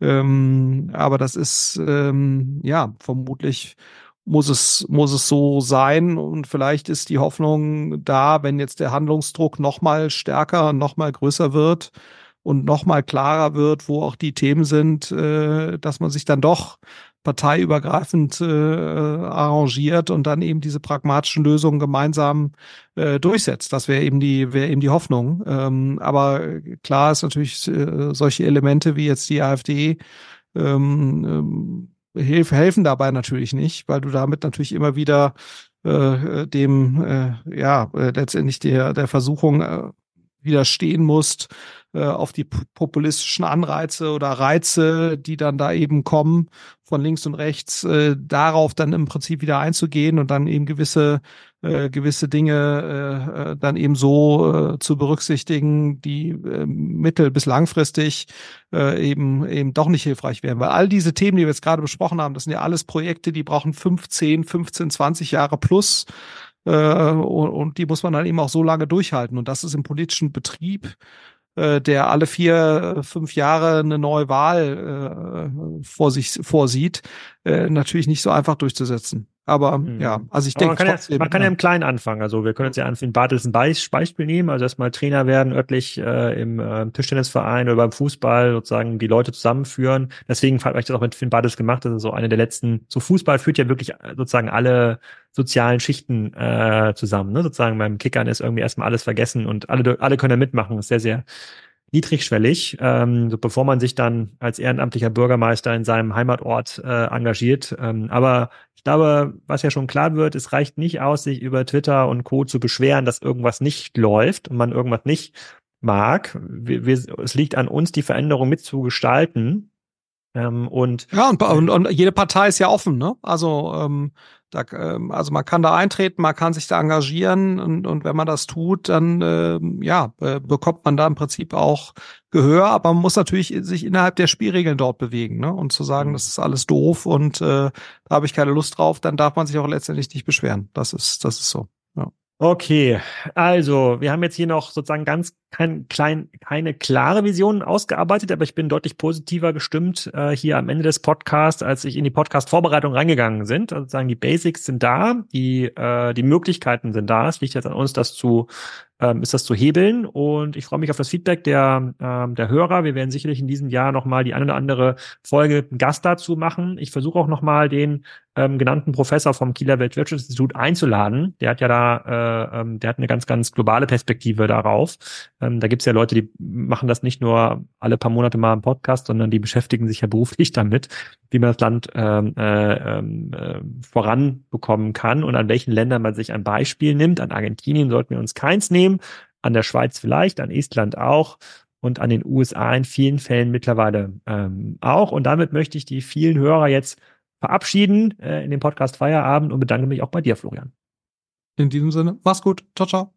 Ähm, aber das ist ähm, ja vermutlich muss es muss es so sein und vielleicht ist die Hoffnung da, wenn jetzt der Handlungsdruck noch mal stärker, noch mal größer wird und noch mal klarer wird, wo auch die Themen sind, äh, dass man sich dann doch parteiübergreifend äh, arrangiert und dann eben diese pragmatischen Lösungen gemeinsam äh, durchsetzt. Das wäre eben die wäre eben die Hoffnung. Ähm, aber klar ist natürlich äh, solche Elemente wie jetzt die AfD ähm, äh, hilf, helfen dabei natürlich nicht, weil du damit natürlich immer wieder äh, dem äh, ja äh, letztendlich der der Versuchung äh, widerstehen musst, äh, auf die populistischen Anreize oder Reize, die dann da eben kommen von links und rechts, äh, darauf dann im Prinzip wieder einzugehen und dann eben gewisse äh, gewisse Dinge äh, äh dann eben so äh, zu berücksichtigen, die äh, mittel- bis langfristig äh, eben eben doch nicht hilfreich wären. Weil all diese Themen, die wir jetzt gerade besprochen haben, das sind ja alles Projekte, die brauchen 15, 15, 20 Jahre plus. Äh, und, und die muss man dann eben auch so lange durchhalten. Und das ist im politischen Betrieb äh, der alle vier, äh, fünf Jahre eine neue Wahl äh, vor sich vorsieht, äh, natürlich nicht so einfach durchzusetzen. Aber mhm. ja, also ich denke, man, kann ja, man kann ja im Kleinen anfangen. Also wir können uns ja an Finn Bartels ein Beispiel nehmen, also erstmal Trainer werden, örtlich äh, im äh, Tischtennisverein oder beim Fußball sozusagen die Leute zusammenführen. Deswegen habe ich das auch mit Finn Bartels gemacht. Das ist so eine der letzten. So Fußball führt ja wirklich äh, sozusagen alle sozialen Schichten äh, zusammen. Ne? Sozusagen beim Kickern ist irgendwie erstmal alles vergessen und alle alle können da mitmachen. Das ist sehr sehr niedrigschwellig, ähm, so bevor man sich dann als ehrenamtlicher Bürgermeister in seinem Heimatort äh, engagiert. Ähm, aber ich glaube, was ja schon klar wird, es reicht nicht aus, sich über Twitter und Co. zu beschweren, dass irgendwas nicht läuft und man irgendwas nicht mag. Wir, wir, es liegt an uns, die Veränderung mitzugestalten. Ähm, und, ja, und, und, und jede Partei ist ja offen, ne? Also ähm, da, ähm, also man kann da eintreten, man kann sich da engagieren und, und wenn man das tut, dann äh, ja, äh, bekommt man da im Prinzip auch Gehör, aber man muss natürlich sich innerhalb der Spielregeln dort bewegen ne? und zu sagen, mhm. das ist alles doof und äh, da habe ich keine Lust drauf, dann darf man sich auch letztendlich nicht beschweren. Das ist, das ist so. Okay, also wir haben jetzt hier noch sozusagen ganz kein, klein, keine klare Vision ausgearbeitet, aber ich bin deutlich positiver gestimmt äh, hier am Ende des Podcasts, als ich in die Podcast-Vorbereitung reingegangen sind. Also sozusagen die Basics sind da, die, äh, die Möglichkeiten sind da. Es liegt jetzt an uns, das zu ähm, ist das zu hebeln. Und ich freue mich auf das Feedback der, ähm, der Hörer. Wir werden sicherlich in diesem Jahr nochmal die eine oder andere Folge Gast dazu machen. Ich versuche auch nochmal den ähm, genannten Professor vom Kieler Weltwirtschaftsinstitut einzuladen. Der hat ja da, äh, ähm, der hat eine ganz, ganz globale Perspektive darauf. Ähm, da gibt's ja Leute, die machen das nicht nur alle paar Monate mal im Podcast, sondern die beschäftigen sich ja beruflich damit, wie man das Land ähm, äh, ähm, äh, voranbekommen kann und an welchen Ländern man sich ein Beispiel nimmt. An Argentinien sollten wir uns keins nehmen, an der Schweiz vielleicht, an Estland auch. und an den USA in vielen Fällen mittlerweile ähm, auch. Und damit möchte ich die vielen Hörer jetzt verabschieden äh, in dem Podcast Feierabend und bedanke mich auch bei dir, Florian. In diesem Sinne, mach's gut. Ciao, ciao.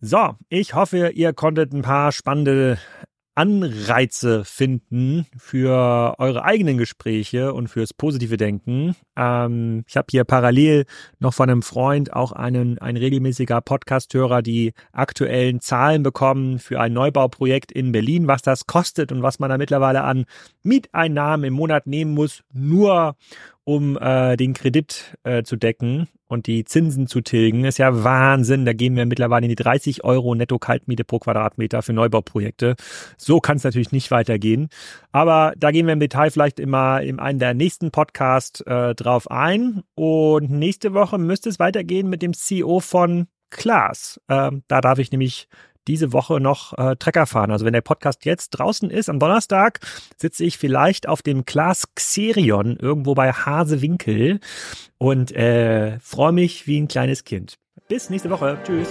So, ich hoffe, ihr konntet ein paar spannende Anreize finden für eure eigenen Gespräche und fürs positive Denken. Ähm, ich habe hier parallel noch von einem Freund auch einen ein regelmäßiger Podcasthörer die aktuellen Zahlen bekommen für ein Neubauprojekt in Berlin, was das kostet und was man da mittlerweile an Mieteinnahmen im Monat nehmen muss, nur um äh, den Kredit äh, zu decken und die Zinsen zu tilgen. Ist ja Wahnsinn. Da gehen wir mittlerweile in die 30 Euro Netto-Kaltmiete pro Quadratmeter für Neubauprojekte. So kann es natürlich nicht weitergehen. Aber da gehen wir im Detail vielleicht immer in einem der nächsten Podcasts äh, drauf ein. Und nächste Woche müsste es weitergehen mit dem CEO von Klaas. Ähm, da darf ich nämlich diese Woche noch äh, Trecker fahren. Also wenn der Podcast jetzt draußen ist, am Donnerstag, sitze ich vielleicht auf dem Klaas Xerion irgendwo bei Hasewinkel und äh, freue mich wie ein kleines Kind. Bis nächste Woche. Tschüss.